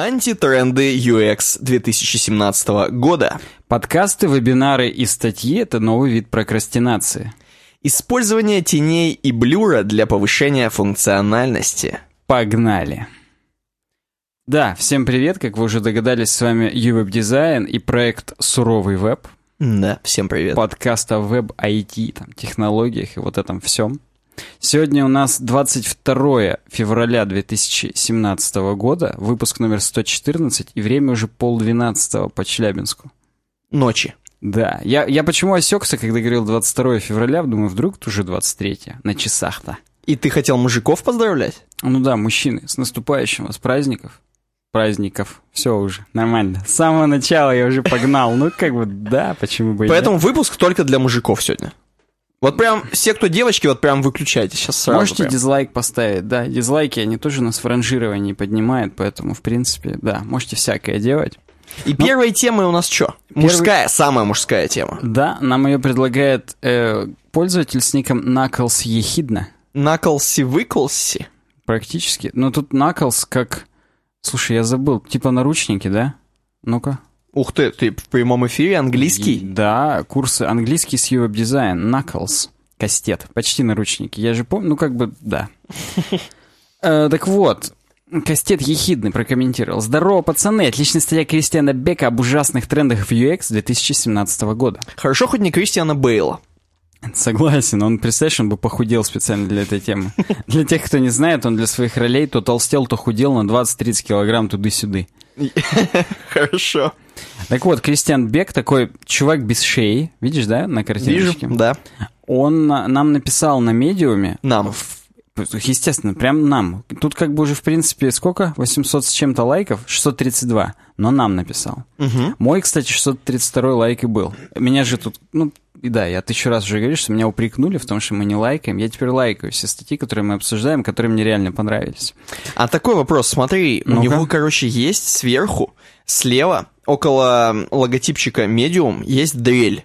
Антитренды UX 2017 года. Подкасты, вебинары и статьи – это новый вид прокрастинации. Использование теней и блюра для повышения функциональности. Погнали! Да, всем привет, как вы уже догадались, с вами UWeb Design и проект «Суровый веб». Да, всем привет. Подкаст о веб-IT, там, технологиях и вот этом всем. Сегодня у нас 22 февраля 2017 года, выпуск номер 114, и время уже полдвенадцатого по Челябинску. Ночи. Да, я, я почему осекся, когда говорил 22 февраля, думаю, вдруг это уже 23 на часах-то. И ты хотел мужиков поздравлять? Ну да, мужчины, с наступающим вас праздников. Праздников. Все уже, нормально. С самого начала я уже погнал. Ну, как бы, да, почему бы и Поэтому выпуск только для мужиков сегодня. Вот прям все, кто девочки, вот прям выключайте сейчас сразу. Можете прям. дизлайк поставить, да. Дизлайки, они тоже нас в ранжировании поднимают, поэтому, в принципе, да, можете всякое делать. И первая тема у нас что? Мужская, самая мужская тема. Да, нам ее предлагает э, пользователь с ником Knuckles Ехидна. Наклси выклси. Практически. Но тут Knuckles как... Слушай, я забыл. Типа наручники, да? Ну-ка. Ух ты, ты в прямом эфире английский? Да, курсы английский с веб дизайн Knuckles. Кастет. Почти наручники. Я же помню, ну как бы, да. Э, Так вот, Кастет ехидный прокомментировал. Здорово, пацаны. Отличная статья Кристиана Бека об ужасных трендах в UX 2017 года. Хорошо, хоть не Кристиана Бейла. Согласен, он, представляешь, он бы похудел специально для этой темы. Для тех, кто не знает, он для своих ролей то толстел, то худел на 20-30 килограмм туды-сюды. Хорошо. Так вот, Кристиан Бек, такой чувак без шеи, видишь, да, на Вижу, картиночке? да. Он на- нам написал на медиуме, Нам. естественно, прям нам. Тут как бы уже, в принципе, сколько? 800 с чем-то лайков? 632. Но нам написал. Мгм. Мой, кстати, 632 лайк и был. Меня же тут, ну, и да, я тысячу раз уже говорю, что меня упрекнули в том, что мы не лайкаем. Я теперь лайкаю все статьи, которые мы обсуждаем, которые мне реально понравились. А такой вопрос, смотри, у Ну-ка. него, короче, есть сверху, слева, около логотипчика Medium, есть дрель.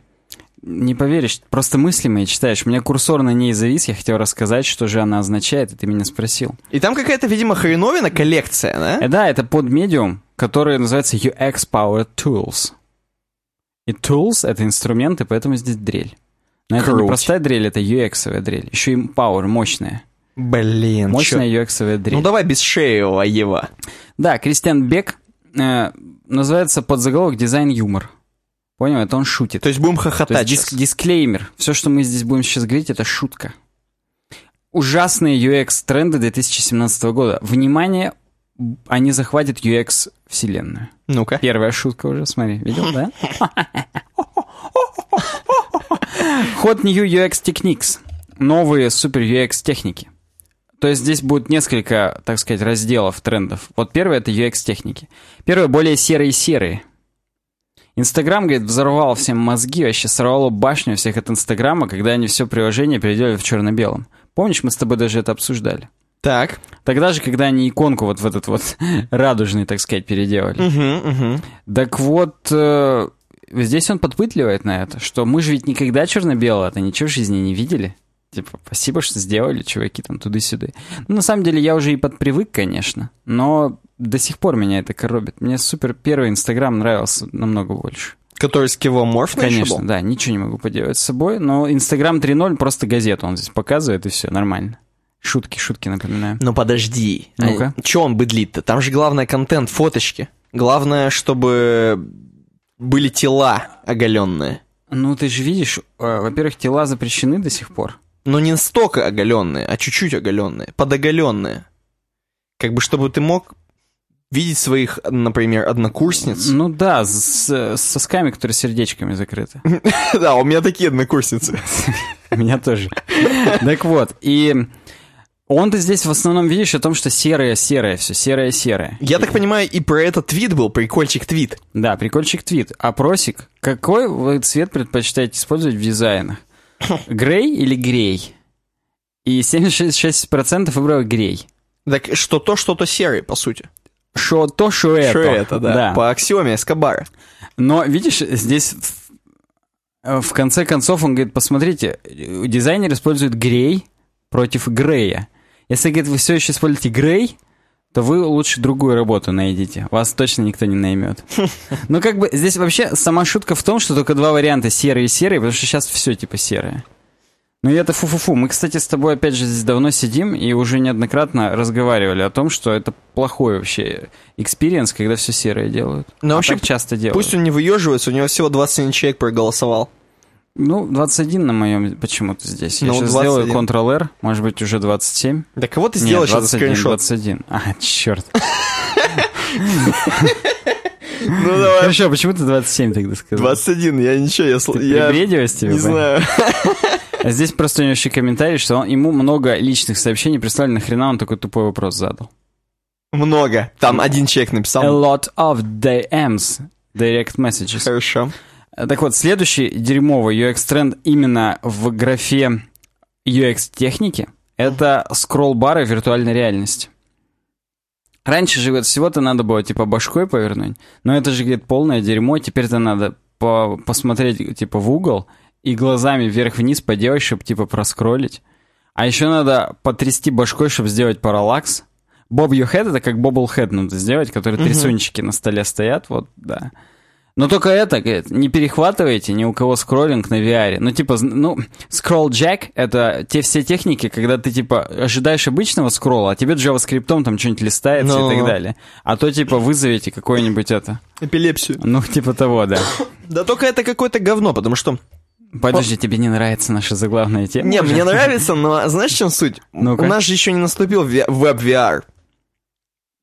Не поверишь, просто мысли мои читаешь. У меня курсор на ней завис, я хотел рассказать, что же она означает, и ты меня спросил. И там какая-то, видимо, хреновина коллекция, да? Э, да, это под медиум, который называется UX Power Tools. И tools — это инструменты, поэтому здесь дрель. Но это не Круть. простая дрель, это UX-овая дрель. Еще и power, мощная. Блин, Мощная чё? UX-овая дрель. Ну давай без шеевого, Ева. Да, Кристиан Бек э, называется подзаголовок «Дизайн-юмор». Понял? Это он шутит. То есть будем То хохотать есть сейчас. диск- дисклеймер. Все, что мы здесь будем сейчас говорить, это шутка. Ужасные UX-тренды 2017 года. Внимание, они захватят UX-вселенную. Ну-ка. Первая шутка уже, смотри, видел, да? Hot New UX Techniques. Новые супер UX техники. То есть здесь будет несколько, так сказать, разделов трендов. Вот первый это UX техники. Первый более серые-серые. Инстаграм, говорит, взорвал всем мозги, вообще сорвало башню всех от Инстаграма, когда они все приложение переделали в черно-белом. Помнишь, мы с тобой даже это обсуждали? Так. Тогда же, когда они иконку вот в этот вот радужный, так сказать, переделали. Угу, угу. Так вот, э, здесь он подпытливает на это, что мы же ведь никогда черно-белого-то ничего в жизни не видели. Типа, спасибо, что сделали, чуваки, там, туда-сюда. Ну, на самом деле, я уже и подпривык, конечно, но до сих пор меня это коробит. Мне супер первый Инстаграм нравился намного больше. Который скивоморфный Конечно, да, ничего не могу поделать с собой, но Инстаграм 3.0 просто газету он здесь показывает, и все, нормально. Шутки, шутки напоминаю. Ну подожди. Ну-ка. А Че он быдлит-то? Там же главное контент, фоточки. Главное, чтобы были тела оголенные. Ну, ты же видишь, э, во-первых, тела запрещены до сих пор. Но не столько оголенные, а чуть-чуть оголенные, подоголенные. Как бы чтобы ты мог видеть своих, например, однокурсниц. Ну да, с, с сосками, которые сердечками закрыты. Да, у меня такие однокурсницы. У меня тоже. Так вот, и он-то здесь в основном видишь о том, что серое-серое, все серое-серое. Я так понимаю, и про этот твит был, прикольчик твит. Да, прикольчик твит. Опросик. Какой вы цвет предпочитаете использовать в дизайнах? Грей или грей? И 76% выбрало грей. Так что то, что то серый, по сути. Шо то, шо это. Что это, да. По аксиоме Эскобара. Но, видишь, здесь в, в конце концов он говорит, посмотрите, дизайнер использует грей против грея. Если, говорит, вы все еще используете грей, то вы лучше другую работу найдите. Вас точно никто не наймет. Ну, как бы, здесь вообще сама шутка в том, что только два варианта, серый и серый, потому что сейчас все типа серое. Ну и это фу-фу-фу. Мы, кстати, с тобой опять же здесь давно сидим и уже неоднократно разговаривали о том, что это плохой вообще experience, когда все серое делают. Но а вообще так часто делают. Пусть он не выеживается, у него всего 21 человек проголосовал. Ну, 21 на моем почему-то здесь. Я Ну, сейчас 21. сделаю Ctrl-R, может быть, уже 27. Да кого ты Нет, сделаешь этот 21, скриншот? 21. А, черт. Ну давай. Хорошо, а почему ты 27 тогда сказал? 21, я ничего, я... Ты я тебе? Не знаю. А здесь просто у него еще комментарий, что он- ему много личных сообщений прислали, нахрена он такой тупой вопрос задал. Много. Там один человек A написал. lot of DMs, direct messages. Хорошо. Так вот, следующий дерьмовый UX-тренд именно в графе UX-техники — это скролл-бары виртуальной реальности. Раньше же вот всего-то надо было типа башкой повернуть, но это же, говорит, полное дерьмо, теперь-то надо по- посмотреть типа в угол и глазами вверх-вниз поделать, чтобы типа проскроллить. А еще надо потрясти башкой, чтобы сделать параллакс. Your Head — это как Bobble Head надо сделать, которые Мгм. трясунчики на столе стоят, вот, да. Но только это, говорит, не перехватывайте ни у кого скроллинг на VR. Ну, типа, ну, scroll jack — это те все техники, когда ты, типа, ожидаешь обычного скролла, а тебе JavaScript там что-нибудь листается и Ну-ну-ну. так далее. А то, типа, вызовите какое-нибудь это. Эпилепсию. Ну, типа того, да. Да только это какое-то говно, потому что... Подожди, тебе не нравится наша заглавная тема? Не, мне нравится, но знаешь, в чем суть? Ну-ка. У нас же еще не наступил веб-VR.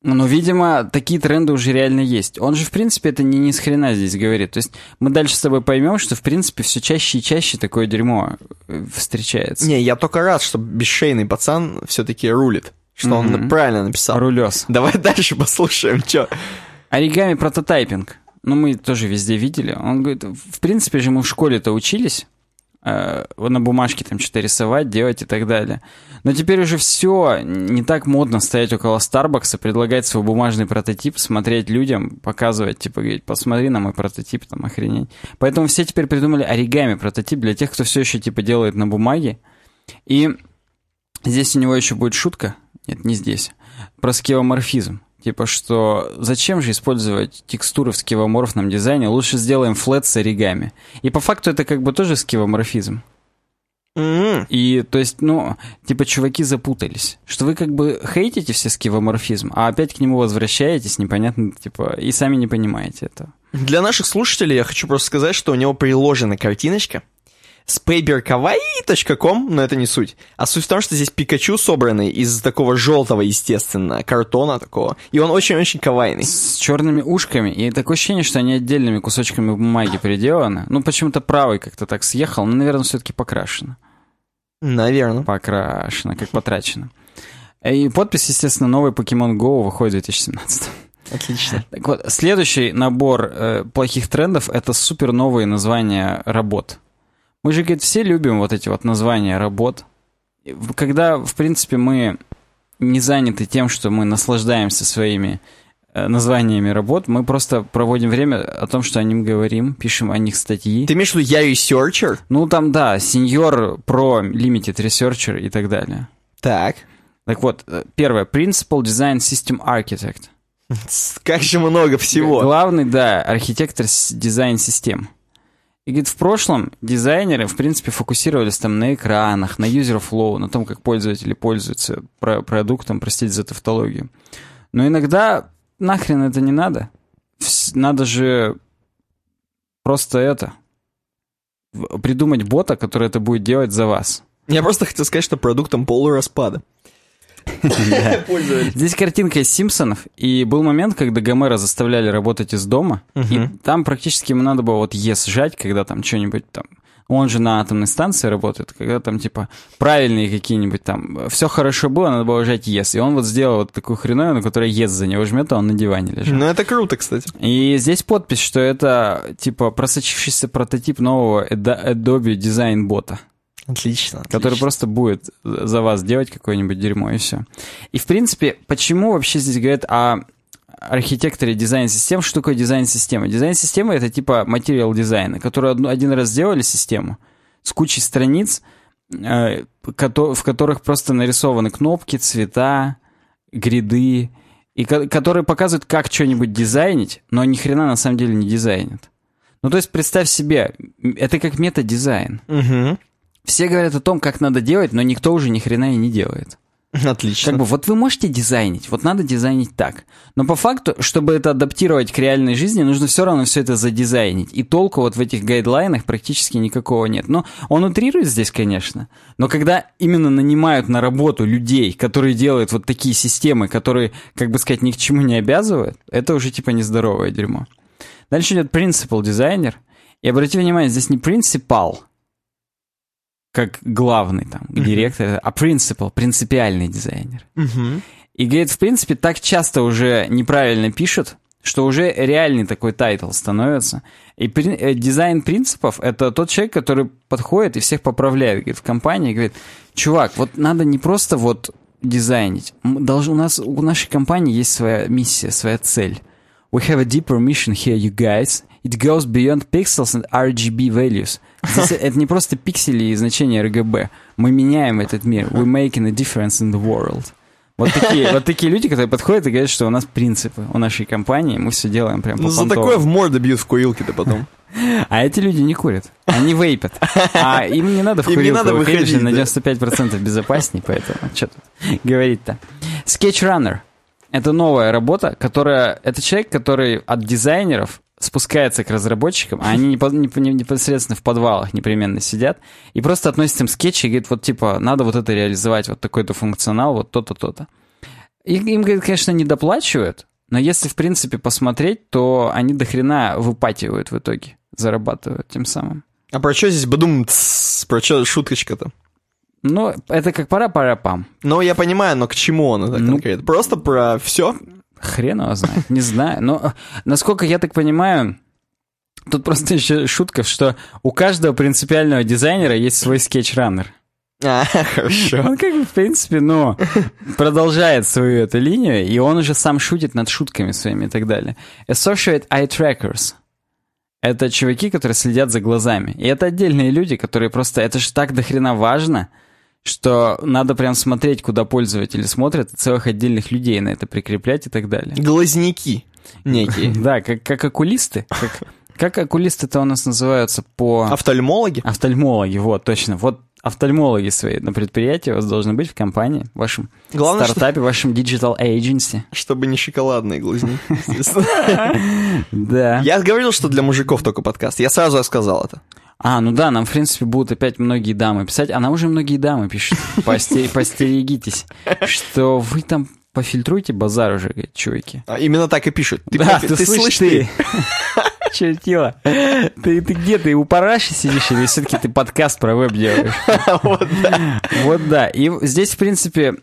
Ну, видимо, такие тренды уже реально есть. Он же, в принципе, это не ни с хрена здесь говорит. То есть мы дальше с тобой поймем, что, в принципе, все чаще и чаще такое дерьмо э, встречается. Не, я только рад, что бесшейный пацан все-таки рулит. Что он Мгм. правильно написал. Рулес. Давай дальше послушаем, что. Оригами прототайпинг. Ну, мы тоже везде видели. Он говорит, в принципе же мы в школе-то учились э, на бумажке там что-то рисовать, делать и так далее. Но теперь уже все не так модно стоять около Старбакса, предлагать свой бумажный прототип, смотреть людям, показывать, типа, говорить, посмотри на мой прототип, там, охренеть. Поэтому все теперь придумали оригами прототип для тех, кто все еще, типа, делает на бумаге. И здесь у него еще будет шутка, нет, не здесь, про скевоморфизм. Типа, что зачем же использовать текстуры в скевоморфном дизайне, лучше сделаем флет с оригами. И по факту это как бы тоже скевоморфизм. М, И, то есть, ну, типа, чуваки запутались. Что вы как бы хейтите все скевоморфизм, а опять к нему возвращаетесь, непонятно, типа, и сами не понимаете этого. Для наших слушателей я хочу просто сказать, что у него приложена картиночка с paperkawaii.com, но это не суть. А суть в том, что здесь Пикачу собранный из такого желтого, естественно, картона такого. И он очень-очень кавайный. С черными ушками, и такое ощущение, что они отдельными кусочками бумаги приделаны. Ну, почему-то правый как-то так съехал, но, наверное, все-таки покрашено. Наверное. Покрашено, как потрачено. И подпись, естественно, новый Pokemon Go выходит в 2017. Отлично. Так вот, следующий набор э, плохих трендов — это супер новые названия работ. Мы же, говорит, все любим вот эти вот названия работ. Когда, в принципе, мы не заняты тем, что мы наслаждаемся своими э, названиями работ, мы просто проводим время о том, что о них говорим, пишем о них статьи. Ты имеешь в виду я researcher? Ну, там, да, senior, pro, limited researcher и так далее. Так. Так вот, э, первое. Principal Design System Architect. Как же много всего. Главный, да, архитектор с- дизайн-систем. И говорит, в прошлом дизайнеры, в принципе, фокусировались там на экранах, на user flow, на том, как пользователи пользуются про- продуктом, простите за тавтологию. Но иногда нахрен это не надо. Надо же просто это придумать бота, который это будет делать за вас. Я просто хотел сказать, что продуктом полураспада. Здесь картинка из Симпсонов, и был момент, когда Гомера заставляли работать из дома, и там практически ему надо было вот «ес» сжать, когда там что-нибудь там... Он же на атомной станции работает, когда там, типа, правильные какие-нибудь там... Все хорошо было, надо было жать «ес». И он вот сделал вот такую хреновину, которая «ес» за него жмет, а он на диване лежит. Ну, это круто, кстати. И здесь подпись, что это, типа, просочившийся прототип нового Ado- Adobe Design бота Отлично. который отлично. просто будет за вас делать какое-нибудь дерьмо, и все. И, в принципе, почему вообще здесь говорят о архитекторе дизайн-систем? Что такое дизайн-система? Дизайн-система — это типа материал дизайна, который один раз сделали систему с кучей страниц, э, в которых просто нарисованы кнопки, цвета, гриды, и ко- которые показывают, как что-нибудь дизайнить, но ни хрена на самом деле не дизайнят. Ну, то есть представь себе, это как метадизайн. Угу. Все говорят о том, как надо делать, но никто уже ни хрена и не делает. Отлично. Как бы вот вы можете дизайнить, вот надо дизайнить так. Но по факту, чтобы это адаптировать к реальной жизни, нужно все равно все это задизайнить. И толку вот в этих гайдлайнах практически никакого нет. Но он утрирует здесь, конечно. Но когда именно нанимают на работу людей, которые делают вот такие системы, которые, как бы сказать, ни к чему не обязывают, это уже типа нездоровое дерьмо. Дальше идет principle дизайнер. И обрати внимание, здесь не principal, как главный там, директор, а principle, принципиальный дизайнер. Мгм. И говорит, в принципе, так часто уже неправильно пишут, что уже реальный такой title становится. И при- э, дизайн принципов — это тот человек, который подходит и всех поправляет говорит, в компании говорит, чувак, вот надо не просто вот дизайнить. Долж, у нас у нашей компании есть своя миссия, своя цель. We have a deeper mission here, you guys. It goes beyond pixels and RGB values. Здесь это не просто пиксели и значения RGB. Мы меняем этот мир. We're making a difference in the world. Вот такие, вот такие люди, которые подходят и говорят, что у нас принципы у нашей компании, мы все делаем прям по Ну, за такое в морду бьют в курилке-то потом. А эти люди не курят. Они вейпят. А им не надо в Им не курилку надо выходить, на да. 95% безопаснее, поэтому что тут говорить-то. Sketch Это новая работа, которая... Это человек, который от дизайнеров спускается к разработчикам, а они непо- непо- непосредственно в подвалах непременно сидят, и просто относят им скетчи и говорит, вот типа, надо вот это реализовать, вот такой-то функционал, вот то-то, то-то. И им, говорит, конечно, не доплачивают, но если, в принципе, посмотреть, то они до хрена выпативают в итоге, зарабатывают тем самым. А про что здесь бадум Про что шуточка-то? Ну, это как пара-пара-пам. Ну, я понимаю, но к чему он это Ну, конкретно? Просто про все? Хрен его знает, не знаю. Но, насколько я так понимаю, тут просто еще шутка, что у каждого принципиального дизайнера есть свой скетч-раннер. А, хорошо. Он как бы, в принципе, ну, продолжает свою эту линию, и он уже сам шутит над шутками своими и так далее. Associate Eye Trackers. Это чуваки, которые следят за глазами. И это отдельные люди, которые просто... Это же так дохрена важно, что надо прям смотреть, куда пользователи смотрят, целых отдельных людей на это прикреплять и так далее. Глазняки некие. Да, как, как окулисты. Как, как окулисты-то у нас называются по... Офтальмологи? Офтальмологи, вот, точно. Вот офтальмологи свои на предприятии у вас должны быть в компании, в вашем Главное, стартапе, в вашем digital agency. Чтобы не шоколадные глазни. Да. Я говорил, что для мужиков только подкаст. Я сразу сказал это. А, ну да, нам, в принципе, будут опять многие дамы писать, а нам уже многие дамы пишут. Посте- Постерегитесь, что вы там пофильтруйте базар уже, чуваки. А, Именно так и пишут. Ты, да, ты, ты слышишь, ты? Чертила. Ты, ты где? Ты у параши сидишь или все-таки ты подкаст про веб делаешь? Вот, да. Вот да. И здесь, в принципе,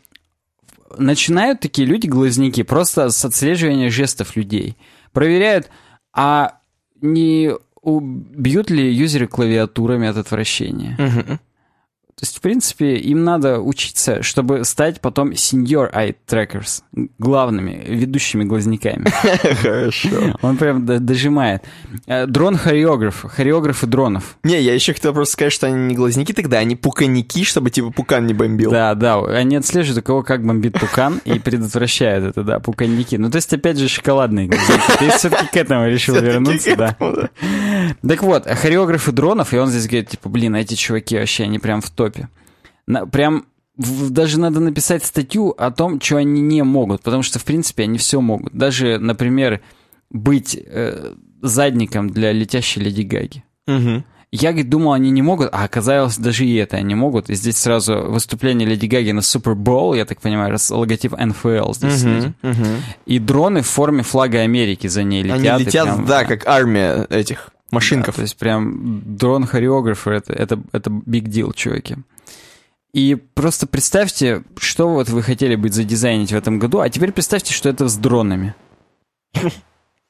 начинают такие люди-глазники просто с отслеживания жестов людей. Проверяют, а не убьют ли юзеры клавиатурами от отвращения. Мгм. То есть, в принципе, им надо учиться, чтобы стать потом senior eye trackers, главными, ведущими глазняками. Хорошо. Он прям дожимает. Э, Дрон-хореограф, хореографы дронов. Не, я еще хотел просто сказать, что они не глазняки тогда, они пуканики, чтобы типа пукан не бомбил. Да, да, они отслеживают, у кого как бомбит пукан и предотвращают это, да, пуканники. Ну, то есть, опять же, шоколадные глазняки. Ты все-таки к этому решил вернуться, да. Так вот, хореографы дронов, и он здесь говорит, типа, блин, эти чуваки вообще, они прям в топе. На- прям даже надо написать статью о том, что они не могут, потому что, в принципе, они все могут. Даже, например, быть э, задником для летящей Леди Гаги. Мгм. Я, говорит, думал, они не могут, а оказалось, даже и это они могут. И здесь сразу выступление Леди Гаги на Super я так понимаю, раз логотип НФЛ здесь. Мгм. Мгм. И дроны в форме флага Америки за ней летят. Они летят, прям, да, как армия этих машинков. да, то есть прям дрон-хореографер, это, это, это big deal, чуваки. И просто представьте, что вот вы хотели бы задизайнить в этом году, а теперь представьте, что это с дронами.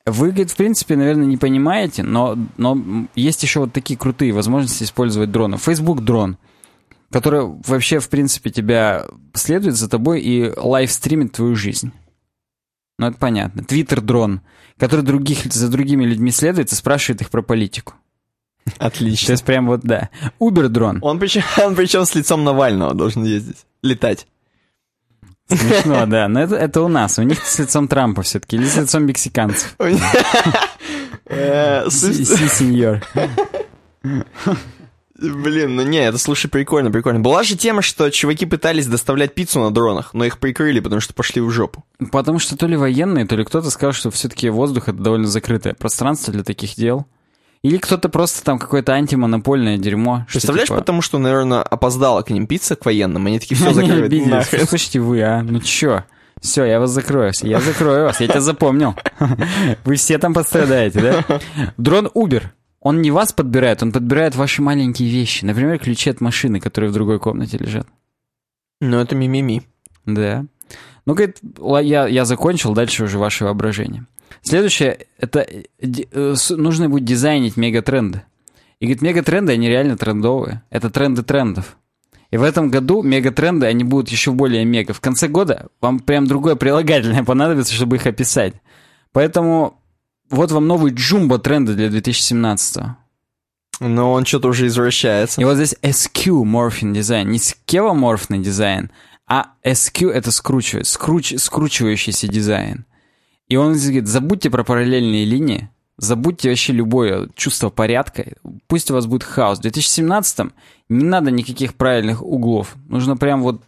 Вы, говорит, в принципе, наверное, не понимаете, но, но есть еще вот такие крутые возможности использовать дроны. Facebook дрон, который вообще, в принципе, тебя следует за тобой и live -стримит твою жизнь. Ну, это понятно. Twitter дрон, который других, за другими людьми следует и спрашивает их про политику. То Отлично. есть прям вот, да. Uber дрон. Он причем, он причем с лицом Навального должен ездить, летать. Смешно, да. Но это, это у нас. У них с лицом Трампа все-таки. Или с лицом мексиканцев. Э, sí, señor. Блин, ну не, это, слушай, прикольно, прикольно. Была же тема, что чуваки пытались доставлять пиццу на дронах, но их прикрыли, потому что пошли в жопу. Потому что то ли военные, то ли кто-то сказал, что все-таки воздух это довольно закрытое пространство для таких дел. Или кто-то просто там какое-то антимонопольное дерьмо. что Представляешь, типа, потому что, наверное, опоздала к ним пицца, к военным, они такие, все нахрен. Слушайте, вы, а? Ну чё? Все, я вас закрою. Я закрою вас, я тебя запомнил. Вы все там пострадаете, да? Дрон Uber. Он не вас подбирает, он подбирает ваши маленькие вещи. Например, ключи от машины, которые в другой комнате лежат. Ну, это мимими. Да. Ну, говорит, я, я закончил, дальше уже ваше воображение. Следующее, это э, э, нужно будет дизайнить мегатренды. И говорит, мегатренды, они реально трендовые. Это тренды трендов. И в этом году мегатренды, они будут еще более мега. В конце года вам прям другое прилагательное понадобится, чтобы их описать. Поэтому вот вам новый джумбо-тренды для 2017 Но он что-то уже извращается. и вот здесь SQ morphing дизайн, не скевоморфный дизайн, а SQ это скручивает, скруч, скручивающийся дизайн. И он здесь говорит, забудьте про параллельные линии, забудьте вообще любое чувство порядка, пусть у вас будет хаос. В 2017 не надо никаких правильных углов, нужно прям вот,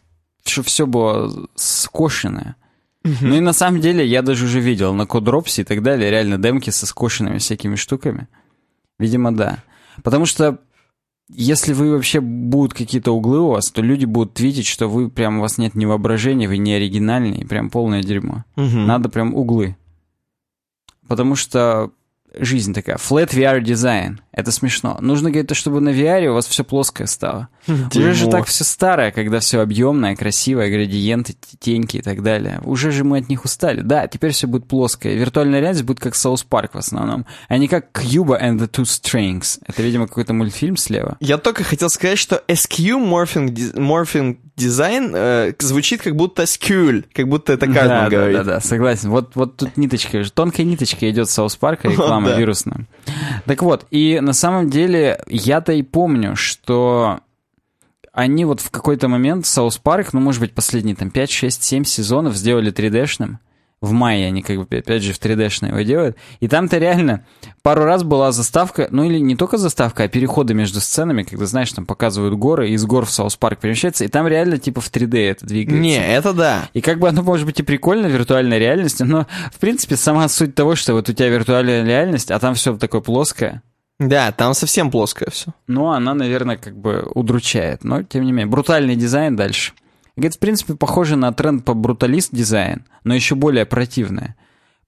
чтобы все было скошенное. Ну и на самом деле я даже уже видел на Кодропсе и так далее реально демки со скошенными всякими штуками. Видимо, да. Потому что если вы вообще будут какие-то углы у вас, то люди будут твитить, что вы прям у вас нет ни воображения, вы не оригинальный, прям полное дерьмо. Мгм. Надо прям углы. Потому что жизнь такая. Flat VR дизайн. Это смешно. Нужно, говорит, чтобы на VR у вас все плоское стало. Уже же так все старое, когда все объемное, красивое, градиенты, теньки и так далее. Уже же мы от них устали. Да, теперь все будет плоское. Виртуальная реальность будет как South Park в основном, а не как Cuba and the Two Strings. Это, видимо, какой-то мультфильм слева. Я только хотел сказать, что Skeuomorphing, Morphing Design э, звучит как будто SQL, как будто это Картман да, говорит. да, да, да, согласен. Вот, вот тут ниточка, тонкая ниточка идет с South Park'а, реклама Да. вирусная. Так вот, и на самом деле я-то и помню, что они вот в какой-то момент South Park, ну, может быть, последние там 5, 6, 7 сезонов сделали 3D-шным. В мае они как бы опять же в 3D-шно его делают. И там-то реально пару раз была заставка, ну или не только заставка, а переходы между сценами, когда, знаешь, там показывают горы, и из гор в South Park перемещается, и там реально типа в 3D это двигается. Не, это да. И как бы оно может быть и прикольно в виртуальной реальности, но в принципе сама суть того, что вот у тебя виртуальная реальность, а там все такое плоское, Да, там совсем плоское все. ну она, наверное, как бы удручает. Но тем не менее, брутальный дизайн дальше. Говорит, в принципе, похоже на тренд по brutalist design, но еще более противное.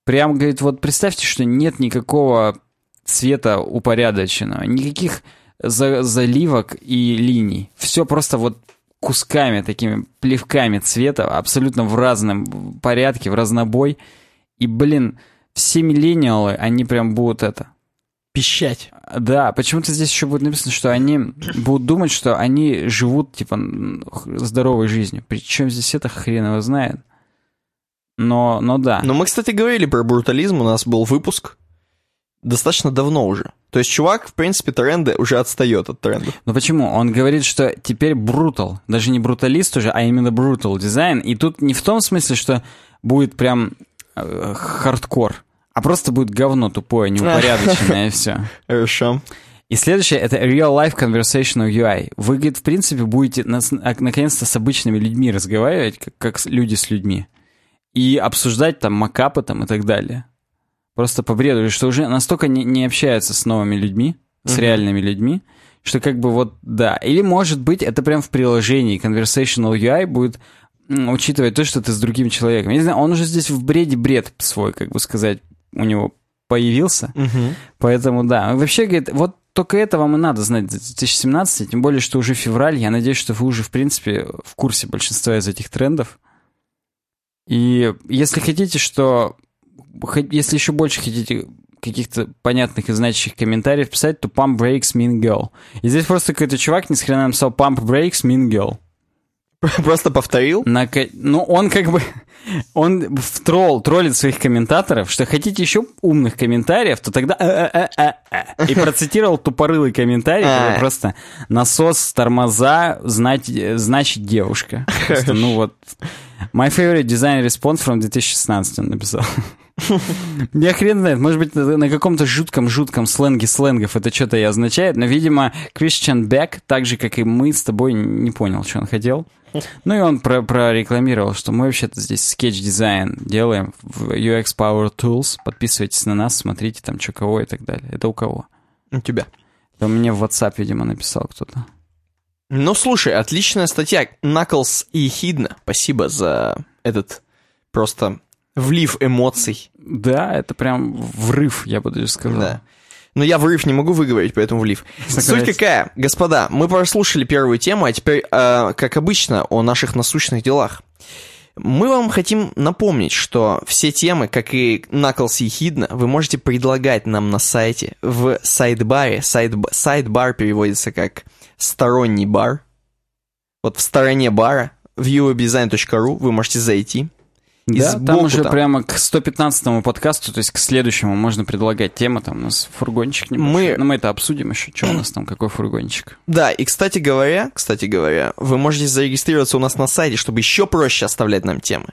Прям, говорит, вот представьте, что нет никакого цвета упорядоченного, никаких за- заливок и линий. Все просто вот кусками, такими плевками цвета, абсолютно в разном порядке, в разнобой. И, блин, все миллениалы, они прям будут это, Пищать. Да, почему-то здесь еще будет написано, что они будут думать, что они живут, типа, здоровой жизнью. Причем здесь это хрен его знает. Но, но да. Но мы, кстати, говорили про брутализм, у нас был выпуск достаточно давно уже. То есть чувак, в принципе, тренды уже отстает от трендов. Но почему? Он говорит, что теперь brutal. Даже не brutalist уже, а именно brutal design. И тут не в том смысле, что будет прям э, хардкор, а просто будет говно тупое, неупорядоченное и все. Хорошо. И следующее — это Real Life Conversational UI. Вы, говорит, в принципе, будете а, наконец-то с обычными людьми разговаривать, как, как люди с людьми. И обсуждать там макапы там и так далее. Просто по бреду, что уже настолько не, не общаются с новыми людьми, с Мгм. реальными людьми, что как бы вот, да. Или, может быть, это прям в приложении Conversational UI будет учитывать то, что ты с другим человеком. Я не знаю, он уже здесь в бреде бред свой, как бы сказать, у него появился. Мгм. Поэтому да. Вообще, говорит, вот только это вам и надо знать за 2017, тем более, что уже февраль. Я надеюсь, что вы уже, в принципе, в курсе большинства из этих трендов. И если хотите, что... Если еще больше хотите каких-то понятных и значащих комментариев писать, то Pump Breaks Mean Girl. И здесь просто какой-то чувак ни с хрена написал Pump Breaks Mean Girl. Просто повторил? На, ну, он как бы... Он в тролл, троллит своих комментаторов, что хотите еще умных комментариев, то тогда... э-э-э-э-э. И процитировал тупорылый комментарий, который А. просто насос, тормоза, знать, значит девушка. Просто, ну вот... My favorite design response from 2016 он написал. Я хрен знает, может быть, на на каком-то жутком-жутком сленге сленгов это что-то и означает, но, видимо, Christian Beck, так же, как и мы с тобой, не понял, что он хотел. Ну и он про прорекламировал, что мы вообще-то здесь Sketch-дизайн делаем в UX Power Tools. Подписывайтесь на нас, смотрите там, что кого и так далее. Это у кого? У тебя. Это мне в WhatsApp, видимо, написал кто-то. Ну, слушай, отличная статья. Knuckles и Хидна. Спасибо за этот просто влив эмоций. Да, это прям врыв, я бы даже сказал. Да. Но я врыв не могу выговорить, поэтому влив. Суть Согласен. какая? Господа, мы прослушали первую тему, а теперь, э, как обычно, о наших насущных делах. Мы вам хотим напомнить, что все темы, как и Knuckles и Хидна, вы можете предлагать нам на сайте в сайдбаре. Сайдб- Сайдбар переводится как сторонний бар. Вот в стороне бара в uwebdesign.ru вы можете зайти. И Да, там сбоку уже там. прямо к 115-му подкасту, то есть к следующему, можно предлагать темы. Там у нас фургончик небольшой. Мы- Но мы это обсудим еще. Что у нас там, какой фургончик? Да, и кстати говоря, кстати говоря, вы можете зарегистрироваться у нас на сайте, чтобы еще проще оставлять нам темы.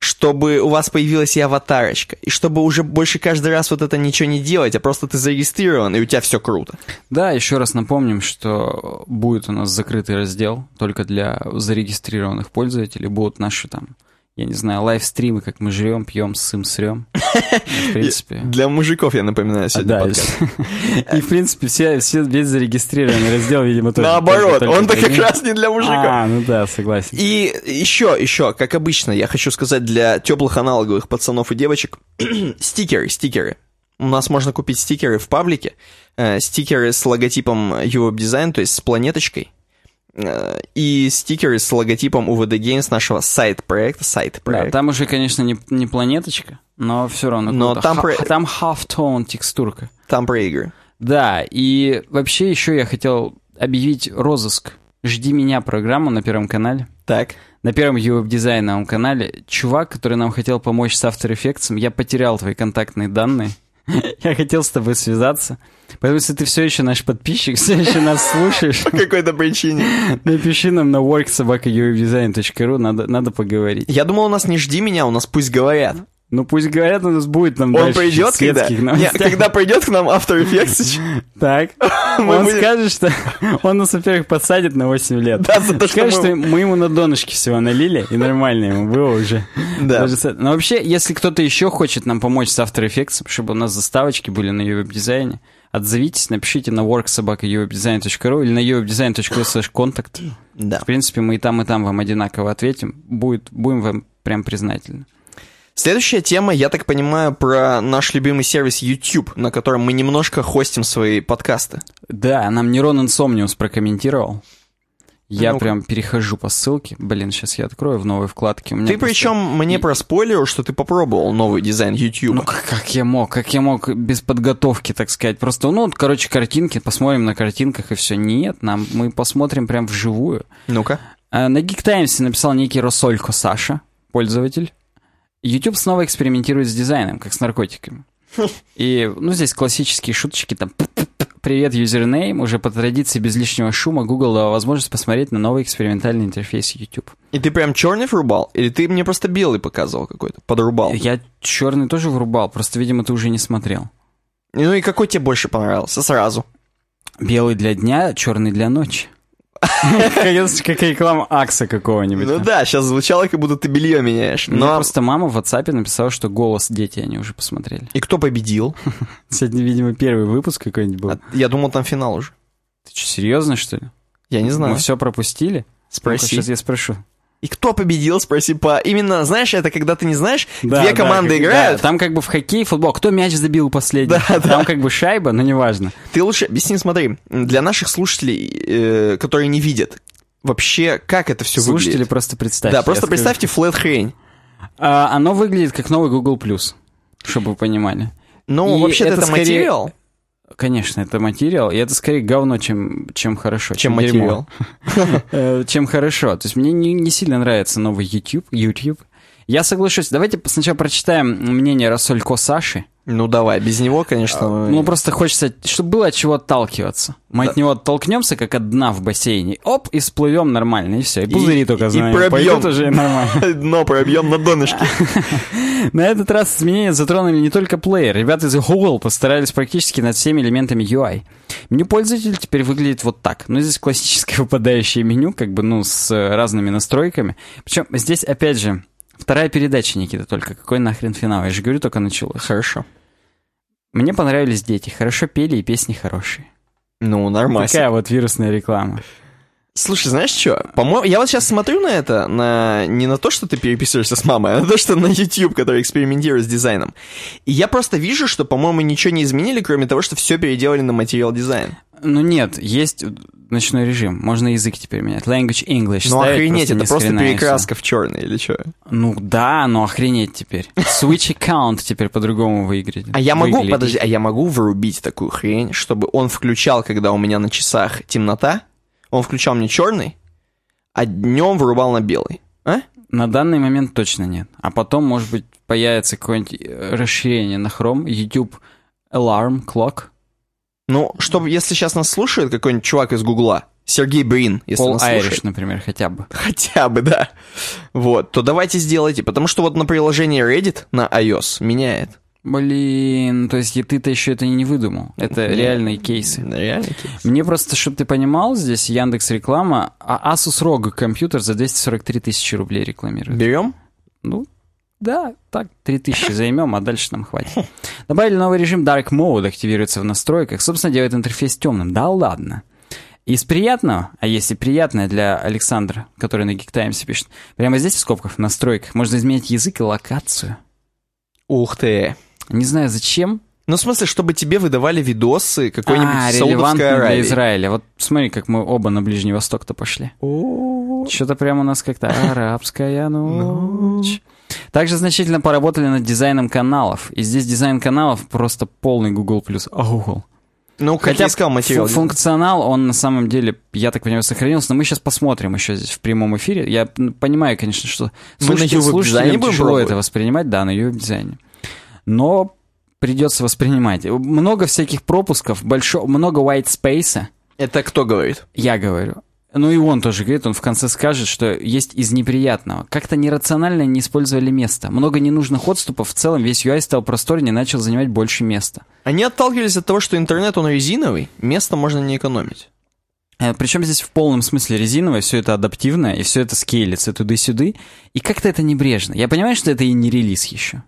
Чтобы у вас появилась и аватарочка, и чтобы уже больше каждый раз вот это ничего не делать, а просто ты зарегистрирован, и у тебя все круто. Да, еще раз напомним, что будет у нас закрытый раздел только для зарегистрированных пользователей. Будут наши там, я не знаю, лайвстримы, как мы жрем, пьем, сым, срем. В принципе. Для мужиков, я напоминаю, А, сегодня Да, подкаст. и в принципе все, все весь зарегистрированный раздел, видимо, тоже. Наоборот, он-то как раз не для мужиков. А, ну да, согласен. И еще, еще, как обычно, я хочу сказать для теплых аналоговых пацанов и девочек, стикеры, стикеры. У нас можно купить стикеры в паблике, э, стикеры с логотипом Europe Design, то есть с планеточкой, и стикеры с логотипом UVD Games нашего сайт-проекта, Да, сайт-проекта. там уже, конечно, не, не планеточка, но все равно Но там Ха- про- там half-tone текстурка. Там про игры. Да, и вообще еще я хотел объявить розыск. Жди меня программу на Первом канале. Так. На первом веб-дизайновом канале чувак, который нам хотел помочь с After Effects, я потерял твои контактные данные. Я хотел с тобой связаться. Поэтому, если ты все еще наш подписчик, все еще нас слушаешь, По какой-то причине. напиши нам на worksobaka.uwebdesign.ru, надо, надо поговорить. Я думал, у нас не жди меня, у нас пусть говорят. Ну пусть говорят, у нас будет нам Он дальше придет, когда... светских Не, новостей. когда придет к нам After Effects, Так, он будем- скажет, что он нас, во-первых, подсадит на 8 лет. Да, за то, что Скажет, мы- что мы ему на донышке всего налили, и нормально ему было уже. Да. Даже Но вообще, если кто-то еще хочет нам помочь с After Effects, чтобы у нас заставочки были на веб-дизайне, отзовитесь, напишите на worksobaka.uwebdesign.ru или на uwebdesign.ru slash contact. Да. В принципе, мы и там, и там вам одинаково ответим. Будет, будем вам прям признательны. Следующая тема, я так понимаю, про наш любимый сервис YouTube, на котором мы немножко хостим свои подкасты. Да, нам Нерон Инсомниус прокомментировал. Я Ну-ка. прям перехожу по ссылке. Блин, сейчас я открою в новой вкладке. Ты просто- причем мне проспойлерил, что ты попробовал новый дизайн YouTube. Ну, как, как я мог? Как я мог без подготовки, так сказать? Просто, ну, вот, короче, картинки, посмотрим на картинках и все. Нет, нам мы посмотрим прям вживую. Ну-ка. А, На Geek Times написал некий Росолько Саша, пользователь. YouTube снова экспериментирует с дизайном, как с наркотиками. И, ну, здесь классические шуточки, там, привет, юзернейм, уже по традиции без лишнего шума Google дала возможность посмотреть на новый экспериментальный интерфейс YouTube. И ты прям черный врубал? Или ты мне просто белый показывал какой-то? Подрубал? Я черный тоже врубал, просто, видимо, ты уже не смотрел. Ну и какой тебе больше понравился? Сразу. Белый для дня, черный для ночи. Как как реклама Акса какого-нибудь. Ну да, сейчас звучало, как будто ты белье меняешь. Мне Но... просто мама в WhatsApp написала, что голос дети они уже посмотрели. И кто победил? Сегодня, видимо, первый выпуск какой-нибудь был. А, Я думал, там финал уже. Ты что, серьезно, что ли? Я не знаю. Мы все пропустили? Спроси. Сейчас я спрошу. И кто победил, спроси по... Именно, знаешь, это когда ты не знаешь, Да, две да, команды как- играют, да, там как бы в хоккей, футбол. Кто мяч забил последний? Да, там как бы шайба, но неважно. Ты лучше объясни, смотри, для наших слушателей, э, которые не видят, вообще, как это все Слушатели выглядит? просто представьте. Да, просто представьте флэт хрень. А, оно выглядит как новый Google+, чтобы вы понимали. Ну, вообще-то это это, скорее- материал. Конечно, это материал, и это скорее говно, чем, чем хорошо. Чем дерьмо. материал. Э, Чем хорошо. То есть мне не, не сильно нравится новый YouTube. YouTube. Я соглашусь. Давайте сначала прочитаем мнение Рассолько Саши. Ну давай, без него, конечно. мы- Ну, просто хочется, чтобы было от чего отталкиваться. Мы от него оттолкнемся, как от дна в бассейне. Оп, и всплывем нормально, и все. И пузыри только и знаем. пробьем. Пойдут уже и нормально. Дно пробьем на донышке. На этот раз изменения затронули не только плеер. Ребята из Google постарались практически над всеми элементами UI. Меню пользователя теперь выглядит вот так. Ну, здесь классическое выпадающее меню, как бы, ну, с разными настройками. Причем здесь, опять же, вторая передача, Никита, только. Какой нахрен финал? Я же говорю, только началось. Хорошо. Мне понравились дети. Хорошо пели и песни хорошие. Ну, нормально. Такая вот вирусная реклама. Слушай, знаешь что? По-моему, я вот сейчас смотрю на это, на не на то, что ты переписываешься с мамой, а на то, что на YouTube, который экспериментирует с дизайном. И я просто вижу, что, по-моему, ничего не изменили, кроме того, что все переделали на материал дизайн. Ну нет, есть ночной режим. Можно язык теперь менять. Language English. Ну охренеть, это просто и всё. перекраска в черный или что? Ну да, но охренеть теперь. Switch аккаунт теперь по-другому выиграть. А я могу, выглядит. подожди, а я могу вырубить такую хрень, чтобы он включал, когда у меня на часах темнота, он включал мне черный, а днем вырубал на белый. А? На данный момент точно нет. А потом, может быть, появится какое-нибудь э, расширение на Chrome, YouTube Alarm Clock. Ну, чтобы, если сейчас нас слушает какой-нибудь чувак из Гугла, Сергей Брин, если All нас Irish, слушает, например, хотя бы. хотя бы, да, вот, то давайте сделайте, потому что вот на приложение Reddit на iOS меняет. Блин, то есть и ты-то еще это не выдумал. Это Нет. реальные кейсы. Реально кейс. Мне просто, чтобы ты понимал, здесь Яндекс реклама, а Asus ROG компьютер за 243 тысячи рублей рекламирует. Берем? Ну, да, так, 3000 займем, а дальше нам хватит. Добавили новый режим Dark Mode, активируется в настройках. Собственно, делает интерфейс темным. Да ладно. Из приятного, а если приятное для Александра, который на Geek пишет, прямо здесь в скобках, в настройках, можно изменять язык и локацию. Ух ты. Не знаю зачем. Ну, в смысле, чтобы тебе выдавали видосы какой-нибудь а, релевантно для. Израиля. Вот смотри, как мы оба на Ближний Восток-то пошли. Что-то прямо у нас как-то арабская ночь. Также значительно поработали над дизайном каналов. И здесь дизайн каналов просто полный Google плюс Google. Ну, как Хотя я искал материал. фу- функционал, он на самом деле, я так понимаю, сохранился, но мы сейчас посмотрим еще здесь в прямом эфире. Я понимаю, конечно, что Мы на дизайне будем тяжело пробовать? это воспринимать, да, на дизайне. Но придется воспринимать. Много всяких пропусков, большо, много white space. Это кто говорит? Я говорю. Ну и он тоже говорит, он в конце скажет, что есть из неприятного. Как-то нерационально не использовали место. Много ненужных отступов, в целом весь UI стал просторнее, начал занимать больше места. Они отталкивались от того, что интернет, он резиновый, место можно не экономить. Причем здесь в полном смысле резиновое, все это адаптивное, и все это скейлится туда-сюда. И как-то это небрежно. Я понимаю, что это и не релиз еще.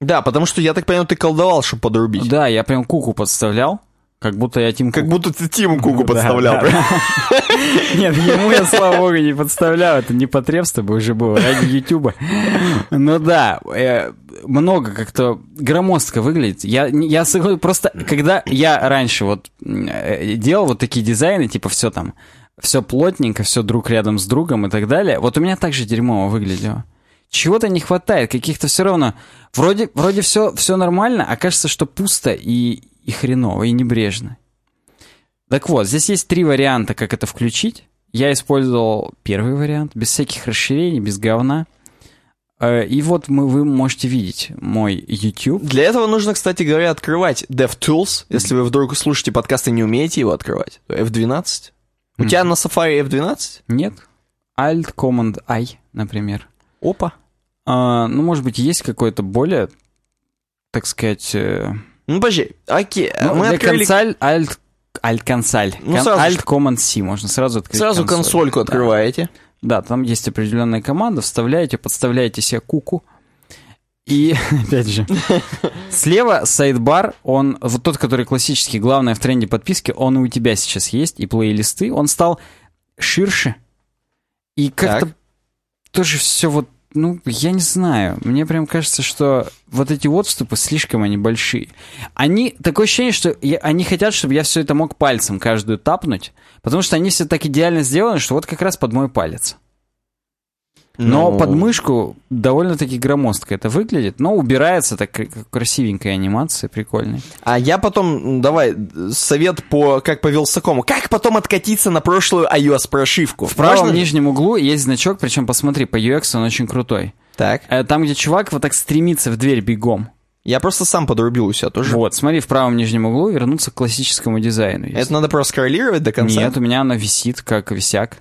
Да, потому что, я так понимаю, ты колдовал, чтобы подрубить. Да, я прям куку подставлял, как будто я Тим Как Кук. будто ты Тиму Куку подставлял. Нет, ему я, слава богу, не подставлял. Это не потребство бы уже было ради Ютуба. Ну да, э, много как-то громоздко выглядит. Я, я просто когда я раньше вот э, делал вот такие дизайны, типа все там, все плотненько, все друг рядом с другом и так далее, вот у меня так же дерьмово выглядело. Чего-то не хватает, каких-то все равно. Вроде, вроде все, все нормально, а кажется, что пусто и, и хреново, и небрежно. Так вот, здесь есть три варианта, как это включить. Я использовал первый вариант, без всяких расширений, без говна. Э, И вот мы, вы можете видеть мой YouTube. Для этого нужно, кстати говоря, открывать DevTools. Если вы вдруг слушаете подкаст и не умеете его открывать, то F12. У тебя на Safari F12? Нет? Alt Command I, например. Опа. А, ну, может быть, есть какой-то более, так сказать... э, Ну, подожди. Окей. ну, мы для открыли консоль Alt, Alt консоль. Ну, сразу ж- Command C. Можно сразу открыть сразу консоль. консольку Да. открываете. Да, там есть определенная команда, вставляете, подставляете себе куку. И, опять же, слева сайдбар, он, вот тот, который классический, главное в тренде подписки, он и у тебя сейчас есть, и плейлисты, он стал ширше. И как-то. Тоже все вот, ну, я не знаю, мне прям кажется, что вот эти отступы слишком они большие. Они, такое ощущение, что я- они хотят, чтобы я все это мог пальцем каждую тапнуть, потому что они все так идеально сделаны, что вот как раз под мой палец. Но Ну, под мышку довольно-таки громоздко это выглядит, но убирается так кр- красивенькая анимация, прикольная. А я потом, давай, совет по, как по Вилсакому. Как потом откатиться на прошлую iOS-прошивку? В правом Можно? нижнем углу есть значок, причем посмотри, по UX он очень крутой. Так. Э, Там, где чувак вот так стремится в дверь бегом. Я просто сам подрубил у себя тоже. Вот, смотри, в правом нижнем углу вернуться к классическому дизайну. есть. Это надо проскроллировать до конца? Нет, у меня она висит как висяк.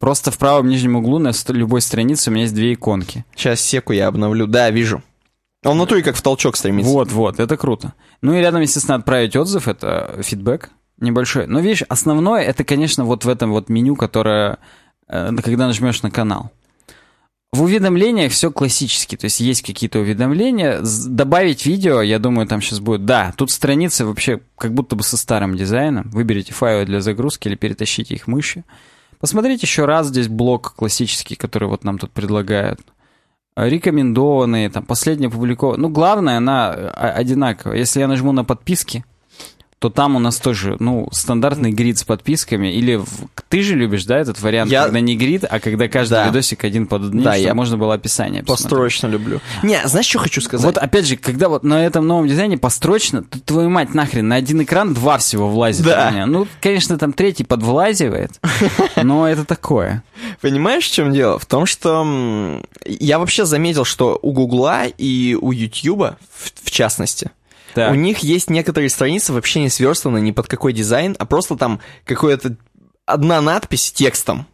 Просто в правом нижнем углу на любой странице у меня есть две иконки. Сейчас секу я обновлю. Да, вижу. Он внутри как в толчок стремится. Вот, вот, это круто. Ну и рядом, естественно, отправить отзыв, это фидбэк небольшой. Но видишь, основное это, конечно, вот в этом вот меню, которое, э, когда нажмешь на канал. В уведомлениях все классически, то есть есть какие-то уведомления. Добавить видео, я думаю, там сейчас будет. Да, тут страницы вообще как будто бы со старым дизайном. Выберите файлы для загрузки или перетащите их мышью. Посмотрите еще раз, здесь блок классический, который вот нам тут предлагают. А, Рекомендованные, там, последние опубликованные. Ну, главное, она а, одинаковая. Если я нажму на подписки, то там у нас тоже, ну, стандартный грид с подписками. Или в- ты же любишь, да, этот вариант, Я- когда не грид, а когда каждый Да. видосик один под одним, Да, я можно было описание посмотреть. Построчно люблю. Не, знаешь, что хочу сказать? Вот опять же, когда вот на этом новом дизайне построчно, то твою мать нахрен, на один экран два всего влазит Да. меня. Ну, конечно, там третий подвлазивает, но это такое. Понимаешь, в чем дело? В том, что я вообще заметил, что у Гугла и у Ютьюба, в частности, Так. у них есть некоторые страницы вообще не сверстаны ни под какой дизайн, а просто там какая-то одна надпись текстом.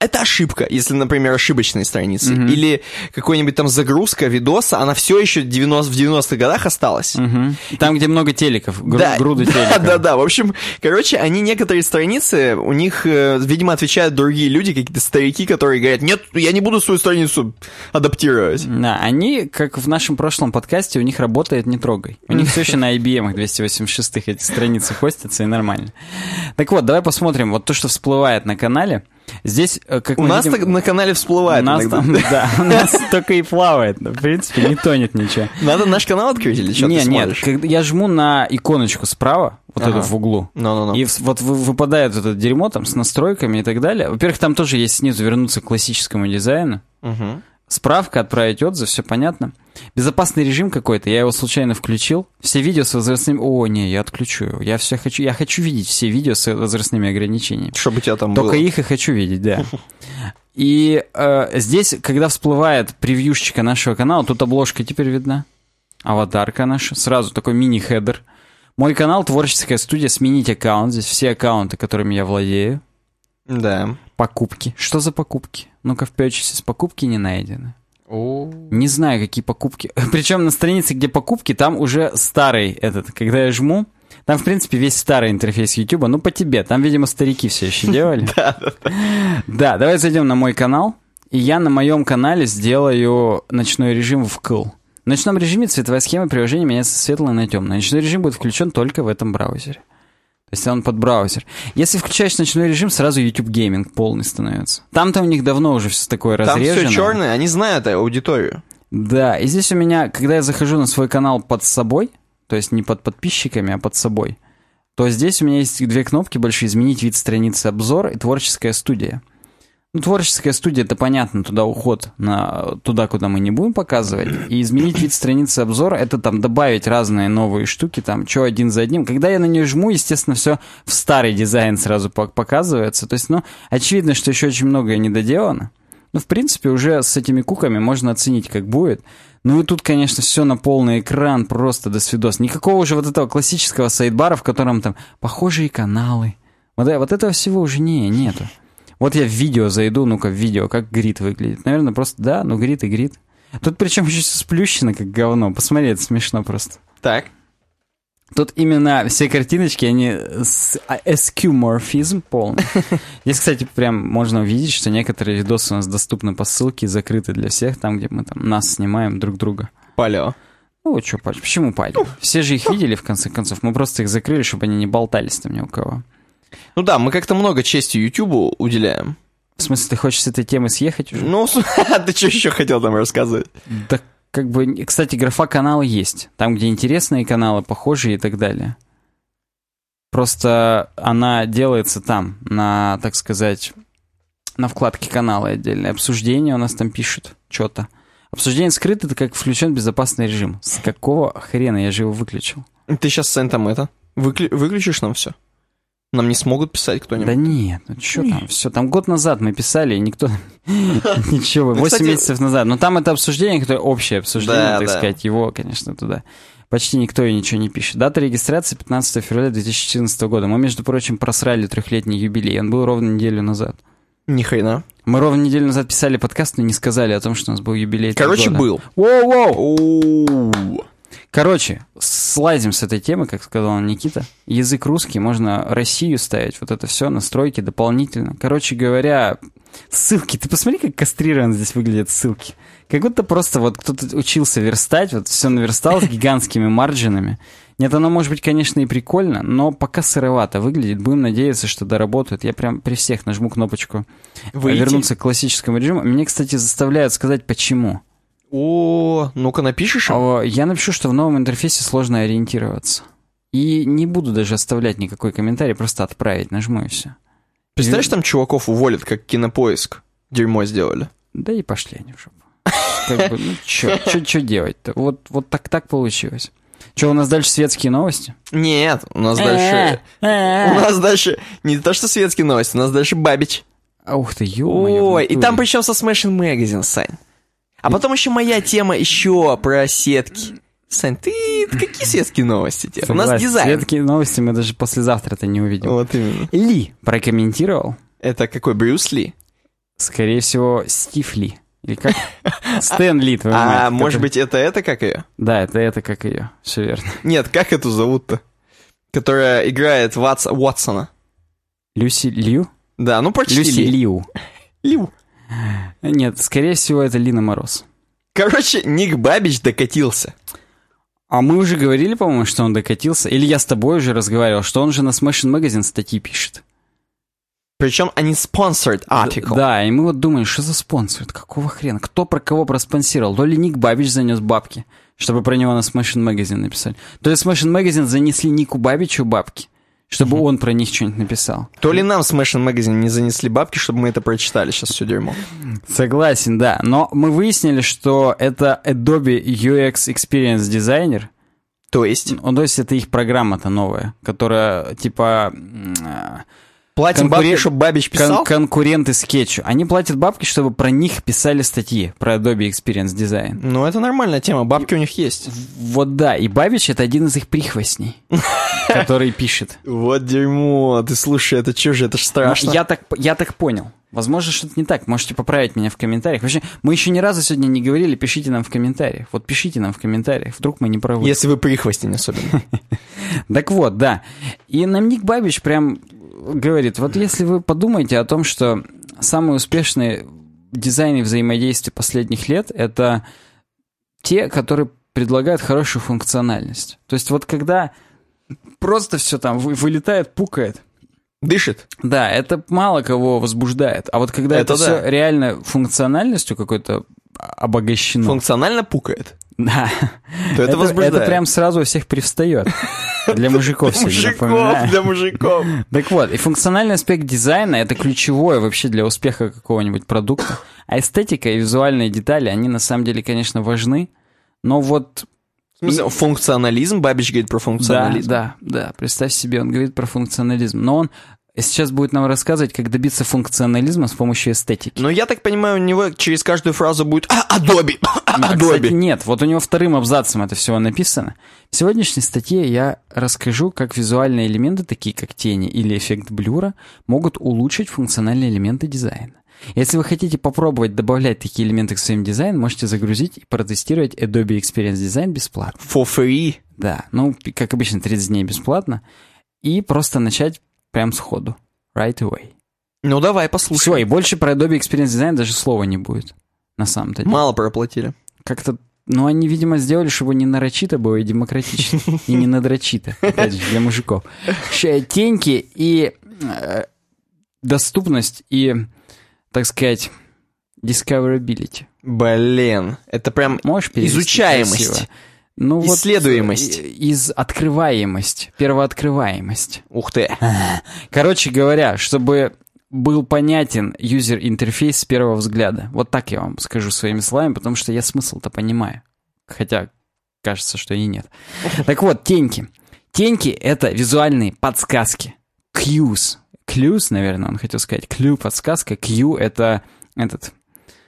Это ошибка, если, например, ошибочные страницы. Или какой-нибудь там загрузка видоса, она все еще 90, в 90-х годах осталась. Мгм. Там, где много телеков, гру- Да, груды да, телеков. да, да. В общем, короче, они некоторые страницы, у них, э, видимо, отвечают другие люди, какие-то старики, которые говорят, нет, я не буду свою страницу адаптировать. Да, они, как в нашем прошлом подкасте, у них работает «Не трогай». У них все еще на IBM 286 эти страницы хостятся, и нормально. Так вот, давай посмотрим. Вот то, что всплывает на канале. Здесь, э, как У нас видим, так на канале у всплывает нас иногда. там, да, у нас только и плавает. В принципе, не тонет ничего. Надо наш канал открыть или что не, ты нет, когда я жму на иконочку справа, вот Ага. эту в углу, и вот вы- выпадает вот это дерьмо там с настройками и так далее. Во-первых, там тоже есть снизу вернуться к классическому дизайну. Справка, отправить отзыв, все понятно. Безопасный режим какой-то, я его случайно включил. Все видео с возрастными... О, не, я отключу его. Я все хочу... Я хочу видеть все видео с возрастными ограничениями. Чтобы тебя там Только было. их и хочу видеть, да. И э, здесь, когда всплывает превьюшечка нашего канала, тут обложка теперь видна. Аватарка наша. Сразу такой мини-хедер. Мой канал «Творческая студия». Сменить аккаунт. Здесь все аккаунты, которыми я владею. Да. Покупки. Что за покупки? Ну-ка, в с покупки не найдены. Не знаю, какие покупки. Причем на странице, где покупки, там уже старый этот. Когда я жму, там, в принципе, весь старый интерфейс YouTube. Ну, по тебе. Там, видимо, старики все еще делали. Да, давай зайдем на мой канал. И я на моем канале сделаю ночной режим в вкл. В ночном режиме цветовая схема приложения меняется светлой на темную. Ночной режим будет включен только в этом браузере. То есть он под браузер. Если включаешь ночной режим, сразу YouTube гейминг полный становится. Там-то у них давно уже все такое Там разрежено. все черное, они знают аудиторию. Да, и здесь у меня, когда я захожу на свой канал под собой, то есть не под подписчиками, а под собой, то здесь у меня есть две кнопки большие «Изменить вид страницы обзор» и «Творческая студия». Ну, творческая студия, это понятно, туда уход, на, туда, куда мы не будем показывать. И изменить вид страницы обзора, это там добавить разные новые штуки, там, что один за одним. Когда я на нее жму, естественно, все в старый дизайн сразу пок- показывается. То есть, ну, очевидно, что еще очень многое не доделано. Ну, в принципе, уже с этими куками можно оценить, как будет. Ну и тут, конечно, все на полный экран, просто до свидос. Никакого уже вот этого классического сайдбара, в котором там похожие каналы. Вот, э- вот этого всего уже не, нету. Вот я в видео зайду, ну-ка в видео, как грид выглядит. Наверное, просто, да, ну грид и грид. Тут причем еще сплющено, как говно. Посмотри, это смешно просто. Так. Тут именно все картиночки, они с а, эскюморфизм полный. Здесь, кстати, прям можно увидеть, что некоторые видосы у нас доступны по ссылке, закрыты для всех, там, где мы там нас снимаем друг друга. Палео. Ну, что, почему палим? Все же их видели, в конце концов. Мы просто их закрыли, чтобы они не болтались там ни у кого. Ну да, мы как-то много чести Ютубу уделяем. В смысле, ты хочешь с этой темы съехать уже? Ну, ты что еще хотел там рассказывать? Да, как бы, кстати, графа канала есть. Там, где интересные каналы, похожие и так далее. Просто она делается там, на, так сказать, на вкладке канала отдельное. Обсуждение у нас там пишут что-то. Обсуждение скрыто, это как включен безопасный режим. С какого хрена я же его выключил? Ты сейчас, Сань, там это, выклю- выключишь нам все? Нам не смогут писать кто-нибудь. Да нет, ну что там, все, там год назад мы писали, и никто... Ничего, Ну, 8 кстати- месяцев назад. Но там это обсуждение, которое общее обсуждение, Да, так да. сказать, его, конечно, туда. Почти никто и ничего не пишет. Дата регистрации 15 февраля 2014 года. Мы, между прочим, просрали трехлетний юбилей. Он был ровно неделю назад. Ни хрена. Мы ровно неделю назад писали подкаст, но не сказали о том, что у нас был юбилей. Короче, года. был. Воу-воу! Короче, слазим с этой темы, как сказал Никита. Язык русский, можно Россию ставить, вот это все, настройки дополнительно. Короче говоря, ссылки. Ты посмотри, как кастрированно здесь выглядят ссылки. Как будто просто вот кто-то учился верстать, вот все наверстал с гигантскими марджинами. Нет, оно может быть, конечно, и прикольно, но пока сыровато выглядит. Будем надеяться, что доработают. Я прям при всех нажму кнопочку Выйти? вернуться к классическому режиму. Мне, кстати, заставляют сказать, почему. О, ну-ка напишешь? им? А, Я напишу, что в новом интерфейсе сложно ориентироваться. И не буду даже оставлять никакой комментарий, просто отправить, нажму и все. Представляешь, там чуваков уволят, как кинопоиск. Дерьмо сделали. Да и пошли они в жопу. Как бы, ну чё делать-то? Вот, вот так так получилось. Что, у нас дальше светские новости? Нет, у нас дальше... У нас дальше... Не то, что светские новости, у нас дальше бабич. А, Ух ты, ё Ой, и там причем со Smashing Magazine, Сань. А потом еще моя тема еще про сетки. Сань, ты какие светские новости тебе? У нас дизайн. Светские новости мы даже послезавтра-то не увидим. Вот именно. Ли прокомментировал, Это какой, Брюс Ли? скорее всего, Стив Ли. Или как? Стэн Ли, мать, А может быть это это как ее? Да, это это как ее, все верно. Нет, как эту зовут-то? Которая играет Ватс... Уотсона. Люси Лью? Да, ну почти Люси Ли. Лью. Нет, скорее всего, это Лина Мороз. Короче, Ник Бабич докатился. А мы уже говорили, по-моему, что он докатился. Или я с тобой уже разговаривал, что он же на Smashing Magazine статьи пишет. Причем они sponsored article. Да, и мы вот думали, что за спонсор? Какого хрена? Кто про кого проспонсировал? То ли Ник Бабич занес бабки, чтобы про него на Smashing Magazine написали. То ли Smashing Magazine занесли Нику Бабичу бабки, чтобы он про них что-нибудь написал. То ли нам Smashing Magazine не занесли бабки, чтобы мы это прочитали сейчас все дерьмо. Согласен, да. Но мы выяснили, что это Adobe UX Experience Designer. То есть, Ну, то есть это их программа-то новая, которая типа а, платим конкурент- бабки, чтобы Бабич кон- писал? конкуренты скетчу. Они платят бабки, чтобы про них писали статьи, про Adobe Experience Design. Ну, это нормальная тема, бабки у них есть. Вот да, и Бабич это один из их прихвостней, который пишет. Вот дерьмо, ты слушай, это что же, это ж страшно. Ну, Я так, я так понял. Возможно, что-то не так. Можете поправить меня в комментариях. Вообще, мы еще ни разу сегодня не говорили, пишите нам в комментариях. Вот пишите нам в комментариях, вдруг мы не правы. Если вы прихвостень особенно. Так вот, да. И нам Ник Бабич прям говорит, вот если вы подумаете о том, что самые успешные дизайны взаимодействия последних лет — это те, которые предлагают хорошую функциональность. То есть вот когда просто все там вы- вылетает, пукает, Дышит. да, это мало кого возбуждает. А вот когда это, Это все да. реально функциональностью какой-то обогащено, Функционально пукает. да, То это возбуждает. это прям сразу у всех привстает. Для мужиков Для сегодня мужиков, напоминаю. для мужиков. Так вот, и функциональный аспект дизайна — это ключевое вообще для успеха какого-нибудь продукта. А эстетика и визуальные детали, они на самом деле, конечно, важны, но вот... В смысле, функционализм? Бабич говорит про Да, функционализм. да, да, представь себе, он говорит про функционализм, но он сейчас будет нам рассказывать, как добиться функционализма с помощью эстетики. Но я так понимаю, у него через каждую фразу будет «А, Adobe! А, Кстати, Adobe!» нет, вот у него вторым абзацем это всего написано. В сегодняшней статье я расскажу, как визуальные элементы, такие как тени или эффект блюра, могут улучшить функциональные элементы дизайна. Если вы хотите попробовать добавлять такие элементы к своим дизайнам, можете загрузить и протестировать Adobe Experience Design бесплатно. For free. Да, ну, как обычно, 30 дней бесплатно. И просто начать прям сходу. Right away. Ну, давай, Все, послушай. и больше про Adobe Experience Design даже слова не будет. На самом-то деле. Мало проплатили. Как-то, ну, они, видимо, сделали, чтобы не нарочито было и демократично. И не надрочито, опять же, для мужиков. Теньки и э, доступность и, так сказать, discoverability. Блин, это прям Можешь Изучаемость. красиво? Ну, вот, Исследуемость. э, Из открываемость, первооткрываемость. Ух ты. Короче говоря, чтобы был понятен юзер-интерфейс с первого взгляда. Вот так я вам скажу своими словами, потому что я смысл-то понимаю. Хотя кажется, что и нет. Так вот, теньки. Теньки — это визуальные подсказки. Cues. Clues, наверное, он хотел сказать. Clue — подсказка. Q — это этот...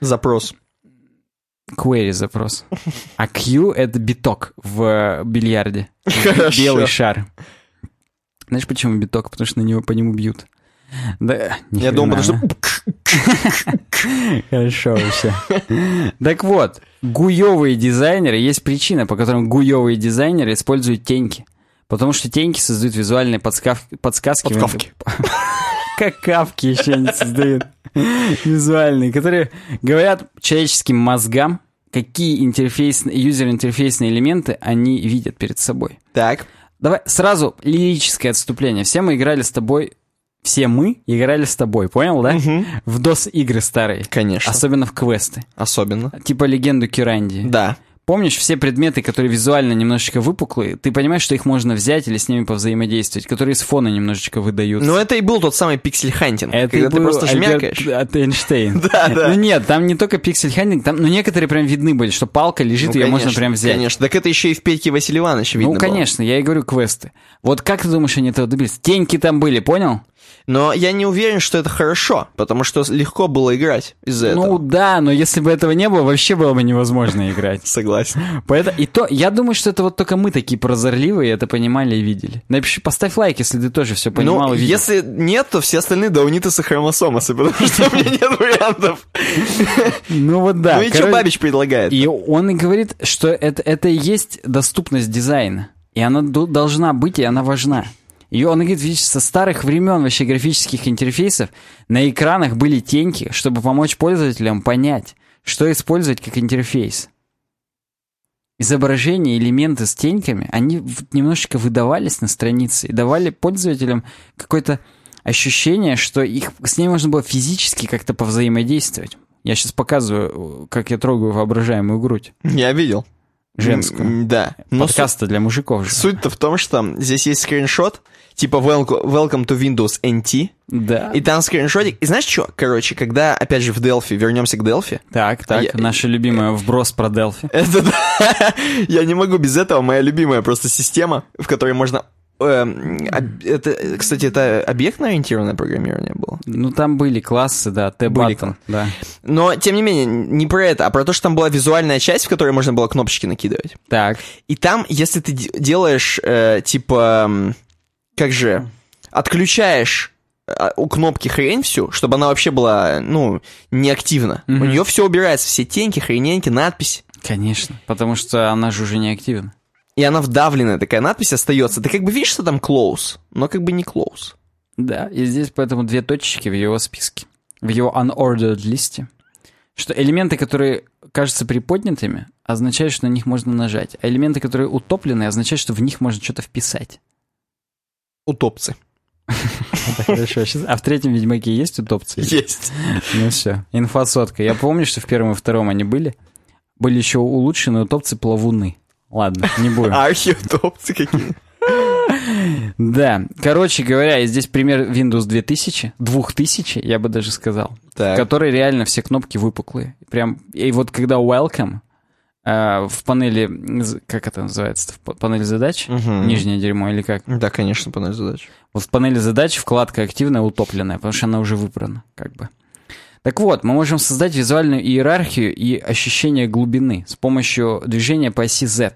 Запрос. Query запрос. А Q — это биток в бильярде. Хорошо. Белый шар. Знаешь, почему биток? Потому что на него по нему бьют. Да, Я думал, потому что... Хорошо вообще. Так вот, гуевые дизайнеры, есть причина, по которой гуевые дизайнеры используют теньки. Потому что теньки создают визуальные подскав- подсказки. в Подкавки. Как кавки еще не создают. Визуальные, которые говорят человеческим мозгам, какие интерфейсные, юзер-интерфейсные элементы они видят перед собой. Так. Давай сразу лирическое отступление. Все мы играли с тобой, все мы играли с тобой, понял, да? В DOS-игры старые. Конечно. Особенно в квесты. Особенно. Типа легенду Киранди. Да. Помнишь все предметы, которые визуально немножечко выпуклые? Ты понимаешь, что их можно взять или с ними повзаимодействовать, которые с фона немножечко выдаются. Но это и был тот самый pixel hunting, Это когда и ты просто Альберт жмякаешь. от Эйнштейн. Да, да. Ну нет, там не только pixel hunting, там, ну некоторые прям видны были, что палка лежит, Ну, ее можно прям взять. Конечно, так это еще и в Петьке Василия Ивановича видно ну, было. конечно, я и говорю квесты. Вот как ты думаешь, они этого добились? Теньки там были, понял? Но я не уверен, что это хорошо, потому что легко было играть из-за Ну этого. да, но если бы этого не было, вообще было бы невозможно играть. Согласен. Поэтому, и то, я думаю, что это вот только мы такие прозорливые, это понимали и видели. Напиши, поставь лайк, если ты тоже все понимал Ну, и видел. если нет, то все остальные даунитасы хромосомасы, потому что у меня нет вариантов. Ну вот да. Ну и что Бабич предлагает? И он и говорит, что это, и есть доступность дизайна. И она должна быть, и она важна. И он говорит, со старых времен вообще графических интерфейсов на экранах были теньки, чтобы помочь пользователям понять, что использовать как интерфейс. Изображения, элементы с теньками, они немножечко выдавались на странице и давали пользователям какое-то ощущение, что их, с ней можно было физически как-то повзаимодействовать. Я сейчас показываю, как я трогаю воображаемую грудь. Я видел. Женскую. Да. Но Подкаст-то для мужиков же. су- Суть-то в том, что здесь есть скриншот, типа welcome, welcome to Windows NT, Да. и там скриншотик. И знаешь что? Короче, когда, опять же, в Delphi, вернемся к Delphi, Так, так, Я- наша любимая вброс про Delphi. Это да. Я не могу без этого. Моя любимая просто система, в которой можно... эм, это, кстати, это объектно-ориентированное программирование было. Ну, там были классы, да, Были Т-баттон, да. Но, тем не менее, не про это, а про то, что там была визуальная часть, в которой можно было кнопочки накидывать. Так, И там, если ты де- делаешь, э, типа, как же, отключаешь а, у кнопки хрень всю, чтобы она вообще была, ну, неактивна. У Мгм. нее все убирается, все теньки, хрененьки, надпись. конечно, потому что она же уже не активна. И она вдавленная, такая надпись остается. Ты как бы видишь, что там close, но как бы не close. Да, и здесь поэтому две точечки в его списке, в его unordered листе. Что элементы, которые кажутся приподнятыми, означают, что на них можно нажать. А элементы, которые утоплены, означают, что в них можно что-то вписать. Утопцы. Хорошо. Щас- А в третьем Ведьмаке есть утопцы? Есть. Ну все, инфосотка. Я помню, что в первом и втором они были. Были еще улучшены утопцы-плавуны. Ладно, не будем. Архиутопцы какие. Да, короче говоря, здесь пример Windows 2000, 2000, я бы даже сказал, в Так. которой реально все кнопки выпуклые. Прям, и вот когда Welcome э, в панели, как это называется, в панели задач, Мгм. нижнее дерьмо или как? Да, конечно, по нашей задаче. Вот в панели задач вкладка активная утопленная, потому что она уже выбрана, как бы. Так вот, мы можем создать визуальную иерархию и ощущение глубины с помощью движения по оси Z.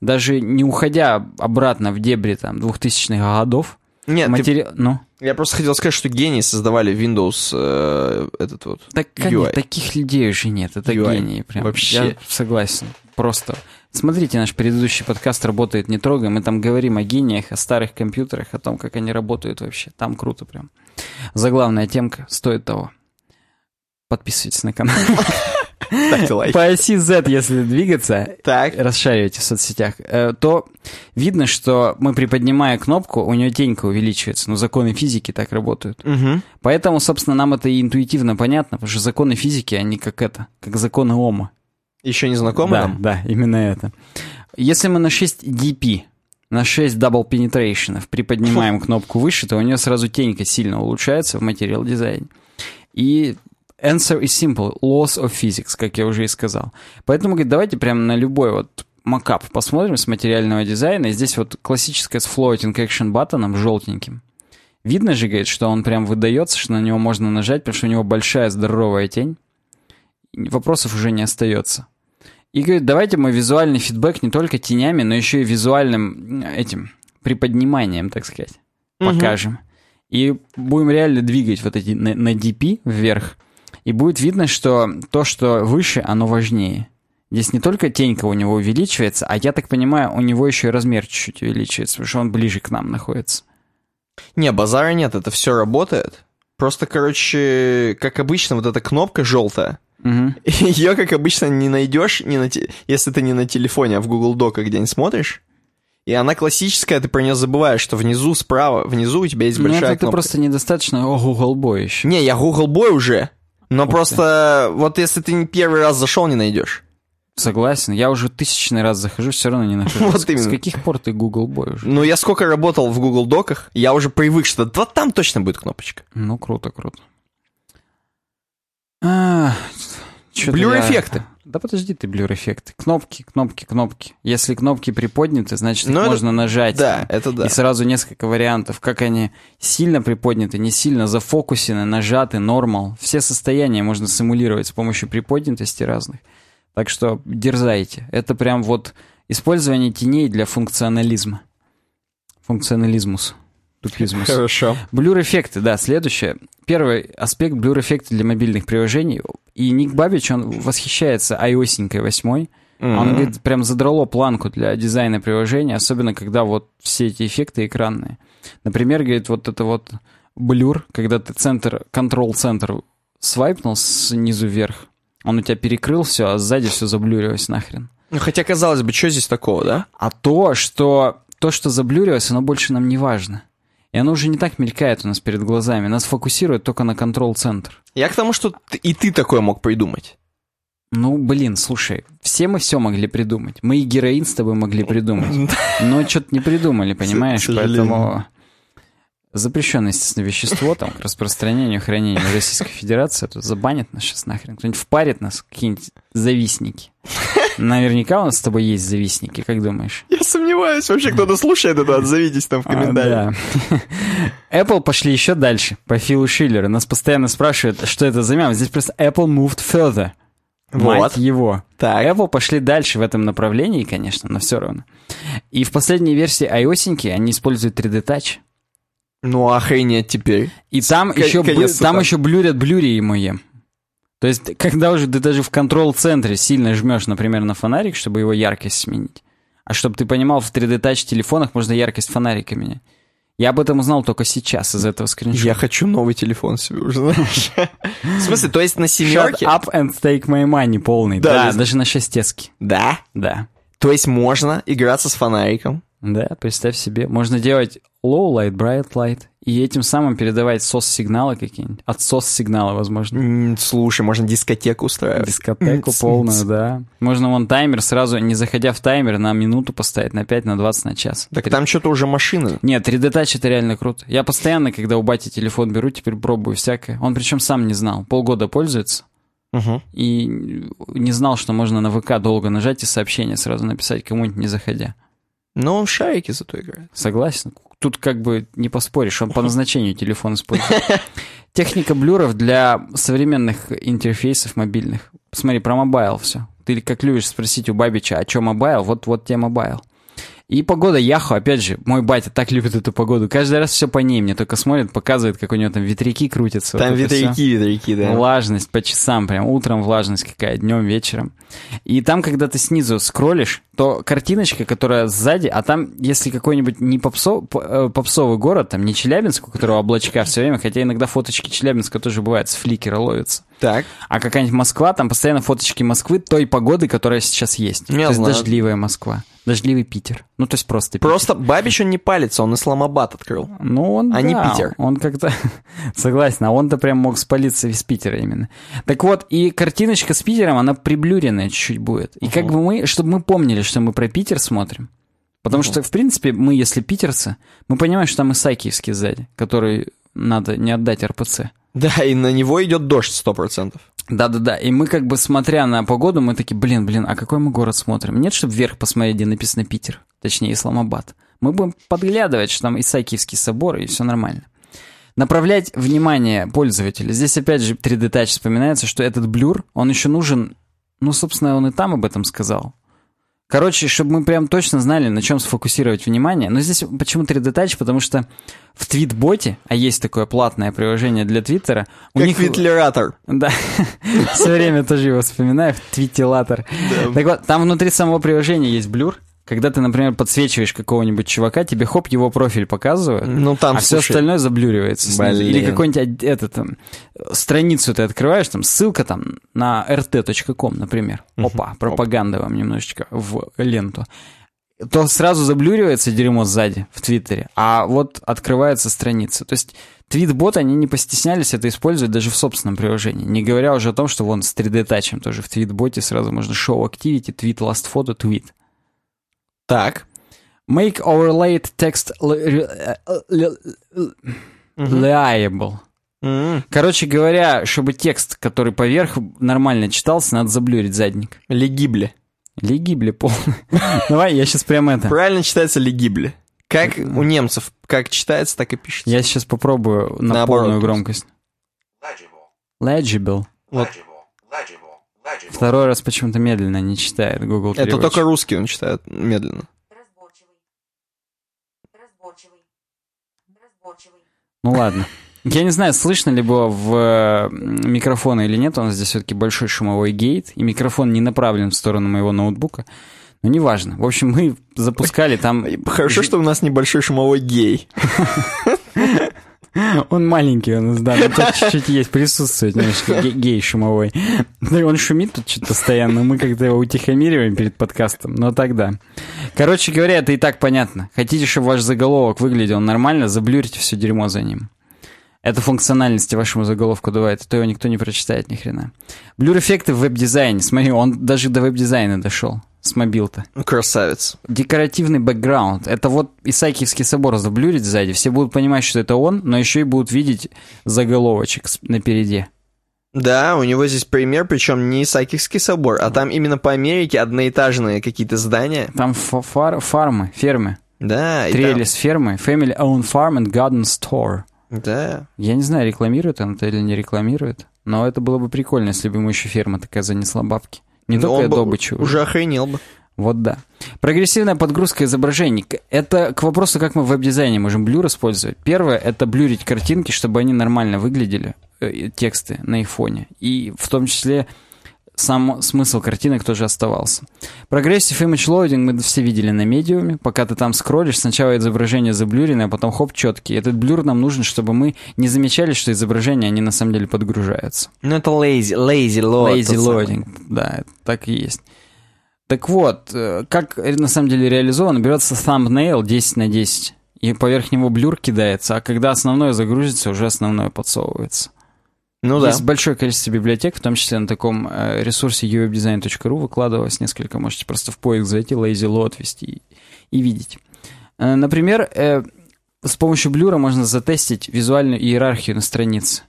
Даже не уходя обратно в дебри там 2000-х годов. Нет, ты- матери... Ну, я просто хотел сказать, что гении создавали Windows э, этот вот. так UI. таких людей уже нет, это UI. гении прям. Вообще. Я согласен, просто. Смотрите, наш предыдущий подкаст «Работает не трогай», мы там говорим о гениях, о старых компьютерах, о том, как они работают вообще. Там круто прям. Заглавная темка стоит того. Подписывайтесь на канал. Ставьте лайк. По оси Z, если двигаться, Так. расшариваете в соцсетях, э, то видно, что мы, приподнимая кнопку, у нее тенька увеличивается. Но законы физики так работают. Мгм. Поэтому, собственно, нам это и интуитивно понятно, потому что законы физики, они как это, как законы Ома. Еще не знакомы да, нам? да, именно это. Если мы на 6 dp на 6 double penetration. Приподнимаем кнопку выше, то у нее сразу тенька сильно улучшается в материал дизайне. И answer is simple. Laws of physics, как я уже и сказал. Поэтому, говорит, давайте прямо на любой вот макап посмотрим с материального дизайна. И здесь вот классическая с floating action button желтеньким. Видно же, говорит, что он прям выдается, что на него можно нажать, потому что у него большая здоровая тень. Вопросов уже не остается. И говорит, давайте мы визуальный фидбэк не только тенями, но еще и визуальным этим приподниманием, так сказать, угу. покажем. И будем реально двигать вот эти на, на DP вверх. И будет видно, что то, что выше, оно важнее. Здесь не только тенька у него увеличивается, а я так понимаю, у него еще и размер чуть-чуть увеличивается, потому что он ближе к нам находится. Не, базара нет, это все работает. Просто, короче, как обычно, вот эта кнопка желтая, угу. ее, как обычно, не найдешь, не на те... если ты не на телефоне, а в Google Доках где-нибудь смотришь. И она классическая, ты про нее забываешь, что внизу справа, внизу у тебя есть большая Нет, кнопка. ты просто недостаточно о Google Boy еще. Не, я Google Boy уже. Но Ух просто ты. вот если ты не первый раз зашел, не найдешь. Согласен. Я уже тысячный раз захожу, все равно не нахожу. Вот именно. С каких пор ты Google Boy уже? Ну, я сколько работал в Google Доках, я уже привык, что вот там точно будет кнопочка. Ну, круто, круто. А, Блюр-эффекты. Да подожди ты, блюр-эффекты. Кнопки, кнопки, кнопки. Если кнопки приподняты, значит, их Но ну, можно это... нажать. Да, это да. И сразу несколько вариантов, как они сильно приподняты, не сильно зафокусены, нажаты, нормал. Все состояния можно симулировать с помощью приподнятости разных. Так что дерзайте. Это прям вот использование теней для функционализма. Функционализмус. Тупизмус. Хорошо. Блюр-эффекты, да, следующее. Первый аспект блюр-эффекты для мобильных приложений. И Ник Бабич, он восхищается iOS 8. Mm-hmm. Он говорит, прям задрало планку для дизайна приложения, особенно когда вот все эти эффекты экранные. Например, говорит, вот это вот блюр, когда ты центр, контрол-центр свайпнул снизу вверх, он у тебя перекрыл все, а сзади все заблюрилось нахрен. Ну, хотя, казалось бы, что здесь такого, да? А то, что то, что заблюрилось, оно больше нам не важно. И оно уже не так мелькает у нас перед глазами. Нас фокусирует только на контрол-центр. Я к тому, что и ты такое мог придумать. Ну, блин, слушай, все мы все могли придумать. Мы и героин с тобой могли придумать. Но что-то не придумали, понимаешь? Поэтому запрещенное, естественно, вещество там к распространению, хранению Российской Федерации, тут забанят нас сейчас нахрен. Кто-нибудь впарит нас, какие-нибудь завистники. Наверняка у нас с тобой есть завистники, как думаешь? Я сомневаюсь, вообще кто-то слушает это, отзовитесь там в а, комментариях. А, да. Apple пошли еще дальше, по Филу Шиллеру. Нас постоянно спрашивают, что это за мем. Здесь просто Apple moved further. Вот. Мать его. Так. Apple пошли дальше в этом направлении, конечно, но все равно. И в последней версии iOS они используют 3D Touch. Ну, охренеть теперь. И там, К- еще, бл- там еще блюрят блюри ему ем. То есть, когда уже ты даже в контрол-центре сильно жмешь, например, на фонарик, чтобы его яркость сменить. А чтобы ты понимал, в 3D Touch телефонах можно яркость фонарика менять. Я об этом узнал только сейчас из этого скриншота. Я хочу новый телефон себе уже, знаешь. В смысле, то есть на семерке? Shut up and take my money полный. Да, да даже на шестеске. Да? Да. То есть можно играться с фонариком? Да, представь себе. Можно делать low light, bright light, и этим самым передавать сос-сигналы какие-нибудь. Отсос-сигналы, возможно. Mm, слушай, можно дискотеку устраивать. Дискотеку полную, да. Можно вон таймер сразу, не заходя в таймер, на минуту поставить, на 5, на 20, на час. Так там что-то уже машины. Нет, 3D Touch это реально круто. Я постоянно, когда у бати телефон беру, теперь пробую всякое. Он причем сам не знал. Полгода пользуется. Угу. И не знал, что можно на ВК долго нажать и сообщение сразу написать кому-нибудь, не заходя. Но он шарики зато играет. Согласен. Тут как бы не поспоришь, он по назначению телефон использует. Техника блюров для современных интерфейсов мобильных. Посмотри, про mobile все. Ты как любишь спросить у Бабича, а что mobile? Вот, вот тебе мобайл. И погода Яху, опять же, мой батя так любит эту погоду. Каждый раз все по ней мне только смотрит, показывает, как у него там ветряки крутятся. Там вот ветряки, ветряки, да. Влажность по часам, прям утром влажность какая, днем, вечером. И там, когда ты снизу скроллишь, то картиночка, которая сзади, а там, если какой-нибудь не попсов, э, попсовый город, там не Челябинск, у которого облачка все время, хотя иногда фоточки Челябинска тоже бывают, с фликера ловятся. Так. А какая-нибудь Москва, там постоянно фоточки Москвы той погоды, которая сейчас есть. Я то знаю. есть дождливая Москва. Дождливый Питер. Ну, то есть просто Питер. Просто Бабич он не палится, он Исламабад открыл. Ну, он, а да, не Питер. Он как-то... Согласен, а он-то прям мог спалиться из Питера именно. Так вот, и картиночка с Питером, она приблюренная чуть-чуть будет. И uh-huh. как бы мы, чтобы мы помнили, что мы про Питер смотрим, Потому что, в принципе, мы, если питерцы, мы понимаем, что там и Сайкиевский сзади, который надо не отдать РПЦ. Да, и на него идет дождь сто процентов. Да-да-да, и мы как бы, смотря на погоду, мы такие, блин, блин, а какой мы город смотрим? Нет, чтобы вверх посмотреть, где написано Питер, точнее, Исламабад. Мы будем подглядывать, что там Исаакиевский собор, и все нормально. Направлять внимание пользователя. Здесь опять же 3D Touch вспоминается, что этот блюр, он еще нужен, ну, собственно, он и там об этом сказал. Короче, чтобы мы прям точно знали, на чем сфокусировать внимание. Но здесь почему 3D Touch? Потому что в твитботе, а есть такое платное приложение для Твиттера, у Как них... твитлератор. Да, все время тоже его вспоминаю, твитилатор. Так вот, там внутри самого приложения есть блюр. Когда ты, например, подсвечиваешь какого-нибудь чувака, тебе хоп, его профиль показывают, Ну там, а все слушай, остальное заблюривается. Блин. Или какой-нибудь это, там, страницу ты открываешь, там ссылка там на rt.com, например. Опа, пропаганда вам немножечко в ленту. То сразу заблюривается дерьмо сзади в Твиттере, а вот открывается страница. То есть твитбот они не постеснялись это использовать даже в собственном приложении. Не говоря уже о том, что вон с 3D-тачем тоже в твитботе сразу можно show activity, tweet last photo, tweet. Так. Make overlaid text li- li- liable. Короче говоря, чтобы текст, который поверх нормально читался, надо заблюрить задник. Легибле. Легибли полный. Давай, я сейчас прям это... Правильно читается легибле. Как у немцев, как читается, так и пишется. Я сейчас попробую на Наоборот полную громкость. Legible, Legible. Вот. legible, legible, legible. Второй раз почему-то медленно не читает Google Это переводчик. только русский он читает медленно. Разборчивый. Разборчивый. Разборчивый. Ну ладно. Я не знаю, слышно ли было в микрофон или нет, у нас здесь все-таки большой шумовой гейт, и микрофон не направлен в сторону моего ноутбука. Но неважно. В общем, мы запускали там... Хорошо, что у нас небольшой шумовой гей. Он маленький у нас, да, тут чуть-чуть есть, присутствует немножко ге- гей шумовой. Он шумит тут что-то постоянно, мы как-то его утихомириваем перед подкастом, но тогда. Короче говоря, это и так понятно. Хотите, чтобы ваш заголовок выглядел нормально, заблюрите все дерьмо за ним. Это функциональности вашему заголовку давает, а то его никто не прочитает ни хрена. Блюр-эффекты в веб-дизайне. Смотри, он даже до веб-дизайна дошел с мобил-то. Ну, Красавец. Декоративный бэкграунд. Это вот Исаакиевский собор заблюрить сзади. Все будут понимать, что это он, но еще и будут видеть заголовочек напереди. Да, у него здесь пример, причем не Исаакиевский собор, а там именно по Америке одноэтажные какие-то здания. Там фа- фар- фармы, фермы. Да, и там- фермы. Family Owned Farm and Garden Store. Да. Я не знаю, рекламирует он это или не рекламирует, но это было бы прикольно, если бы ему еще ферма такая занесла бабки. Не Ну, только добычу. Уже охренел бы. Вот да. Прогрессивная подгрузка изображений. Это к вопросу, как мы в веб-дизайне можем блюр использовать. Первое — это блюрить картинки, чтобы они нормально выглядели, э, тексты на их фоне. И в том числе сам смысл картинок тоже оставался. Progressive Image Loading мы все видели на Medium'е. Пока ты там скроллишь, сначала изображение заблюренное, а потом хоп, четкий. Этот блюр нам нужен, чтобы мы не замечали, что изображения, они на самом деле подгружаются. Ну, это lazy, lazy load. Lazy тот самый. loading, да, так и есть. Так вот, э, как на самом деле реализовано, берется thumbnail 10 на 10, и поверх него блюр кидается, а когда основное загрузится, уже основное подсовывается. Ну да. Есть большое количество библиотек, в том числе на таком э, ресурсе uwebdesign.ru выкладывалось несколько, можете просто в поиск зайти, lazy load ввести и, и видеть. Э, например, э, с помощью блюра можно затестить визуальную иерархию на странице.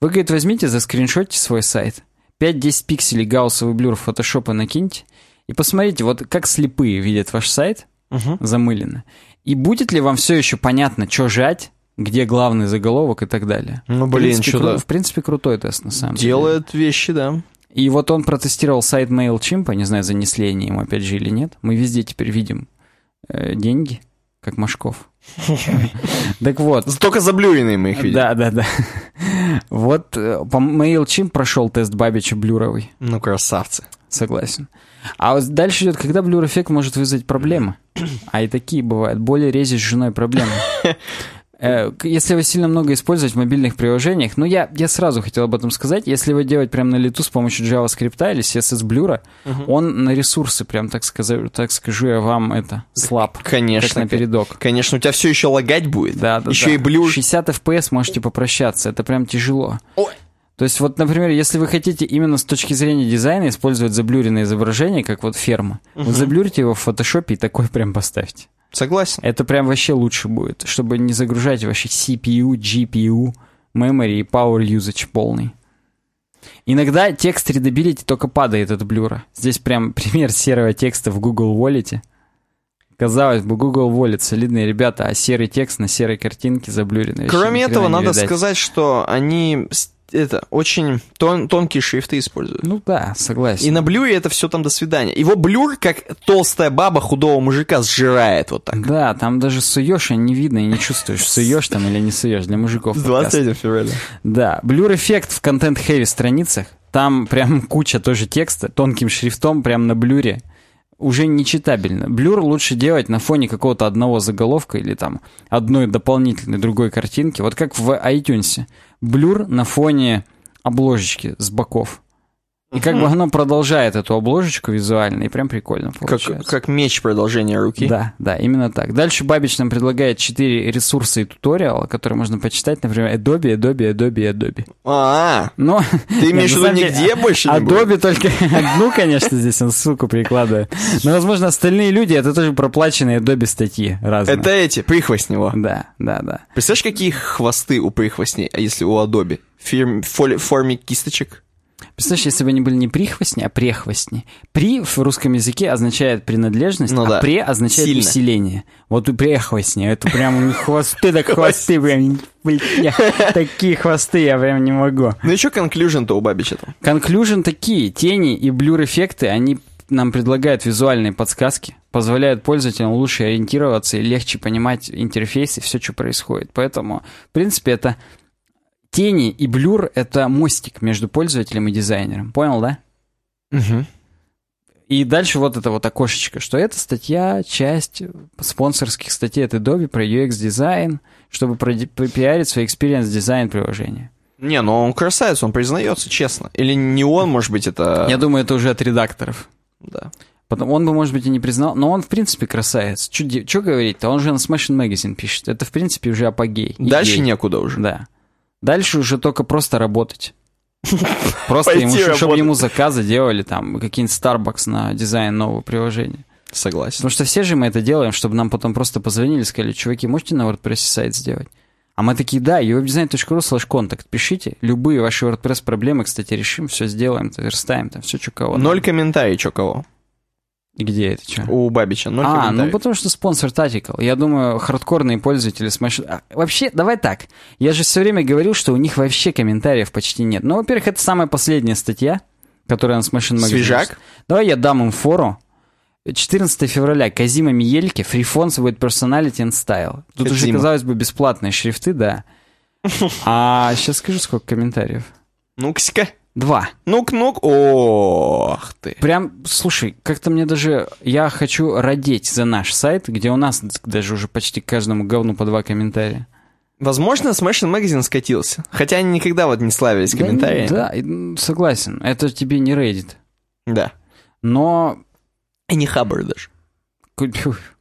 Вы, говорит, возьмите, заскриншотьте свой сайт, 5-10 пикселей гауссовый блюр в фотошопа накиньте, и посмотрите, вот как слепые видят ваш сайт, Мгм. замыленно. И будет ли вам все еще понятно, что жать, где главный заголовок и так далее. Ну, В блин, принципе, что-то кру- В принципе, крутой тест, на самом деле. делает вещи, да. И вот он протестировал сайт MailChimp, не знаю, занесли они ему опять же или нет. Мы везде теперь видим э, деньги, как Машков. Так вот. Только заблюренные мы их видим. Да, да, да. Вот э, по MailChimp прошел тест Бабича блюровый. Ну, красавцы. Согласен. А вот дальше идет, когда блюр-эффект может вызвать проблемы. А и такие бывают. Более рези с женой проблемы. Э, Если вы сильно много использовать в мобильных приложениях, ну я, я сразу хотел об этом сказать, если вы делать прям на лету с помощью JavaScript или CSS блюра, он на ресурсы, прям так сказать, так скажу я вам это, слаб. Конечно. Как на передок. Конечно, у тебя все еще лагать будет. Да, да, Еще да. и блюр. 60 FPS можете попрощаться, это прям тяжело. Ой. То есть вот, например, если вы хотите именно с точки зрения дизайна использовать заблюренное изображение, как вот ферма, вот заблюрите его в фотошопе и такой прям поставьте. Согласен. Это прям вообще лучше будет, чтобы не загружать вообще CPU, GPU, memory и power usage полный. Иногда текст readability только падает от блюра. Здесь прям пример серого текста в Google Wallet. Казалось бы, Google Wallet, солидные ребята, а серый текст на серой картинке заблюренный. Кроме этого, надо видать. сказать, что они это очень тон- тонкие шрифты используют. Ну да, согласен. И на блюре это все там до свидания. Его блюр, как толстая баба худого мужика, сжирает вот так. Да, там даже суешь, и не видно, и не чувствуешь, суешь там или не суешь. Для мужиков подкаст. февраля. Да, блюр-эффект в content-heavy страницах. Там прям куча тоже текста, тонким шрифтом, прям на блюре. Уже нечитабельно. Блюр лучше делать на фоне какого-то одного заголовка или там одной дополнительной другой картинки. Вот как в iTunes. Блюр на фоне обложечки с боков. И как бы оно продолжает эту обложечку визуально, и прям прикольно Как, получается. как меч продолжение руки. Да, да, именно так. Дальше Бабич нам предлагает 4 ресурса и туториала, которые можно почитать, например, Adobe, Adobe, Adobe, Adobe. А, Но... ты имеешь в виду нигде больше не будет? Adobe только одну, конечно, здесь он ссылку прикладывает. Но, возможно, остальные люди, это тоже проплаченные Adobe статьи разные. Это эти, прихвостни его. Да, да, да. Представляешь, какие хвосты у прихвостней, а если у Adobe? Фирм- фоли- форме кисточек? Представляешь, если бы они были не прихвостни, а прехвостни. При в русском языке означает принадлежность, Ну а да. пре означает Сильно. усиление. Вот у прехвостни, это прям хвосты, так хвосты прям, блин, такие хвосты я прям не могу. Ну и что конклюжен-то у Бабича там? Conclusion такие, тени и блюр-эффекты, они нам предлагают визуальные подсказки, позволяют пользователям лучше ориентироваться и легче понимать интерфейс и все, что происходит. Поэтому, в принципе, это тени и блюр — это мостик между пользователем и дизайнером. Понял, да? И дальше вот это вот окошечко, что это статья, часть спонсорских статей от Adobe про UX-дизайн, чтобы пропиарить свой experience дизайн приложения. Не, ну он красавец, он признается, честно. Или не он, может быть, это... Я думаю, это уже от редакторов. Да. Потом он бы, может быть, и не признал, но он, в принципе, красавец. Что говорить-то? Он же на Smashing Magazine пишет. Это, в принципе, уже апогей. Дальше Идей. некуда уже. Да. Дальше уже только просто работать. Просто ему, чтобы ему заказы делали, там, какие-нибудь Starbucks на дизайн нового приложения. Согласен. Потому что все же мы это делаем, чтобы нам потом просто позвонили сказали, чуваки, можете на WordPress сайт сделать? А мы такие, да, uwebdesign.ru slash contact, пишите. Любые ваши WordPress проблемы, кстати, решим, все сделаем, верстаем, там, все, что кого. Ноль комментариев, что кого? И где это, что? У Бабича ноль А, ну потому что спонсор Tactical. Я думаю, хардкорные пользователи Smash... А, вообще, давай так. Я же все время говорил, что у них вообще комментариев почти нет. Ну, во-первых, это самая последняя статья, которая на Smash Magazine. Свежак? Давай я дам им фору. 14 февраля. Казима Миельке. Free fonts with personality and style. Тут уже, Казима. казалось бы, бесплатные шрифты, да. А сейчас скажу, сколько комментариев. Ну-ка, Два. ну-ка. Ох ты. Прям, слушай, как-то мне даже... Я хочу родить за наш сайт, где у нас даже уже почти к каждому говну по два комментария. Возможно, Smashing Magazine скатился. Хотя они никогда вот не славились комментариями. Да, м, согласен. Это тебе не Reddit. Да. Но... И не Хаббар даже.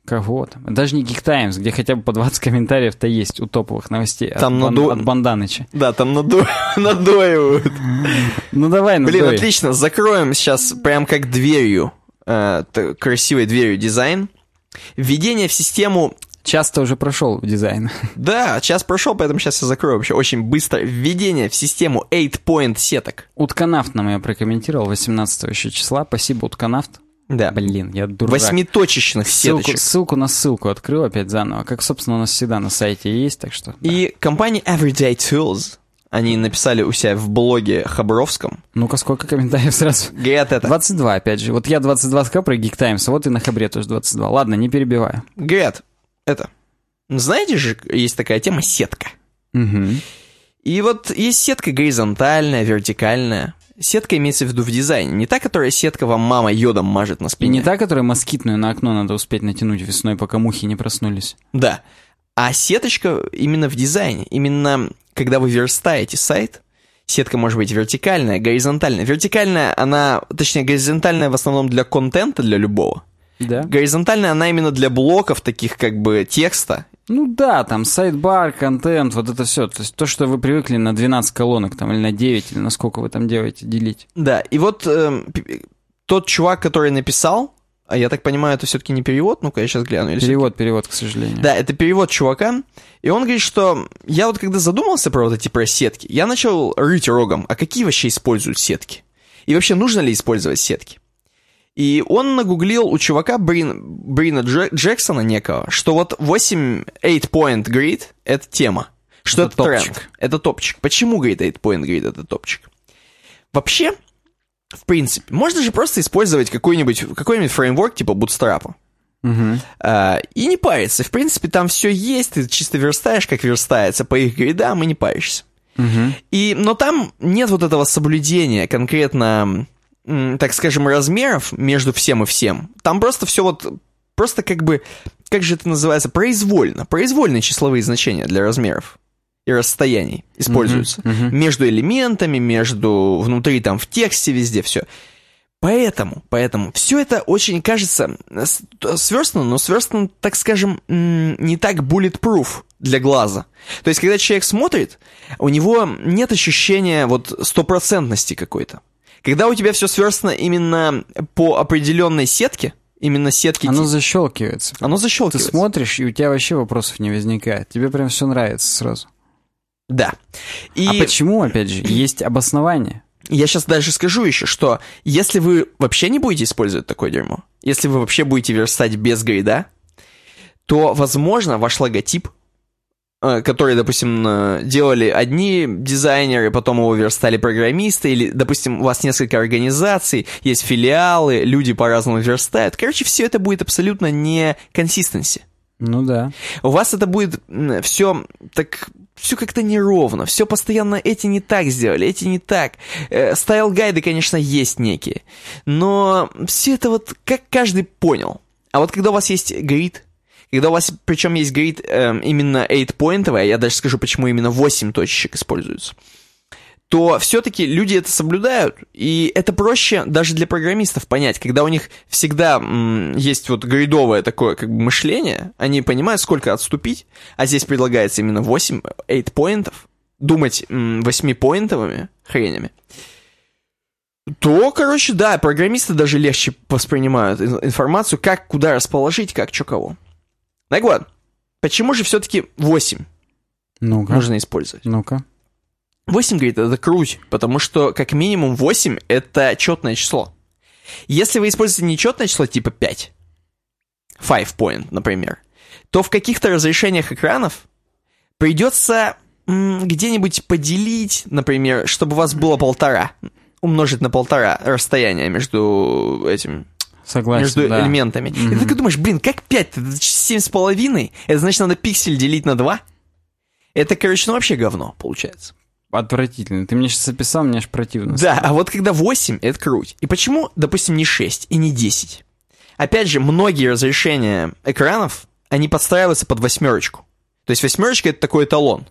Кого там? Даже не Geek Times, где хотя бы по 20 комментариев-то есть у топовых новостей от, Там Бан- наду- от Банданыча. Да, там надо... надоивают. Ну давай, Блин, надуй. отлично. Закроем сейчас прям как дверью, э, красивой дверью дизайн. Введение в систему... Часто уже прошел дизайн. Да, час прошел, поэтому сейчас я закрою вообще очень быстро. Введение в систему 8-point сеток. Утканавт нам я прокомментировал 18 еще числа. Спасибо, Утканавт. Да. Блин, я дурак. Восьмиточечных Ссылку, сеточек. ссылку на ссылку открыл опять заново, как, собственно, у нас всегда на сайте есть, так что... да. И компания Everyday Tools, они написали у себя в блоге Хабаровском, Ну-ка, сколько комментариев сразу? говорят это, 22, опять же. Вот я 22 сказал про Geek Times, а вот и на Хабре тоже 22. Ладно, не перебиваю. говорят это. Знаете же, есть такая тема сетка. Мгм. И вот есть сетка горизонтальная, вертикальная. Сетка имеется в виду в дизайне. Не та, которая сетка вам мама йодом мажет на И спине. не та, которая москитную на окно надо успеть натянуть весной, пока мухи не проснулись. Да. А сеточка именно в дизайне. Именно когда вы верстаете сайт, сетка может быть вертикальная, горизонтальная. Вертикальная, она, точнее, горизонтальная в основном для контента, для любого. Да? Горизонтальная, она именно для блоков, таких как бы текста. Ну да, там сайт-бар, контент, вот это все. То есть то, что вы привыкли на 12 колонок, там, или на 9, или на сколько вы там делаете, делить. Да, и вот п- тот чувак, который написал А я так понимаю, это все-таки не перевод? Ну-ка, я сейчас гляну. Или Перевод, перевод, к сожалению. Да, это перевод чувака, и он говорит, что я вот когда задумался про вот эти про сетки, я начал рыть рогом, а какие вообще используют сетки? И вообще нужно ли использовать сетки? И он нагуглил у чувака Брин, Брина Дже- Джексона некого, что вот 8 8-point grid — это тема. Что Это это, тренд. топчик. Это топчик. Почему, говорит, 8-point grid — это топчик? Вообще, в принципе, можно же просто использовать какой-нибудь какой фреймворк типа Bootstrap. Мгм. А, и не париться. В принципе, там все есть, ты чисто верстаешь, как верстается, по их гридам, и не паришься. Мгм. И, но там нет вот этого соблюдения конкретно, так скажем, размеров между всем и всем. Там просто все вот, просто как бы, как же это называется, произвольно. Произвольные числовые значения для размеров и расстояний используются. мгм. Между элементами, между, внутри там, в тексте, везде все. Поэтому, поэтому, все это очень кажется сверстано, но сверстано, так скажем, не так bulletproof для глаза. То есть, когда человек смотрит, у него нет ощущения вот стопроцентности какой-то. Когда у тебя все сверстано именно по определенной сетке, именно сетке, Оно защелкивается. оно Ты защелкивается. смотришь, и у тебя вообще вопросов не возникает. Тебе прям все нравится сразу. Да. И А почему, опять же, есть обоснование? я сейчас даже скажу еще, что если вы вообще не будете использовать такое дерьмо, если вы вообще будете верстать без грида, то, возможно, ваш логотип, который, допустим, э, делали одни дизайнеры, потом его верстали программисты, или, допустим, у вас несколько организаций, есть филиалы, люди по-разному верстают. Короче, все это будет абсолютно не консистенси. Ну да. У вас это будет все так все как-то неровно, все постоянно эти не так сделали, эти не так. Э, Стайл-гайды, конечно, есть некие, но все это вот как каждый понял. А вот когда у вас есть грид, когда у вас, причем есть грид эм, именно 8-поинтовый, а я даже скажу, почему именно 8 точечек используются, то все-таки люди это соблюдают, и это проще даже для программистов понять, когда у них всегда есть вот гридовое такое как бы мышление, они понимают, сколько отступить, а здесь предлагается именно 8, 8 поинтов, думать 8-поинтовыми хренями, то, короче, да, программисты даже легче воспринимают ин- информацию, как куда расположить, как что кого. Так вот, почему же все-таки 8 Ну-ка. нужно использовать? Ну-ка. 8, говорит, это круть, потому что как минимум 8 это четное число. Если вы используете нечетное число типа 5, 5 point, например, то в каких-то разрешениях экранов придется где-нибудь поделить, например, чтобы у вас было полтора, умножить на полтора расстояние между этим Согласен, между да. элементами. И ты такой думаешь, блин, как 5? Это семь с половиной? Это значит, надо пиксель делить на 2? Это, короче, ну вообще говно, получается. Отвратительно. Ты мне сейчас описал, мне аж противно. Да, а вот когда 8, это круть. И почему, допустим, не 6 и не 10? Опять же, многие разрешения экранов, они подстраиваются под восьмерочку. То есть восьмерочка это такой эталон.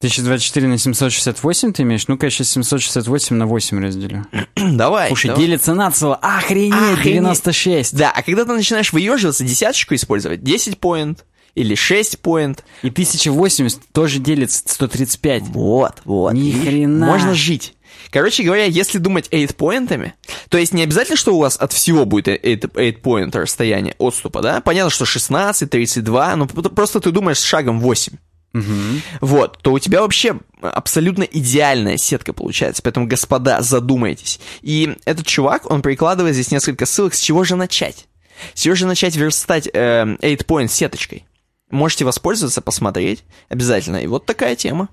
1024 на 768 ты имеешь? Ну-ка, я сейчас 768 на 8 разделю. Давай. Слушай, давай. делится на цело. Охренеть, Охренеть. 96. Да, а когда ты начинаешь выеживаться, десяточку использовать, 10 point или 6 point, И 1080 тоже делится 135. Вот, вот. Ни хрена. Можно жить. Короче говоря, если думать 8-поинтами, то есть не обязательно, что у вас от всего будет 8-point расстояние отступа, да? Понятно, что 16, 32, но просто ты думаешь с шагом 8. Мгм. Вот, то у тебя вообще абсолютно идеальная сетка получается. Поэтому, господа, задумайтесь. И этот чувак, он прикладывает здесь несколько ссылок, с чего же начать? С чего же начать верстать э, 8-point сеточкой? Можете воспользоваться, посмотреть обязательно. И вот такая тема.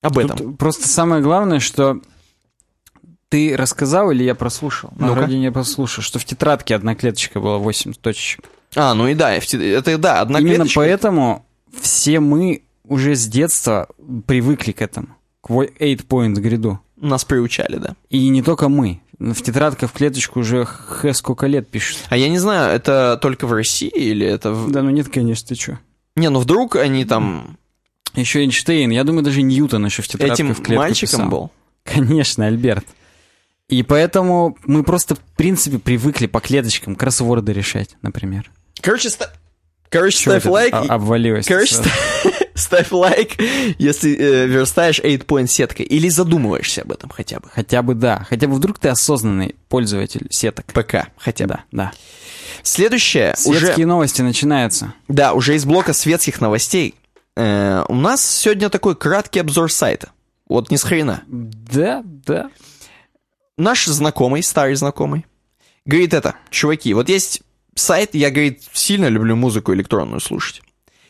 Об этом. Тут просто самое главное, что ты рассказал или я прослушал? Ну, вроде не прослушал, что в тетрадке одна клеточка была 8 точек. А, ну и да, это да, одна Именно клеточка. поэтому все мы уже с детства привыкли к этому, к 8-point гриду. Нас приучали, да. И не только мы. В тетрадках в клеточку уже хэ сколько лет пишут. А я не знаю, это только в России или это... в- Да ну нет, конечно, ты чё. Не, ну вдруг они там Еще Эйнштейн, я думаю, даже Ньютон еще в тетрадке этим в клетку мальчиком писал. был. Конечно, Альберт. И поэтому мы просто, в принципе, привыкли по клеточкам кроссворды решать, например. Короче, Короче, ставь лайк. а- обвалилось Короче, Ставь лайк, если э, верстаешь 8-point сеткой. Или задумываешься об этом хотя бы. Хотя бы да. Хотя бы вдруг ты осознанный пользователь сеток. ПК хотя бы. Да, да. Следующее уже... Светские новости начинаются. Да, уже из блока светских новостей. Э, у нас сегодня такой краткий обзор сайта. Вот ни с хрена. Да, да. Наш знакомый, старый знакомый, говорит это, чуваки, вот есть сайт, я, говорит, сильно люблю музыку электронную слушать.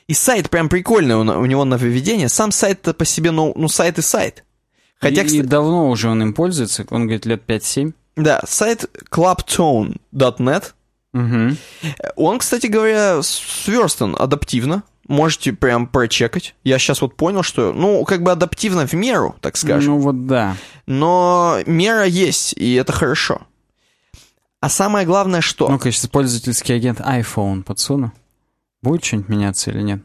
И сайт прям прикольный у, него нововведение. Сам сайт-то по себе, ну, ну сайт и сайт. Хотя, и, кстати, и давно уже он им пользуется. Он говорит, лет 5-7. да, сайт clubtone.net. Угу. Он, кстати говоря, сверстан адаптивно. Можете прям прочекать. Я сейчас вот понял, что, ну, как бы адаптивно в меру, так скажем. Ну вот да. Но мера есть, и это хорошо. А самое главное, что Ну-ка, сейчас пользовательский агент iPhone подсуну. Будет что-нибудь меняться или нет?